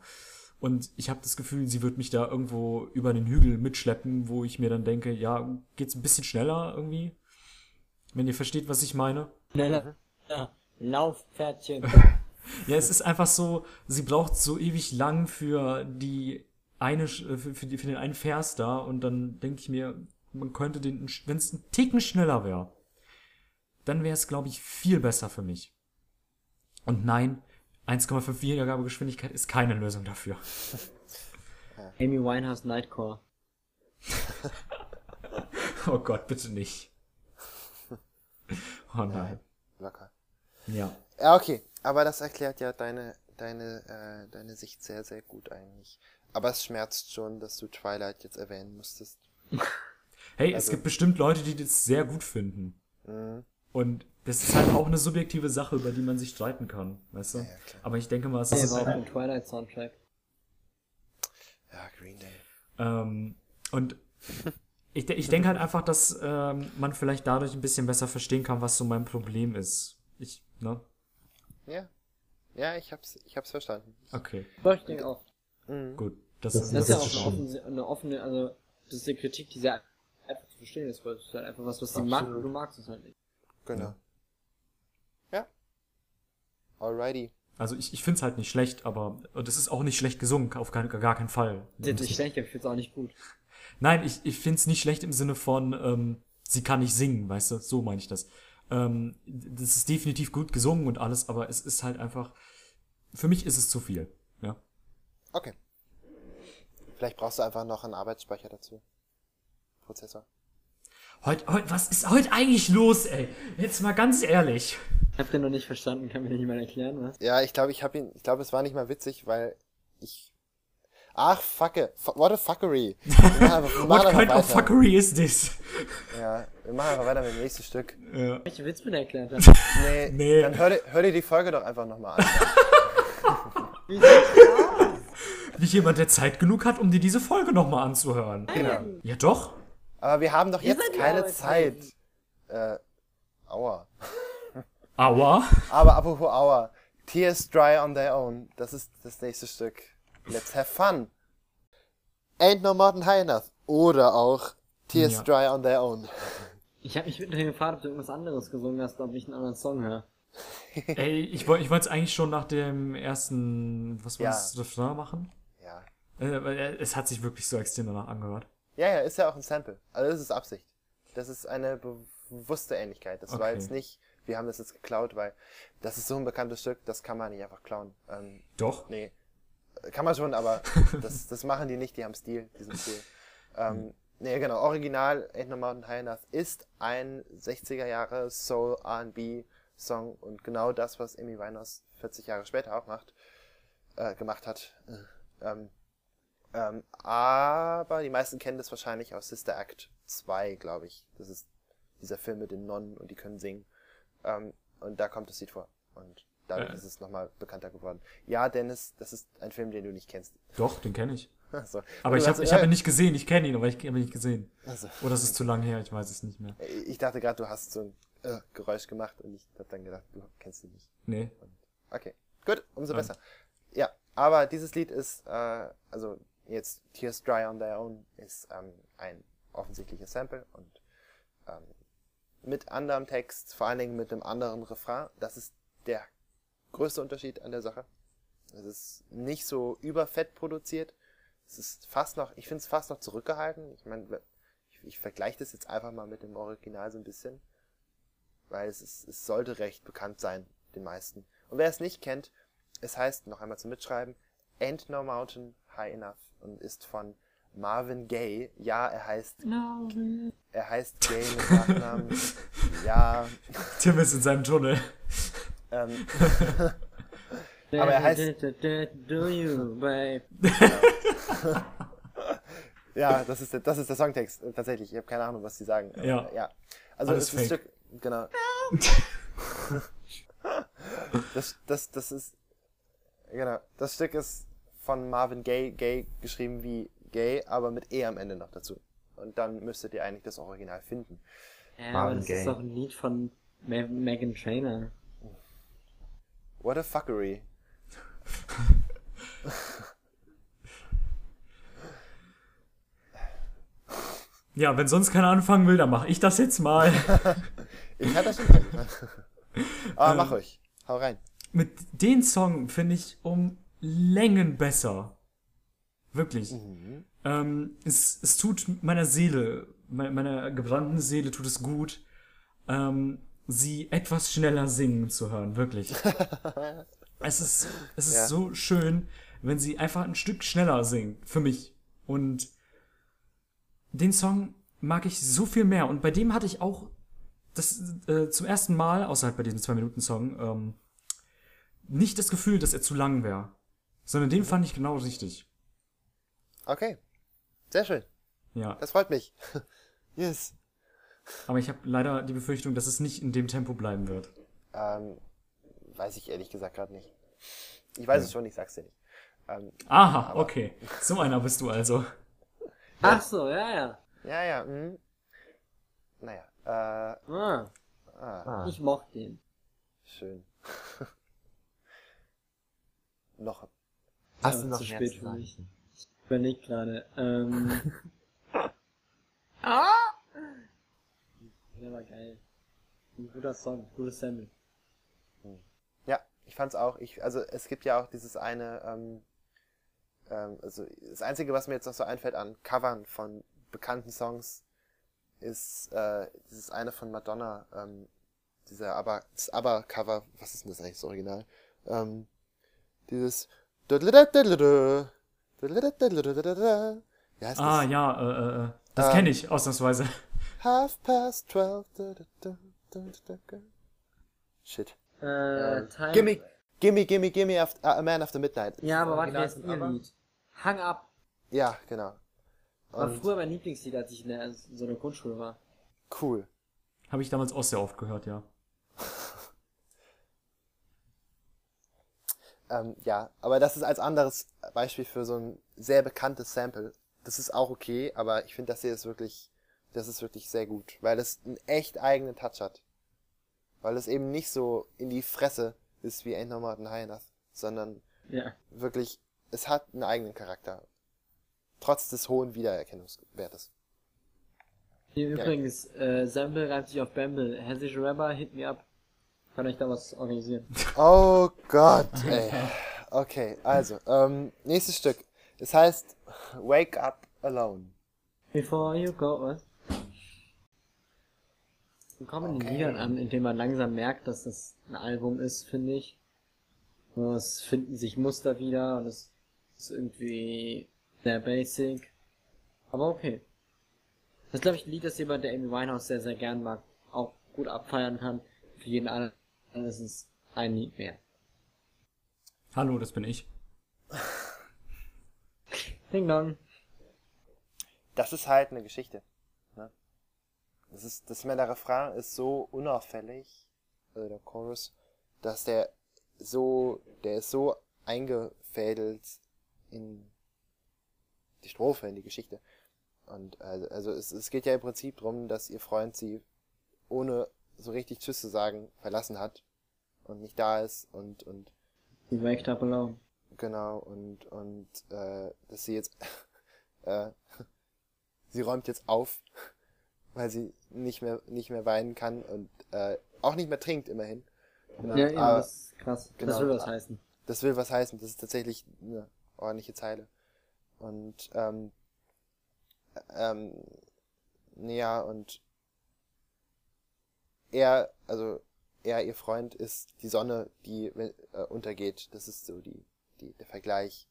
Und ich habe das Gefühl, sie wird mich da irgendwo über den Hügel mitschleppen, wo ich mir dann denke, ja, geht's ein bisschen schneller irgendwie? Wenn ihr versteht, was ich meine. Schneller. Ja. Laufpferdchen. *laughs* Ja, es ist einfach so, sie braucht so ewig lang für die eine, äh, für, für, die, für den einen Vers da und dann denke ich mir, man könnte den, wenn es ein Ticken schneller wäre, dann wäre es, glaube ich, viel besser für mich. Und nein, 1,5 Wiedergabegeschwindigkeit ist keine Lösung dafür. *laughs* Amy Winehouse Nightcore. *laughs* Oh Gott, bitte nicht. *laughs* Oh nein. Locker. Ja. Ja, okay. Aber das erklärt ja deine, deine, äh, deine Sicht sehr, sehr gut eigentlich. Aber es schmerzt schon, dass du Twilight jetzt erwähnen musstest. *laughs* Hey, es Also- gibt bestimmt Leute, die das sehr gut finden. Mhm. Und das ist halt auch eine subjektive Sache, über die man sich streiten kann, weißt du? Ja, ja. Aber ich denke mal, es Der ist war auf dem Twilight Soundtrack. Ja, Green Day. Ähm, und *laughs* ich, ich denke halt einfach, dass ähm, man vielleicht dadurch ein bisschen besser verstehen kann, was so mein Problem ist. Ich, ne? Ja. Ja, ich hab's, ich hab's verstanden. Okay, Doch, ich denke auch. Mhm. gut. Das, Das ist ja auch eine offene, eine offene, also, das ist eine Kritik, die sehr einfach zu verstehen ist, weil es ist halt einfach was, was sie mag und du magst es halt nicht. Genau. Ja. Alrighty. Also ich, ich finde es halt nicht schlecht, aber und es ist auch nicht schlecht gesungen, auf keinen, gar keinen Fall. Das ist nicht schlecht, aber ich finde es auch nicht gut. Nein, ich, ich finde es nicht schlecht im Sinne von, ähm, sie kann nicht singen, weißt du? So meine ich das. Ähm, das ist definitiv gut gesungen und alles, aber es ist halt einfach, für mich ist es zu viel. Ja. Okay. Vielleicht brauchst du einfach noch einen Arbeitsspeicher dazu. Prozessor. Heute, heute, was ist heute eigentlich los, ey? Jetzt mal ganz ehrlich. Ich hab den noch nicht verstanden, kann mir nicht mal erklären, was? Ja, ich glaube, ich habe ihn, ich glaube, es war nicht mal witzig, weil ich. Ach, fucke. Fu- What a fuckery. *laughs* What kind of weiter. fuckery is this? Ja, wir machen einfach weiter mit dem nächsten Stück. Ja. Welche Witz der erklärt hat? *laughs* Nee, Nee. dann hör, dir- hör dir die Folge doch einfach nochmal an. *laughs* Wie jemand, der Zeit genug hat, um dir diese Folge nochmal anzuhören. Genau. Ja doch. Aber wir haben doch jetzt keine. Zeit. Äh, aua. Aua. Aber apropos aua. Tears dry on their own. Das ist das nächste Stück. Let's have fun. Ain't no mountain high enough. Oder auch Tears Ja. dry on their own. Ich hab mich mittlerweile gefragt, ob du irgendwas anderes gesungen hast, ob ich einen anderen Song höre. *laughs* Ey, ich wollte ich wollte es eigentlich schon nach dem ersten, was war Ja. das, Refrain machen? Ja. Äh, äh, es hat sich wirklich so extrem danach angehört. Ja, ja, ist ja auch ein Sample. Also das ist Absicht. Das ist eine bewusste Ähnlichkeit. Das war Okay. jetzt nicht, wir haben das jetzt geklaut, weil das ist so ein bekanntes Stück, das kann man nicht einfach klauen. Ähm, Doch. nee. Kann man schon, aber *laughs* das, das machen die nicht, die haben Stil, diesen Stil. Ähm, nee, genau, Original Ain't No Mountain High Enough ist ein 60er Jahre Soul R&B Song und genau das, was Amy Winehouse 40 Jahre später auch macht, äh, gemacht hat. Äh, Ähm, ähm, aber die meisten kennen das wahrscheinlich aus Sister Act 2, glaube ich. Das ist dieser Film mit den Nonnen und die können singen. Ähm, und da kommt das Lied vor. Und dadurch Äh. ist es nochmal bekannter geworden. Ja, Dennis, das ist ein Film, den du nicht kennst. Doch, den kenne ich. *laughs* Also, Aber ich habe ich hab ihn nicht gesehen. Ich kenne ihn, aber ich habe ihn nicht gesehen. Also, Oder es ist zu lang her, ich weiß es nicht mehr. ich dachte gerade, du hast so ein äh, Geräusch gemacht und ich habe dann gedacht, du kennst ihn nicht. Nee. Okay, gut, umso besser. Ja, aber dieses Lied ist, äh, also jetzt Tears Dry on Their Own ist ähm, ein offensichtliches Sample und ähm, mit anderem Text, vor allen Dingen mit einem anderen Refrain. Das ist der größte Unterschied an der Sache. Es ist nicht so überfett produziert. Es ist fast noch, ich finde es fast noch zurückgehalten. Ich meine, ich, ich vergleiche das jetzt einfach mal mit dem Original so ein bisschen. Weil es, ist, es sollte recht bekannt sein, den meisten. Und wer es nicht kennt, es heißt, noch einmal zum Mitschreiben, Ain't No Mountain High Enough und ist von Marvin Gaye. Ja, er heißt, er heißt Gaye mit Nachnamen. *laughs* ja, Tim ist in seinem Tunnel. Ähm, *laughs* Aber er heißt- Do you, babe? *laughs* ja, das ist der, das ist der Songtext, äh, tatsächlich. Ich habe keine Ahnung, was sie sagen. aber, Ja. ja. Also, Alles fake. Stück, genau. *laughs* das, das, das ist, genau, das Stück ist von Marvin Gaye, Gaye geschrieben wie Gay, aber mit E am Ende noch dazu. Und dann müsstet ihr eigentlich das Original finden. Ja, aber Marvin das Gaye. ist doch ein Lied von Ma Megan Trainor. What a fuckery. Ja, wenn sonst keiner anfangen will, dann mache ich das jetzt mal. *laughs* Ich hatte das schon. Aber mach euch. Hau rein. Mit den Song finde ich um Längen besser. Wirklich. Ähm, es, es tut meiner Seele, me- meiner gebrannten Seele tut es gut, ähm, sie etwas schneller singen zu hören, wirklich. *laughs* es ist, es ist Ja. so schön, wenn sie einfach ein Stück schneller singen, für mich. Und den Song mag ich so viel mehr. Und bei dem hatte ich auch das äh, zum ersten Mal, außerhalb bei diesem 2-Minuten-Song, ähm, nicht das Gefühl, dass er zu lang wäre. Sondern den fand ich genau richtig. Okay. Sehr schön. Ja. Das freut mich. *laughs* yes. Aber ich habe leider die Befürchtung, dass es nicht in dem Tempo bleiben wird. Ähm, weiß ich ehrlich gesagt gerade nicht. Ich weiß es schon, ich sag's dir nicht. Ähm, Aha, okay. So einer bist du also. Ach so, ja, ja. ja, ja, mh. Naja, äh, Ah, ah, ich mochte den. schön. *laughs* Noch. Hast du Ja, noch zu mehr spät für mich. Ich überleg gerade. Ähm. *laughs* ah! Der war geil. Ein guter Song, gutes Sample. Ja, ich fand's auch. Ich, also es gibt ja auch dieses eine, ähm, ähm, also das Einzige, was mir jetzt noch so einfällt an Covern von bekannten Songs, ist äh, dieses eine von Madonna, ähm, dieser aber das Aber-Cover, was ist denn das eigentlich das Original? Ähm, dieses Wie heißt Ah, das? ja, äh, äh, äh. Das Ähm. kenne ich, ausnahmsweise. Half past twelve. Shit. Äh, Time. Gimme, gimme, gimme, gimme after, a man after midnight. Ja, aber warte, wer ist ihr? Lied? Hang Up. Ja, genau. War Und früher mein Lieblingslied, als ich in der, so einer Grundschule war. cool. Habe ich damals auch sehr oft gehört, ja. *laughs* Ähm, ja, aber das ist als anderes Beispiel für so ein sehr bekanntes Sample. Das ist auch okay, aber ich finde, das hier ist wirklich, das ist wirklich sehr gut, weil es einen echt eigenen Touch hat. Weil es eben nicht so in die Fresse ist wie High Enough, sondern Ja. wirklich, es hat einen eigenen Charakter. Trotz des hohen Wiedererkennungswertes. Hier übrigens, äh, Sample reimt sich auf Bamble. Hessische Rapper, hit me up. Kann ich da was organisieren? *laughs* Oh Gott, ey. Okay, also, ähm, nächstes Stück. Es heißt Wake Up Alone. Before you go, was? Dann kommen die Okay. Liedern an, indem man langsam merkt, dass das ein Album ist, finde ich. Und Es finden sich Muster wieder und es ist irgendwie sehr basic. Aber okay. Das ist, glaube ich, ein Lied, das jemand, der Amy Winehouse sehr, sehr gern mag, auch gut abfeiern kann. Für jeden anderen ist es ein Lied mehr. Hallo, das bin ich. Ding dong. Das ist halt eine Geschichte. Das ist, das, meine, der Refrain ist so unauffällig also der Chorus, dass der so, der ist so eingefädelt in die Strophe, in die Geschichte. Und also, also es, es geht ja im Prinzip darum, dass ihr Freund sie ohne so richtig Tschüss zu sagen verlassen hat und nicht da ist und und Die waked up alone. genau und und äh, dass sie jetzt *laughs* äh, *laughs* sie räumt jetzt auf, weil sie nicht mehr nicht mehr weinen kann und äh, auch nicht mehr trinkt immerhin. Genau, Ja, aber das ist krass. genau. Das will was heißen. das will was heißen. Das ist tatsächlich eine ordentliche Zeile. Und ähm, ähm, ja, und er, also er, ihr Freund, ist die Sonne, die äh, untergeht. Das ist so die, die, der Vergleich.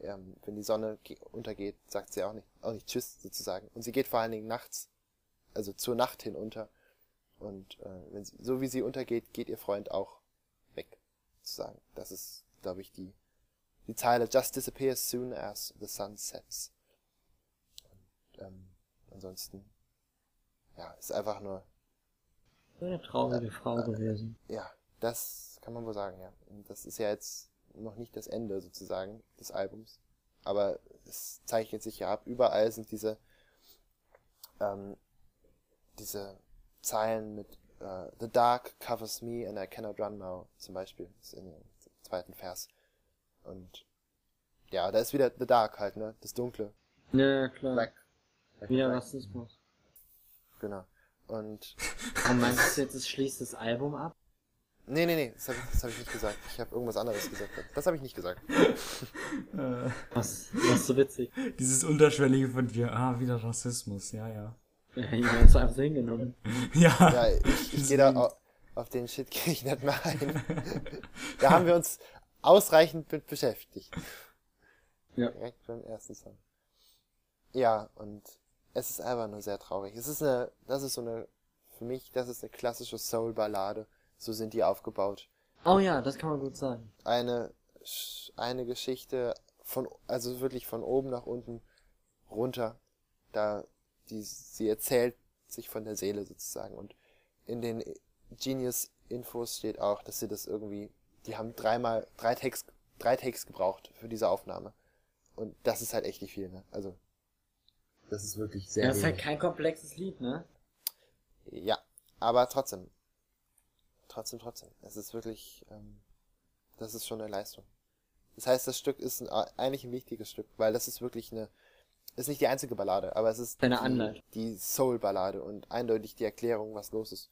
Ähm, wenn die Sonne ge- untergeht, sagt sie auch nicht, auch nicht Tschüss sozusagen. Und sie geht vor allen Dingen nachts, also zur Nacht hin unter. Und äh, wenn sie, so wie sie untergeht, geht ihr Freund auch weg, sozusagen. Das ist, glaube ich, die, die Zeile Just disappears soon as the sun sets. Und, ähm, ansonsten, ja, ist einfach nur, Eine traurige Frau gewesen. ja, das kann man wohl sagen, ja. Und das ist ja jetzt noch nicht das Ende sozusagen des Albums. Aber es zeichnet sich ja ab. Überall sind diese, ähm, diese Zeilen mit äh, The dark covers me and I cannot run now, zum Beispiel. Das ist in dem zweiten Vers. Und ja, da ist wieder The Dark halt, ne? Das Dunkle. Ja, klar. Black. Black Wieder Black. Rassismus. Genau. Und *laughs* Und meinst du jetzt, es schließt das Album ab? nee, nee, nee, das habe ich, das hab ich nicht gesagt. Ich habe irgendwas anderes gesagt. Das habe ich nicht gesagt. *laughs* Äh, Was, was so witzig. dieses Unterschwellige von dir, ah, wieder Rassismus, ja, ja. *laughs* Ja, ich hab's einfach so hingenommen. *laughs* Ja, Ja, ich, ich *laughs* gehe da auf, auf den Shit gehe ich nicht mehr ein. da haben wir uns ausreichend mit beschäftigt. Ja. Direkt beim ersten Song. Ja, und es ist einfach nur sehr traurig. Es ist eine, das ist so eine, für mich, das ist eine klassische Soul-Ballade. So sind die aufgebaut. Oh ja, das kann man gut sagen. Eine, Sch- eine Geschichte von, also wirklich von oben nach unten runter. Da, die, sie erzählt sich von der Seele sozusagen. Und in den Genius-Infos steht auch, dass sie das irgendwie, die haben dreimal, drei Takes, drei Takes gebraucht für diese Aufnahme. Und das ist halt echt nicht viel, ne? Also, das ist wirklich sehr Das ist halt kein komplexes Lied, ne? Ja, aber trotzdem. Trotzdem, trotzdem. Es ist wirklich, ähm, das ist schon eine Leistung. Das heißt, das Stück ist ein, eigentlich ein wichtiges Stück, weil das ist wirklich eine, ist nicht die einzige Ballade, aber es ist Eine die, Anleitung. die Soul-Ballade und eindeutig die Erklärung, was los ist.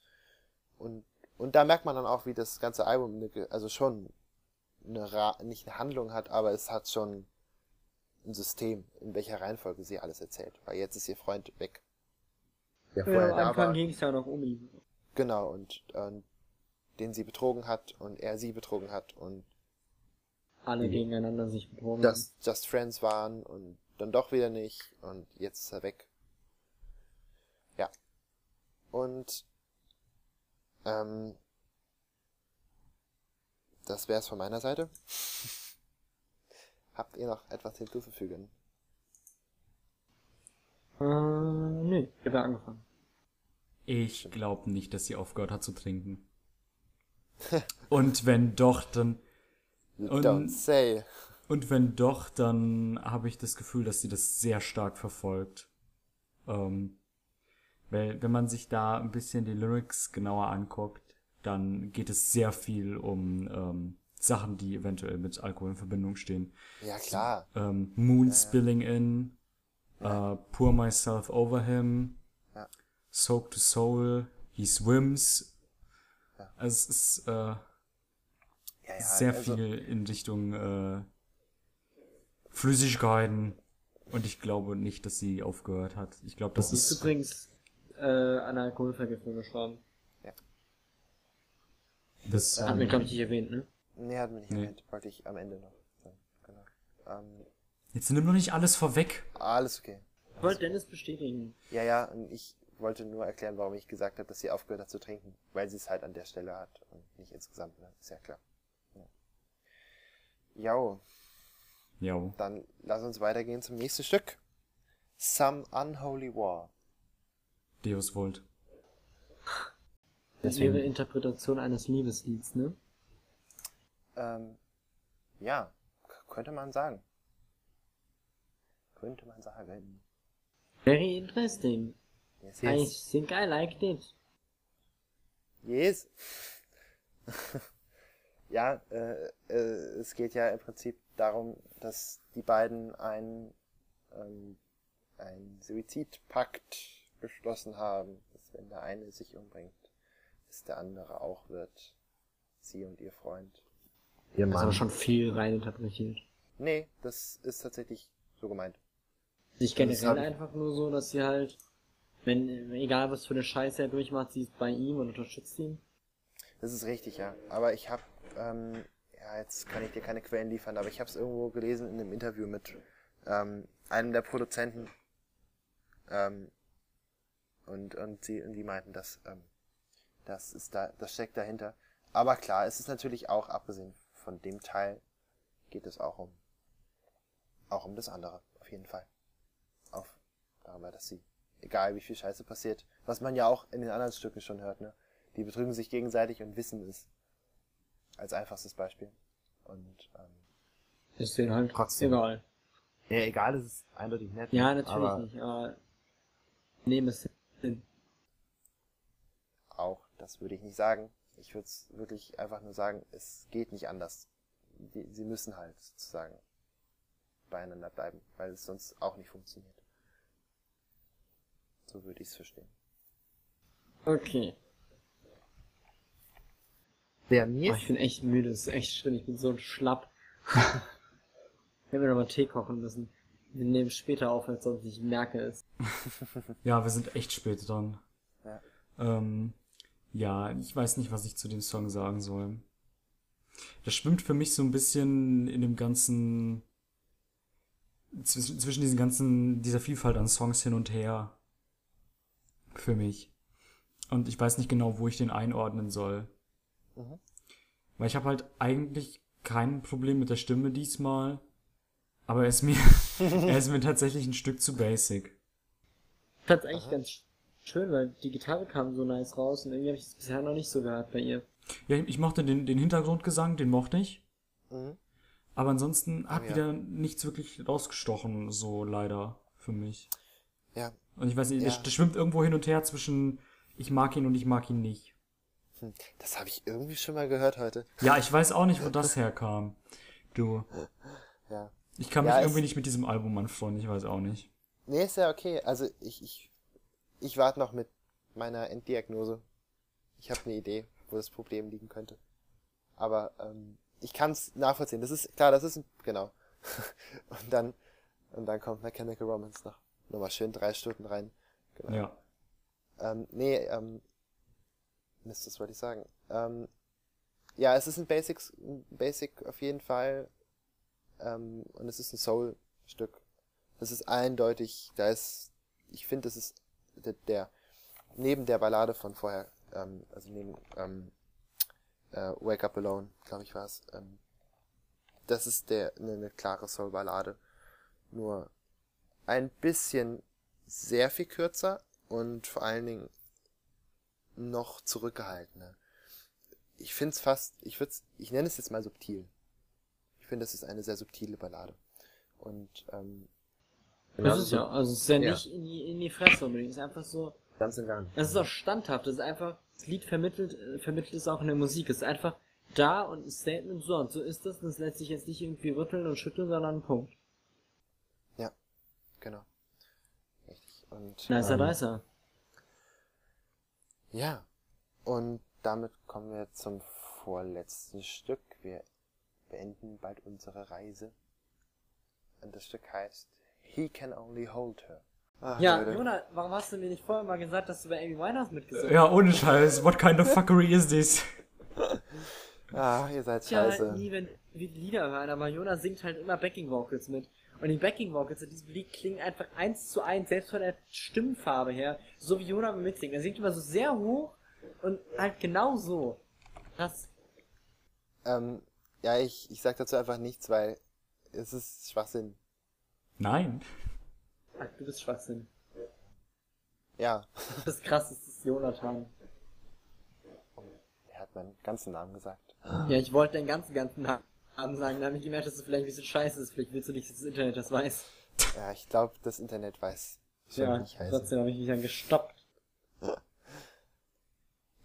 Und, und da merkt man dann auch, wie das ganze Album, eine, also schon eine, Ra nicht eine Handlung hat, aber es hat schon ein System, in welcher Reihenfolge sie alles erzählt. Weil jetzt ist ihr Freund weg. Der Ja, am Anfang ging es ja noch um ihn. Genau, und, und den sie betrogen hat und er sie betrogen hat und Alle gegeneinander sich betrogen. das Just Friends waren und dann doch wieder nicht und jetzt ist er weg. Ja. Und ähm, das wär's von meiner Seite. *laughs* Habt ihr noch etwas hinzuzufügen? Äh, nö, ich habe ja angefangen. ich glaube nicht, dass sie aufgehört hat zu trinken. *laughs* Und wenn doch, dann Und- don't say. Und wenn doch, dann habe ich das Gefühl, dass sie das sehr stark verfolgt. Ähm, weil wenn man sich da ein bisschen die Lyrics genauer anguckt, dann geht es sehr viel um ähm, Sachen, die eventuell mit Alkohol in Verbindung stehen. Ja, klar. Ähm, Moon spilling in, äh, Pour myself over him, Ja. Soak to soul, he swims. Ja. Also es ist äh, Ja, ja, sehr also- viel in Richtung äh, Flüssigkeiten. Und ich glaube nicht, dass sie aufgehört hat. Ich glaube, das Sie ist ist. übrigens äh, an Alkoholvergiftung gestorben. Das, Hat mir, ähm, glaube ich, nicht erwähnt, ne? Nee, hat mir nicht Nee. erwähnt. Wollte ich am Ende noch sagen. Genau. Ähm, jetzt nimm doch nicht alles vorweg. alles okay. Ich wollte Dennis bestätigen. Ja, ja, und ich wollte nur erklären, warum ich gesagt habe, dass sie aufgehört hat zu trinken. Weil sie es halt an der Stelle hat und nicht insgesamt, ne? Ist ja klar. Ja. Jo, Jo. dann lass uns weitergehen zum nächsten Stück. Some Unholy War. Deus Volt. Das wäre Interpretation eines Liebeslieds, ne? Ähm, ja, könnte man sagen. Könnte man sagen. Very interesting. Yes, I yes. think I liked it. Yes. *laughs* ja, äh, äh, es geht ja im Prinzip darum, dass die beiden ein, ähm, ein Suizidpakt geschlossen haben, dass wenn der eine sich umbringt, dass der andere auch wird. Sie und ihr Freund. Ihr Das ist aber Mann. schon viel reininterpretiert. Nee, das ist tatsächlich so gemeint. Sich Das generell hab ich- einfach nur so, dass sie halt, wenn, egal was für eine Scheiße er durchmacht, sie ist bei ihm und unterstützt ihn. Das ist richtig, ja. Aber ich habe, ähm, jetzt kann ich dir keine Quellen liefern, aber ich habe es irgendwo gelesen in einem Interview mit ähm, einem der Produzenten. Ähm, und, und, sie, und die meinten, dass ähm, das ist da, das steckt dahinter. Aber klar, es ist natürlich auch, abgesehen von dem Teil, geht es auch um auch um das andere, auf jeden Fall. Auf darüber, dass sie, egal wie viel Scheiße passiert, was man ja auch in den anderen Stücken schon hört, ne? Die betrügen sich gegenseitig und wissen es. Als einfachstes Beispiel. Und ähm, Ist denen halt Trotzdem. egal. Ja, egal, es ist eindeutig nett. Ja, natürlich aber nicht, aber nehmen es hin. auch, das würde ich nicht sagen. Ich würde es wirklich einfach nur sagen, es geht nicht anders. Die, sie müssen halt sozusagen beieinander bleiben, weil es sonst auch nicht funktioniert. So würde ich es verstehen. Okay. Der Oh, mir ich bin echt müde, das ist echt schlimm, ich bin so schlapp. ich werde mir noch mal Tee kochen müssen. Wir nehmen später auf, als sonst ich merke es. *laughs* Ja, wir sind echt spät dran. Ja. Ähm, ja, ich weiß nicht, was ich zu dem Song sagen soll. Das schwimmt für mich so ein bisschen in dem ganzen, zwischen, zwischen diesen ganzen, dieser Vielfalt an Songs hin und her. Für mich. Und ich weiß nicht genau, wo ich den einordnen soll. Mhm. Weil ich habe halt eigentlich kein Problem mit der Stimme diesmal. Aber er ist mir, *laughs* er ist mir tatsächlich ein Stück zu basic. Ich fand's eigentlich ganz schön, weil die Gitarre kam so nice raus und irgendwie habe ich es bisher noch nicht so gehört bei ihr. Ja, ich mochte den, den Hintergrundgesang, den mochte ich. Mhm. Aber ansonsten hat ja. wieder nichts wirklich rausgestochen, so leider für mich. Ja, Und ich weiß nicht, Ja. das schwimmt irgendwo hin und her zwischen ich mag ihn und ich mag ihn nicht. Das habe ich irgendwie schon mal gehört heute. Ja, ich weiß auch nicht, wo *laughs* das herkam. Du. Ja. Ich kann Ja, mich es- irgendwie nicht mit diesem Album anfreunden, ich weiß auch nicht. Nee, ist ja okay. Also ich, ich, ich warte noch mit meiner Enddiagnose. Ich habe eine Idee, wo das Problem liegen könnte. Aber ähm, ich kann es nachvollziehen. Das ist klar, das ist ein, genau. *laughs* und dann und dann kommt Mechanical Romance noch nochmal schön drei Stunden rein. Genau. Ja. Ähm, nee, ähm, Mist, was wollte ich sagen? Ähm, ja, es ist ein Basics, Basic auf jeden Fall. Ähm, und es ist ein Soul-Stück. Das ist eindeutig, da ist, ich finde, das ist der, der, neben der Ballade von vorher, ähm, also neben, ähm, äh, Wake Up Alone, glaube ich war es, ähm, das ist der, eine, eine klare Soul-Ballade. Nur ein bisschen sehr viel kürzer und vor allen Dingen noch zurückgehaltener. Ich finde es fast, ich würde ich nenne es jetzt mal subtil. Ich finde, das ist eine sehr subtile Ballade. Und ähm, Das ist ja, also es ist ja Ja. nicht in die, in die Fresse unbedingt, es ist einfach so, ganz gar nicht. es ist auch standhaft, es ist einfach, das Lied vermittelt, äh, vermittelt es auch in der Musik, es ist einfach da und ein Statement so und so ist das, und es lässt sich jetzt nicht irgendwie rütteln und schütteln, sondern ein Punkt. genau. Richtig. Und Nicer, Ähm, nicer. Ja. Und damit kommen wir zum vorletzten Stück. Wir beenden bald unsere Reise. Und das Stück heißt He Can Only Hold Her. Ach, Ja, Leute. Jona, warum hast du mir nicht vorher mal gesagt, dass du bei Amy Winehouse mitgesungen hast? Ja, ohne Scheiß. What kind of fuckery is this? Ah, ihr seid Tja, scheiße. nie, wenn wir die Lieder hören, aber Jona singt halt immer Backing Vocals mit. Und die Backing Vocals in diesem Lied klingen einfach eins zu eins, selbst von der Stimmfarbe her, so wie Jona mitsingt. Er singt immer so sehr hoch und halt genau so. Krass. Ähm, ja, ich, ich sag dazu einfach nichts, weil es ist Schwachsinn. Nein. Ach, du bist Schwachsinn. Ja. Das ist krass, das ist Jonathan. meinen ganzen Namen gesagt. Ja, ich wollte deinen ganzen, ganzen Namen sagen, da habe ich gemerkt, dass es vielleicht ein bisschen scheiße ist. Vielleicht willst du nicht, dass das Internet das weiß. Ja, ich glaube, das Internet weiß Ja, wie ich heiße. trotzdem habe ich mich dann gestoppt. *laughs*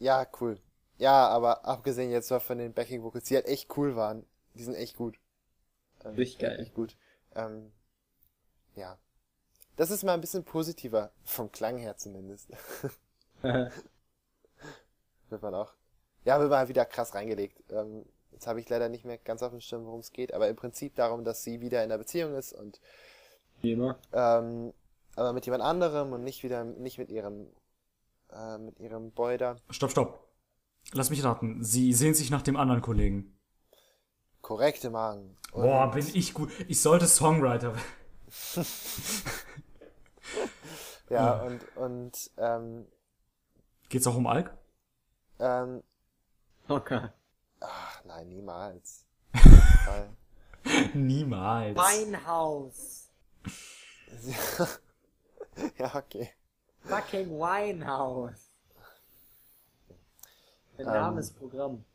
Ja, cool. Ja, aber abgesehen jetzt mal von den Backing Vocals, die halt echt cool waren. Die sind echt gut. Ähm, Richtig geil. Echt gut. Ähm, ja. Das ist mal ein bisschen positiver, vom Klang her zumindest. *laughs* wird man auch. Ja, wird man halt wieder krass reingelegt. Ähm, jetzt habe ich leider nicht mehr ganz auf dem Schirm, worum es geht, aber im Prinzip darum, dass sie wieder in einer Beziehung ist und Wie immer. ähm, aber mit jemand anderem und nicht wieder nicht mit ihrem äh, mit ihrem Boy da. Stopp, stopp. Lass mich raten. Sie sehen sich nach dem anderen Kollegen. Korrekte Magen. Und- Boah, bin ich gut. Ich sollte Songwriter werden. *laughs* Ja, und, und ähm, Geht's auch um Alk? ähm, Okay. Nein, niemals. *laughs* Niemals. Winehouse. *laughs* ja, okay. Fucking Winehouse. Der Ähm. Name ist Programm.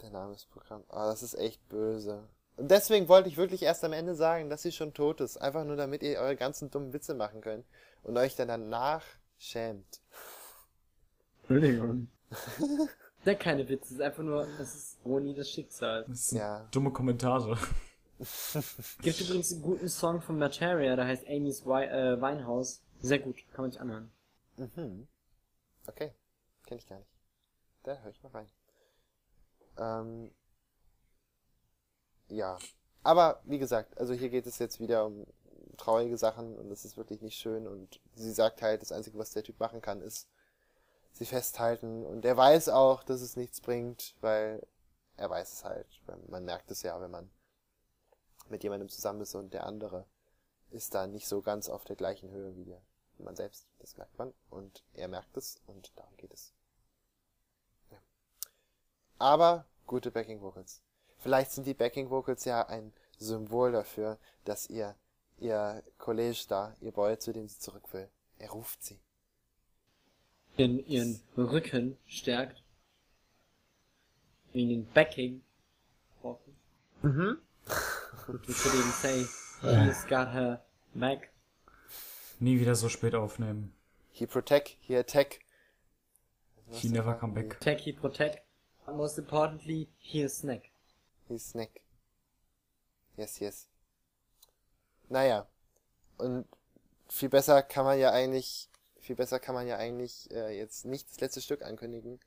Der Name ist Programm. Ah, das ist echt böse. Und deswegen wollte ich wirklich erst am Ende sagen, dass sie schon tot ist. Einfach nur, damit ihr eure ganzen dummen Witze machen könnt. Und euch dann danach schämt. Entschuldigung. *laughs* *laughs* Der keine Witze, es ist einfach nur, das ist Roni das Schicksal. Das sind Ja. dumme Kommentare. *laughs* Gibt übrigens einen guten Song von Materia, der heißt Amy's Wi äh, Winehouse. Sehr gut, kann man sich anhören. Mhm. Okay. Kenn ich gar nicht. Da höre ich mal rein. Ähm, ja. Aber, wie gesagt, also hier geht es jetzt wieder um traurige Sachen und das ist wirklich nicht schön und sie sagt halt, das Einzige, was der Typ machen kann, ist sie festhalten und er weiß auch, dass es nichts bringt, weil er weiß es halt. Man merkt es ja, wenn man mit jemandem zusammen ist und der andere ist da nicht so ganz auf der gleichen Höhe wie man selbst, das merkt man und er merkt es und darum geht es. Ja. Aber gute Backing Vocals. Vielleicht sind die Backing Vocals ja ein Symbol dafür, dass ihr ihr College da, ihr Boy, zu dem sie zurück will, er ruft sie. Ihren, ihren Rücken stärkt. Wegen den Backing. Mhm. We could even say, he's got her back. Nie wieder so spät aufnehmen. He protect, he attack. He never come back. Tech, he protect. And most importantly, he is snack. He snack. Yes, yes. Naja. Und viel besser kann man ja eigentlich, viel besser kann man ja eigentlich äh, jetzt nicht das letzte Stück ankündigen.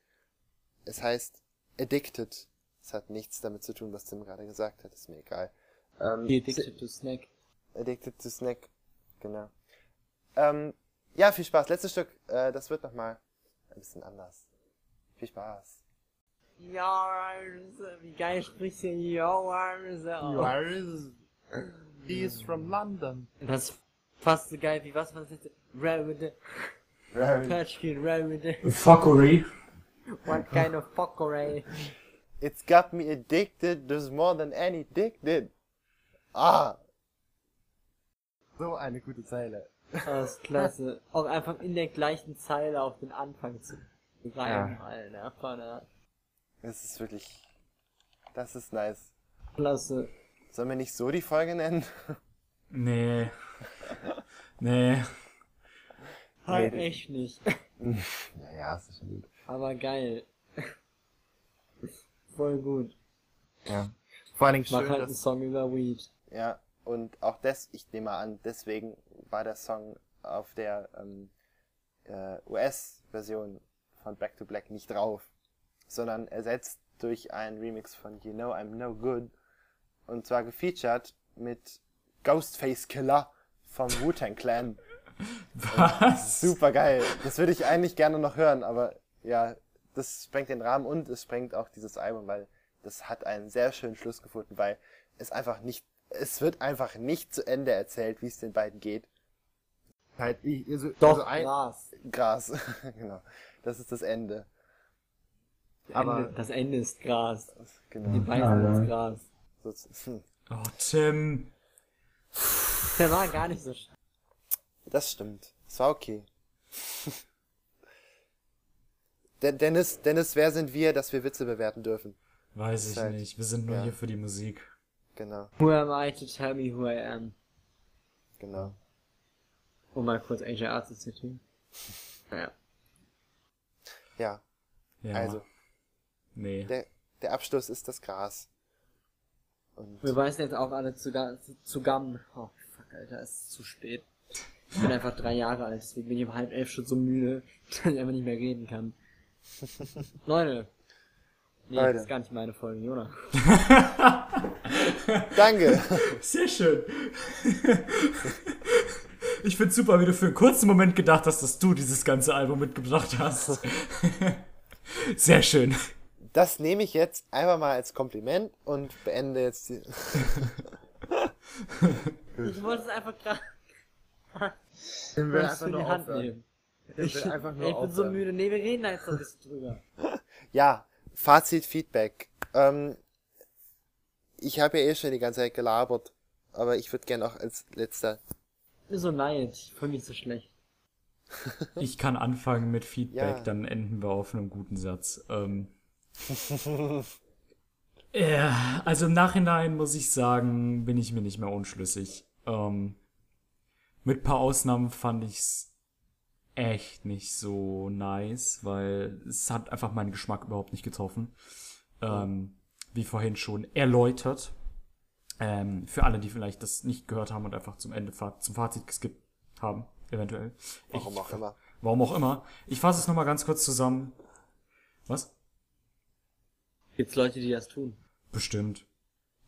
Es heißt Addicted. Es hat nichts damit zu tun, was Tim gerade gesagt hat. Ist mir egal. Ähm, addicted to snack. Addicted to Snack. Genau. Ähm, ja, viel Spaß. Letztes Stück. Äh, das wird nochmal ein bisschen anders. Viel Spaß. Yours, wie geil spricht hier Yours aus. He is from London. Das ist fast so geil wie was was ist Road, Patchkin Road, Fuckery. what kind of fuckery? It's got me addicted. There's more than any dick did. Ah. So eine gute Zeile. Das ist klasse. Auch einfach in der gleichen Zeile auf den Anfang zu reimen, Alter. Vater. Das ist wirklich. Das ist nice. Klasse. Sollen wir nicht so die Folge nennen? Nee. Nee. Halt echt nicht. *laughs* Ja, ja, ist schon gut. Aber geil. Voll gut. Ja. Vor allen Dingen Mach schön, halt einen Song über Weed. Ja. Und auch das, ich nehme mal an, deswegen war der Song auf der ähm, äh, US-Version von Back to Black nicht drauf, sondern ersetzt durch einen Remix von You Know I'm No Good und zwar gefeatured mit Ghostface Killer vom Wu-Tang Clan. *laughs* Was? Super geil. Das würde ich eigentlich gerne noch hören, aber ja, das sprengt den Rahmen und es sprengt auch dieses Album, weil das hat einen sehr schönen Schluss gefunden, weil es einfach nicht, es wird einfach nicht zu Ende erzählt, wie es den beiden geht. halt, ich, also, Doch, also ein, Gras. Gras, *laughs* genau. Das ist das Ende. aber Ende, das Ende ist Gras. Die Genau. Beine ist Gras. So- hm. *laughs* Oh, Tim. Der war gar nicht so sch Das stimmt. Es war okay. *laughs* De Dennis, Dennis, wer sind wir, dass wir Witze bewerten dürfen? Weiß ich Halt, nicht. Wir sind nur ja. hier für die Musik. Genau, Who am I to tell me who I am? genau. Um mal kurz AJR zu zitieren. Naja. Ja, Ja. also, Nee. der, der Abschluss ist das Gras. Und Wir weisen jetzt auch alle zu, zu Gamm. Oh, fuck, Alter, es ist zu spät. Ich bin einfach drei Jahre alt, deswegen bin ich um halb elf schon so müde, *laughs* dass ich einfach nicht mehr reden kann. *laughs* Leute. Nee, Leute. das ist gar nicht meine Folge, Jonah. *laughs* danke. Sehr schön. Ich find's super, wie du für einen kurzen Moment gedacht hast, dass du dieses ganze Album mitgebracht hast. Sehr schön. Das nehme ich jetzt einfach mal als Kompliment und beende jetzt die. Ich wollte es einfach gerade Den will einfach nur Hand aufhören. nehmen. Den will einfach nur ich bin so müde. Nee, wir reden da jetzt noch ein bisschen drüber. *laughs* Ja, Fazit, Feedback. Ähm, ich habe ja eh schon die ganze Zeit gelabert, aber ich würde gerne auch als letzter. Mir so leid. Ich fühle mich so schlecht. *laughs* Ich kann anfangen mit Feedback, Ja. dann enden wir auf einem guten Satz. Ähm, *laughs* ja, also im Nachhinein muss ich sagen, bin ich mir nicht mehr unschlüssig. Ähm, mit paar Ausnahmen fand ich's echt nicht so nice, weil es hat einfach meinen Geschmack überhaupt nicht getroffen. Ähm, wie vorhin schon erläutert. Ähm, für alle, die vielleicht das nicht gehört haben und einfach zum Ende, zum Fazit geskippt haben, eventuell. Warum Ich- auch immer. Warum auch immer. Ich fasse es nochmal ganz kurz zusammen. Was? Gibt's Leute, die das tun? Bestimmt.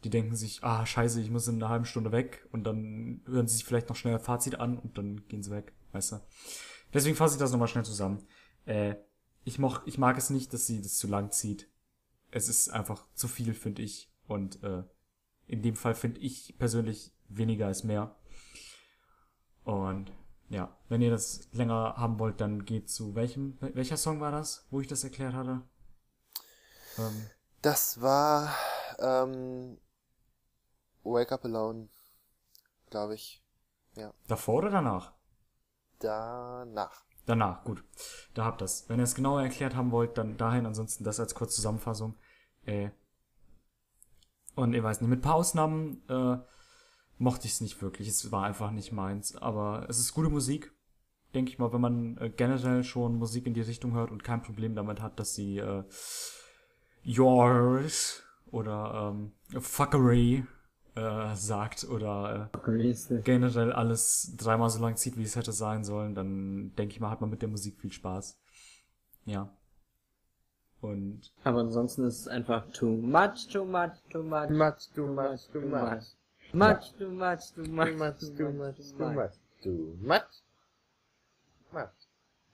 Die denken sich, ah, scheiße, ich muss in einer halben Stunde weg und dann hören sie sich vielleicht noch schnell ein Fazit an und dann gehen sie weg, weißt du. Deswegen fasse ich das nochmal schnell zusammen. Äh, ich, moch, ich mag es nicht, dass sie das zu lang zieht. Es ist einfach zu viel, finde ich. Und äh, in dem Fall finde ich persönlich weniger ist mehr. Und ja, wenn ihr das länger haben wollt, dann geht zu welchem, welcher Song war das, wo ich das erklärt hatte? Ähm, Das war ähm, Wake Up Alone, glaube ich. davor oder danach? Danach. Danach, gut. Da habt das. Wenn ihr es genauer erklärt haben wollt, dann dahin. Ansonsten das als kurze Zusammenfassung. Äh, und ich weiß nicht, mit ein paar Ausnahmen äh, mochte ich es nicht wirklich. Es war einfach nicht meins. Aber es ist gute Musik. Denke ich mal, wenn man äh, generell schon Musik in die Richtung hört und kein Problem damit hat, dass sie äh, yours oder ähm, fuckery äh, sagt oder äh, generell alles dreimal so lang zieht, wie es hätte sein sollen, dann denke ich mal, hat man mit der Musik viel Spaß. Ja. Und Aber ansonsten ist es einfach too much, too much, too much. Much, too much, too much. Much, too much, too Too much, much, too much, too much. Too much. Much.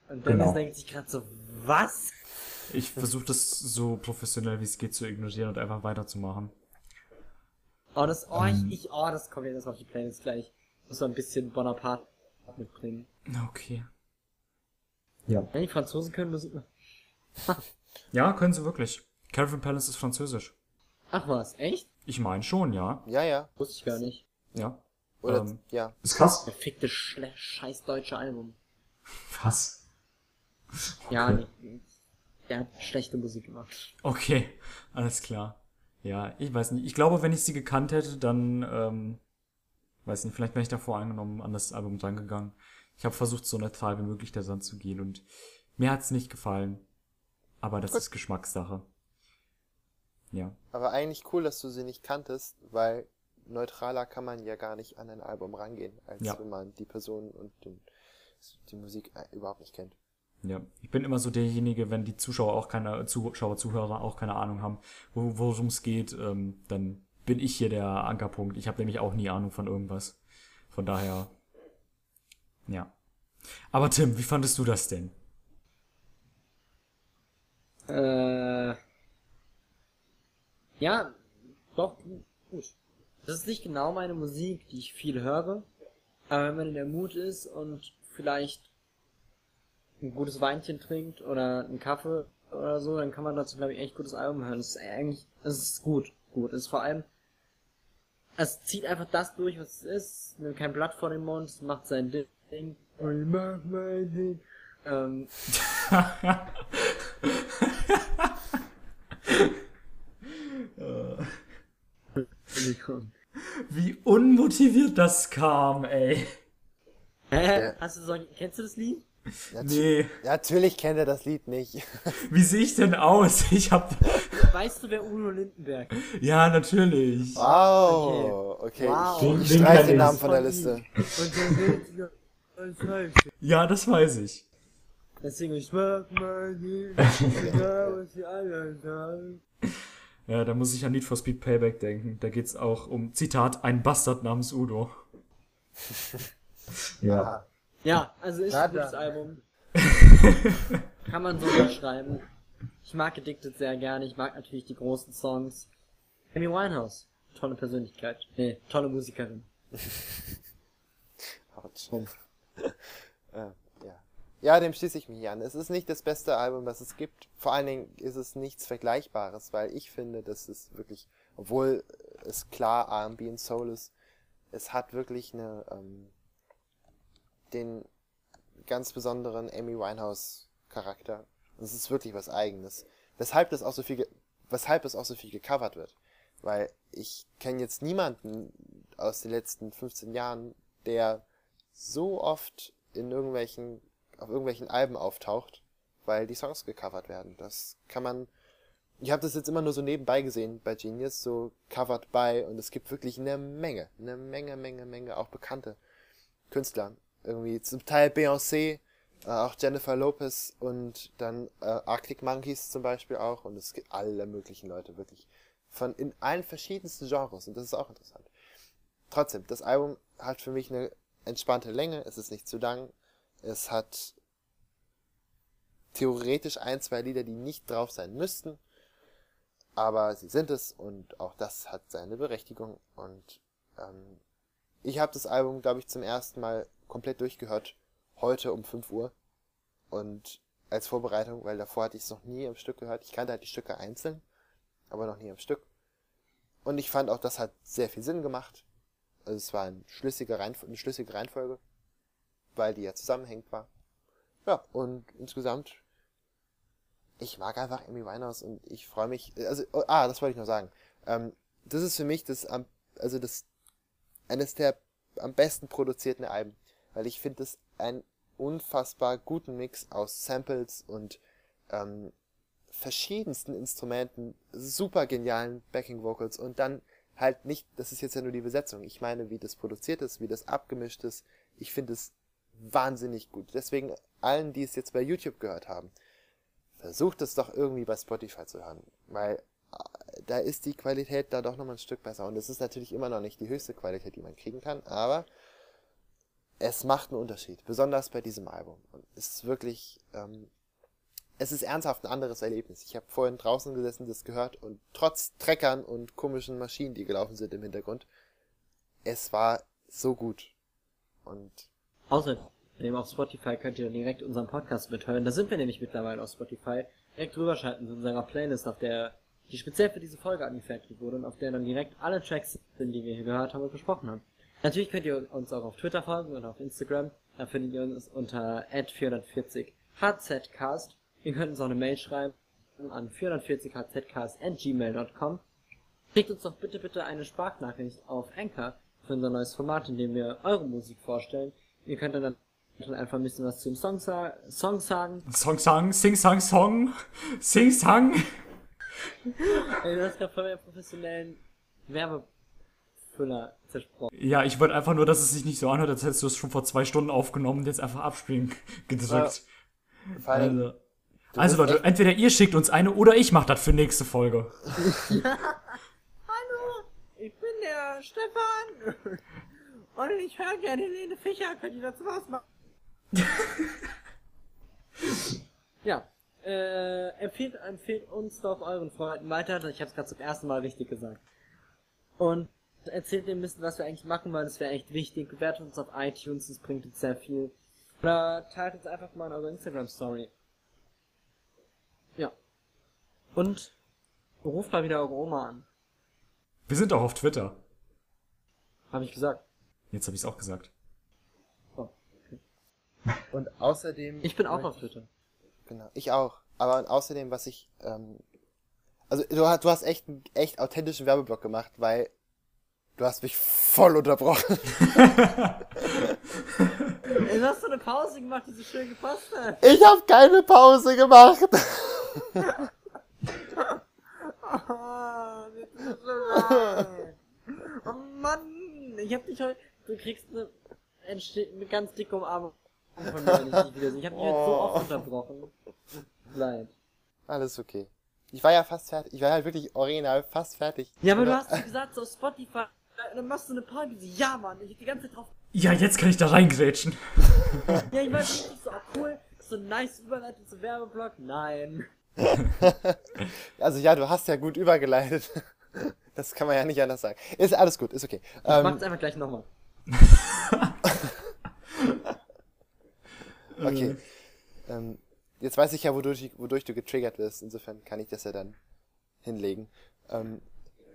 Und Dennis Genau. denkt sich gerade so, was? ich versuche das so professionell wie es geht zu ignorieren und einfach weiterzumachen. Oh, das, oh, Ähm. ich, ich, oh, das kommt jetzt auf die Playlist gleich. Muss so ein bisschen Bonaparte mitbringen. Okay. Wenn die Franzosen können Musik machen. *laughs* Ja, können sie wirklich. Caravan Palace ist französisch. Ach was, echt? Ich meine schon, ja. Ja, ja. Wusste ich gar nicht. Ja. Oder Ähm, ja. Ist krass. Verfickte Schle scheiß deutsche Album. Was? Ja, nee, der hat schlechte Musik gemacht. Okay, alles klar. Ja, ich weiß nicht. Ich glaube, wenn ich sie gekannt hätte, dann, ähm, weiß nicht, vielleicht wäre ich da voreingenommen an das Album drangegangen. Ich habe versucht, so neutral wie möglich da zu gehen und mir hat's nicht gefallen. Aber das ist Geschmackssache. Ja. Aber eigentlich cool, dass du sie nicht kanntest, weil neutraler kann man ja gar nicht an ein Album rangehen, als Ja. wenn man die Person und den, die Musik äh, überhaupt nicht kennt. Ja, ich bin immer so derjenige, wenn die Zuschauer auch keine, Zuschauer, Zuhörer auch keine Ahnung haben, wo, worum es geht, ähm, dann bin ich hier der Ankerpunkt. Ich habe nämlich auch nie Ahnung von irgendwas. Von daher, ja. Aber Tim, wie fandest du das denn? Äh. Ja, doch, gut. Das ist nicht genau meine Musik, die ich viel höre. Aber wenn man in der Mut ist und vielleicht ein gutes Weinchen trinkt oder einen Kaffee oder so, dann kann man dazu, glaube ich, echt gutes Album hören. Es ist eigentlich, es ist gut, gut. Es ist vor allem, es zieht einfach das durch, was es ist. Nimmt kein Blatt vor den Mund, es macht sein Ding. Ich mach mein Ding. Ähm, Wie unmotiviert das kam, ey. Hä? Hast du so, kennst du das Lied? Nee. Natürlich kennt er das Lied nicht. Wie sehe ich denn aus? *laughs* Ich hab. Weißt du, wer Udo Lindenberg ist? Ja, natürlich. Wow, okay. Wow. Ich Den- den streich kenn den ich. Namen von der Liste. Ja, das weiß ich. Deswegen, ich mag egal was die anderen sagen. Ja, da muss ich an Need for Speed Payback denken. Da geht's auch um, Zitat, ein Bastard namens Udo. *laughs* Ja. Ja, also ist Na ein gutes. Album. *laughs* Kann man so unterschreiben. Ich mag Addicted sehr gerne. Ich mag natürlich die großen Songs. Amy Winehouse. Tolle Persönlichkeit. Nee, tolle Musikerin. *laughs* Autsch. *laughs* äh, ja. ja, dem schließe ich mich an. Es ist nicht das beste Album, das es gibt. Vor allen Dingen ist es nichts Vergleichbares, weil ich finde, dass es wirklich, obwohl es klar R&B und Soul ist, es hat wirklich eine, ähm, den ganz besonderen Amy Winehouse Charakter. Und es ist wirklich was Eigenes. Weshalb das auch so viel, weshalb es auch so viel gecovert wird. Weil ich kenne jetzt niemanden aus den letzten 15 Jahren, der so oft in irgendwelchen, auf irgendwelchen Alben auftaucht, weil die Songs gecovert werden. Das kann man, ich habe das jetzt immer nur so nebenbei gesehen bei Genius, so covered by und es gibt wirklich eine Menge, eine Menge, Menge, Menge, auch bekannte Künstler. Irgendwie zum Teil Beyoncé, äh, auch Jennifer Lopez und dann äh, Arctic Monkeys zum Beispiel auch. Und es gibt alle möglichen Leute, wirklich von in allen verschiedensten Genres. Und das ist auch interessant. Trotzdem, das Album hat für mich eine entspannte Länge, es ist nicht zu lang, es hat theoretisch ein, zwei Lieder, die nicht drauf sein müssten, aber sie sind es und auch das hat seine Berechtigung. Und ähm, ich habe das Album, glaube ich, zum ersten Mal komplett durchgehört, heute um 5 Uhr und als Vorbereitung, weil davor hatte ich es noch nie im Stück gehört. Ich kannte halt die Stücke einzeln, aber noch nie im Stück. Und ich fand auch, das hat sehr viel Sinn gemacht. Also es war ein schlüssiger Reihenf eine schlüssige Reihenfolge, weil die ja zusammenhängend war. Ja, und insgesamt, ich mag einfach Amy Winehouse und ich freue mich, also, oh, ah, das wollte ich noch sagen. Ähm, das ist für mich das, also das, eines der am besten produzierten Alben, weil ich finde es einen unfassbar guten Mix aus Samples und ähm, verschiedensten Instrumenten, super genialen Backing Vocals und dann halt nicht, das ist jetzt ja nur die Besetzung, ich meine, wie das produziert ist, wie das abgemischt ist, ich finde es wahnsinnig gut. Deswegen allen, die es jetzt bei YouTube gehört haben, versucht es doch irgendwie bei Spotify zu hören, weil äh, da ist die Qualität da doch nochmal ein Stück besser. Und es ist natürlich immer noch nicht die höchste Qualität, die man kriegen kann, aber es macht einen Unterschied, besonders bei diesem Album. Und es ist wirklich, ähm, es ist ernsthaft ein anderes Erlebnis. Ich habe vorhin draußen gesessen, das gehört und trotz Treckern und komischen Maschinen, die gelaufen sind im Hintergrund, es war so gut. Und Außerdem auf Spotify könnt ihr direkt unseren Podcast mithören. Da sind wir nämlich mittlerweile auf Spotify. Direkt rüberschalten zu unserer Playlist, auf der die speziell für diese Folge angefertigt wurde und auf der dann direkt alle Tracks sind, die wir hier gehört haben und besprochen haben. Natürlich könnt ihr uns auch auf Twitter folgen und auf Instagram. Da findet ihr uns unter @440hzcast. Ihr könnt uns auch eine Mail schreiben an 440hzcast@gmail.com. Schickt uns doch bitte bitte eine Sprachnachricht auf Anchor für unser neues Format, in dem wir eure Musik vorstellen. Ihr könnt dann einfach ein bisschen was zum Song, sa Song sagen. Song, Sang, Sing, Sang, Song, Sing, Sang. Ey, du hast gerade von meinem professionellen Werbefüller zersprochen. Ja, ich wollte einfach nur, dass es sich nicht so anhört, als hättest du es schon vor zwei Stunden aufgenommen und jetzt einfach abspielen *laughs* gedrückt. allem, Also, also Leute, entweder ihr schickt uns eine oder ich mach das für nächste Folge. *laughs* Hallo, ich bin der Stefan. *laughs* Und ich höre gerne Helene Fischer. Könnt ihr dazu was machen? ja, äh, empfehlt, empfehlt uns doch euren Freunden weiter. Ich habe es gerade zum ersten Mal richtig gesagt. Und erzählt dem ein bisschen, was wir eigentlich machen, weil das wäre echt wichtig. Bewertet uns auf iTunes, das bringt uns sehr viel. Oder teilt uns einfach mal in eurer Instagram-Story. Ja. Und ruft mal wieder eure Oma an. Wir sind auch auf Twitter. Habe ich gesagt. Jetzt habe ich es auch gesagt. Oh. und außerdem. Ich bin auch auf Twitter. Genau, ich auch. Aber außerdem, was ich, ähm, also du, hast- du hast echt einen echt authentischen Werbeblock gemacht, weil du hast mich voll unterbrochen. Du hast so eine Pause gemacht, die so schön gepasst hat. Ich habe keine Pause gemacht. Oh, oh Mann, ich hab dich heute. Du kriegst eine, eine ganz dicke Umarmung von mir, wenn ich dich hab dich heute so oft unterbrochen. Leid. Alles okay. Ich war ja fast fertig. Ich war halt wirklich original fast fertig. Ja, aber du hast gesagt, so Spotify, dann machst du eine Party. So, Ja, Mann, ich hab die ganze Zeit drauf. Ja, jetzt kann ich da reingrätschen. Ja, ich war richtig so, cool. So ein nice Überleitung zum Werbeblock. Nein. *laughs* Also ja, du hast ja gut übergeleitet. Das kann man ja nicht anders sagen. Ist alles gut, ist okay. Ich Ähm, mach's einfach gleich nochmal. *laughs* okay. Ähm, jetzt weiß ich ja, wodurch, wodurch du getriggert wirst. Insofern kann ich das ja dann hinlegen. Ähm,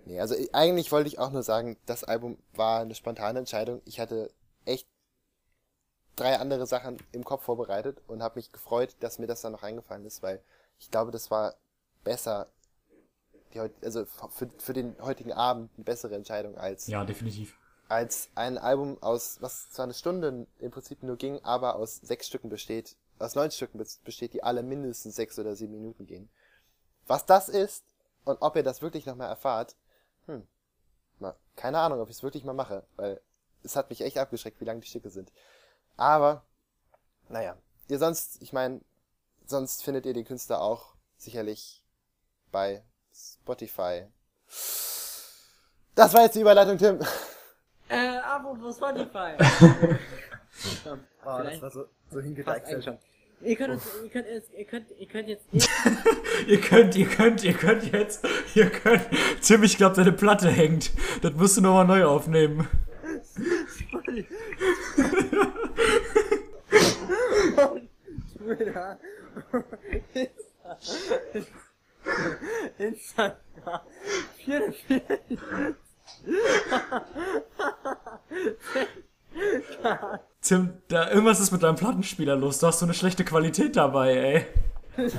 nee, also ich- eigentlich wollte ich auch nur sagen, das Album war eine spontane Entscheidung. Ich hatte echt drei andere Sachen im Kopf vorbereitet und habe mich gefreut, dass mir das dann noch eingefallen ist, weil ich glaube, das war besser, die, also für, für den heutigen Abend eine bessere Entscheidung als Ja, definitiv. als ein Album aus, was zwar eine Stunde im Prinzip nur ging, aber aus sechs Stücken besteht, aus neun Stücken bes- besteht, die alle mindestens sechs oder sieben Minuten gehen. Was das ist und ob ihr das wirklich nochmal erfahrt, mal, keine Ahnung, ob ich es wirklich mal mache, weil es hat mich echt abgeschreckt, wie lang die Stücke sind. Aber, naja, ihr sonst, ich meine, sonst findet ihr den Künstler auch sicherlich bei Spotify. Das war jetzt die Überleitung, Tim. Äh, apropos Spotify. *laughs* Oh, das war so, so hingedeichselt. Ihr könnt uns, ihr könnt, jetzt- ihr könnt, ihr könnt jetzt, *laughs* Ihr könnt, ihr könnt, ihr könnt jetzt, ihr könnt. Tim, ich glaube, deine Platte hängt. Das musst du nochmal neu aufnehmen. Twitter, Instagram, 44, *laughs* Tim, da irgendwas ist mit deinem Plattenspieler los. Du hast so eine schlechte Qualität dabei, ey. *laughs*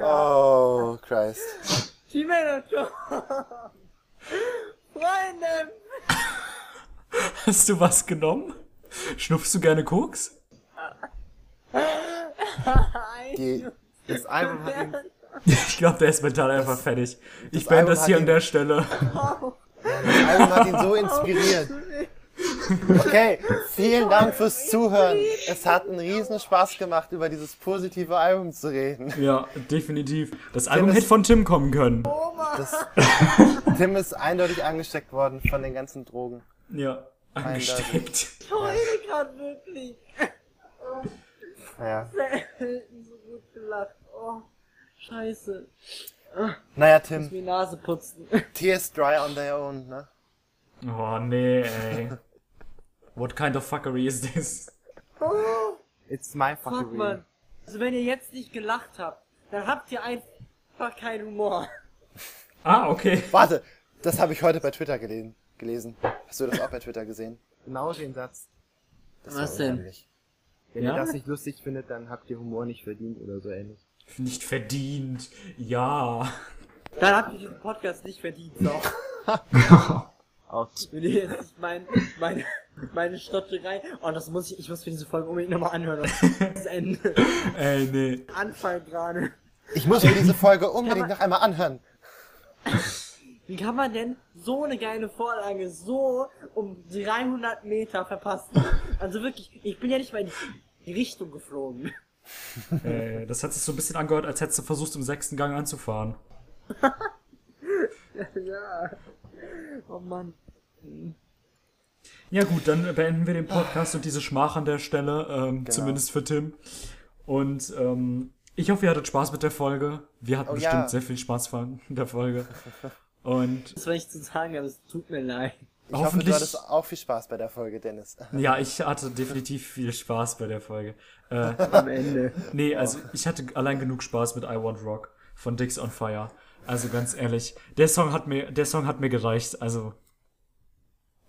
Oh, Christ. gmail.com. Freunde, Hast du was genommen? Schnupfst du gerne Koks? *laughs* Die, das Album hat ihn, Ich glaube, der ist mental einfach fertig. Ich Das beende Album das hier an der Stelle. *laughs* das Album hat ihn so inspiriert. Okay, vielen Dank fürs Zuhören. Es hat einen riesen Spaß gemacht, über dieses positive Album zu reden. Ja, definitiv. Das Album ist- hätte von Tim kommen können. Das, Tim ist eindeutig angesteckt worden von den ganzen Drogen. Ja, angesteckt. ich heule grad wirklich. Naja, Selten so gut gelacht. Oh, scheiße. naja Tim, Die Nase putzen. *laughs* tears dry on their own, ne? Oh, nee, ey. What kind of fuckery is this? *laughs* It's my Fuck, man. Also wenn ihr jetzt nicht gelacht habt, dann habt ihr einfach keinen Humor. Ah, okay. Warte, das habe ich heute bei Twitter gelesen. gelesen. Hast du das auch bei Twitter gesehen? Genau den Satz. Das Was denn? Wenn Ja? ihr das nicht lustig findet, dann habt ihr Humor nicht verdient oder so ähnlich. Nicht verdient. Ja. Dann habt ihr diesen Podcast nicht verdient, so. *laughs* Auch. Wenn ihr jetzt nicht mein, meine, meine Stotterei, oh, das muss ich, ich muss für diese Folge unbedingt nochmal anhören. Das Ende. Ey, *laughs* nee. Anfang gerade. Ich muss mir diese Folge unbedingt noch einmal anhören. Wie kann man denn so eine geile Vorlage so um 300 Meter verpassen? Also wirklich, ich bin ja nicht mal in die Richtung geflogen. *laughs* Äh, das hat sich so ein bisschen angehört, als hättest du versucht, im sechsten Gang anzufahren. *laughs* ja. Oh Mann. Ja gut, dann beenden wir den Podcast und diese Schmach an der Stelle, ähm, Genau. zumindest für Tim. Und ähm, ich hoffe, ihr hattet Spaß mit der Folge. Wir hatten Oh, bestimmt ja. sehr viel Spaß von der Folge. Und Das war nicht zu sagen, aber es tut mir leid. Ich hoffe, Hoffentlich- du hattest auch viel Spaß bei der Folge, Dennis. *laughs* ja, ich hatte definitiv viel Spaß bei der Folge. Äh, Am Ende. nee, also ich hatte allein genug Spaß mit I Want Rock von Dix on Fire. Also ganz ehrlich, der Song hat mir, der Song hat mir gereicht. Also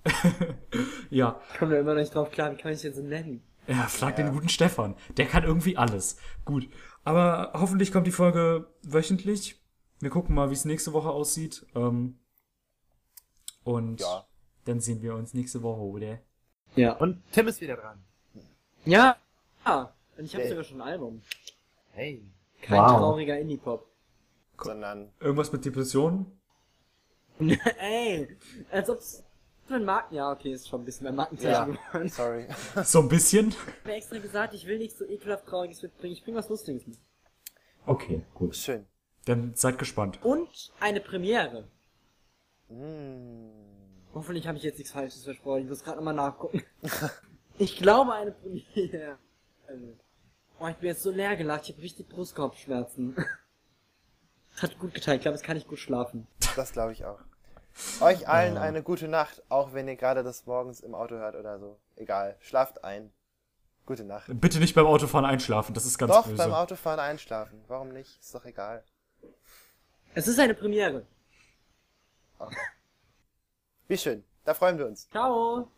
*laughs* Ja, Ich komme da immer noch nicht drauf klar, wie kann ich den so nennen? Ja, frag den guten Stefan. Der kann irgendwie alles. Gut. Aber hoffentlich kommt die Folge wöchentlich. Wir gucken mal, wie es nächste Woche aussieht. Ähm, und Ja. Dann sehen wir uns nächste Woche, oder? Ja. Und Tim ist wieder dran. Ja. Ah, und ich habe Hey. sogar schon ein Album. Hey. Kein Wow. trauriger Indie-Pop. Sondern, Irgendwas mit Depressionen? *laughs* Ey, als ob's ein Marken... Ja, okay, ist schon ein bisschen mehr Markenzeichen ja, geworden. sorry. So ein bisschen? *laughs* Ich hab mir extra gesagt, ich will nichts so ekelhaft Trauriges mitbringen. Ich bring was Lustiges mit. Okay, gut. Schön. Dann seid gespannt. Und eine Premiere. Mm. Hoffentlich habe ich jetzt nichts Falsches versprochen. Ich muss gerade nochmal nachgucken. *laughs* ich glaube eine Premiere. *laughs* Oh, ich bin jetzt so leer gelacht. Ich habe richtig Brustkorbschmerzen. *laughs* Hat gut getan. Ich glaube, jetzt kann ich gut schlafen. Das glaube ich auch. Euch allen eine gute Nacht, auch wenn ihr gerade das morgens im Auto hört oder so. Egal, schlaft ein. Gute Nacht. Bitte nicht beim Autofahren einschlafen, das ist ganz Doch, böse. beim Autofahren einschlafen. Warum nicht? Ist doch egal. Es ist eine Premiere. Wie schön. Da freuen wir uns. Ciao.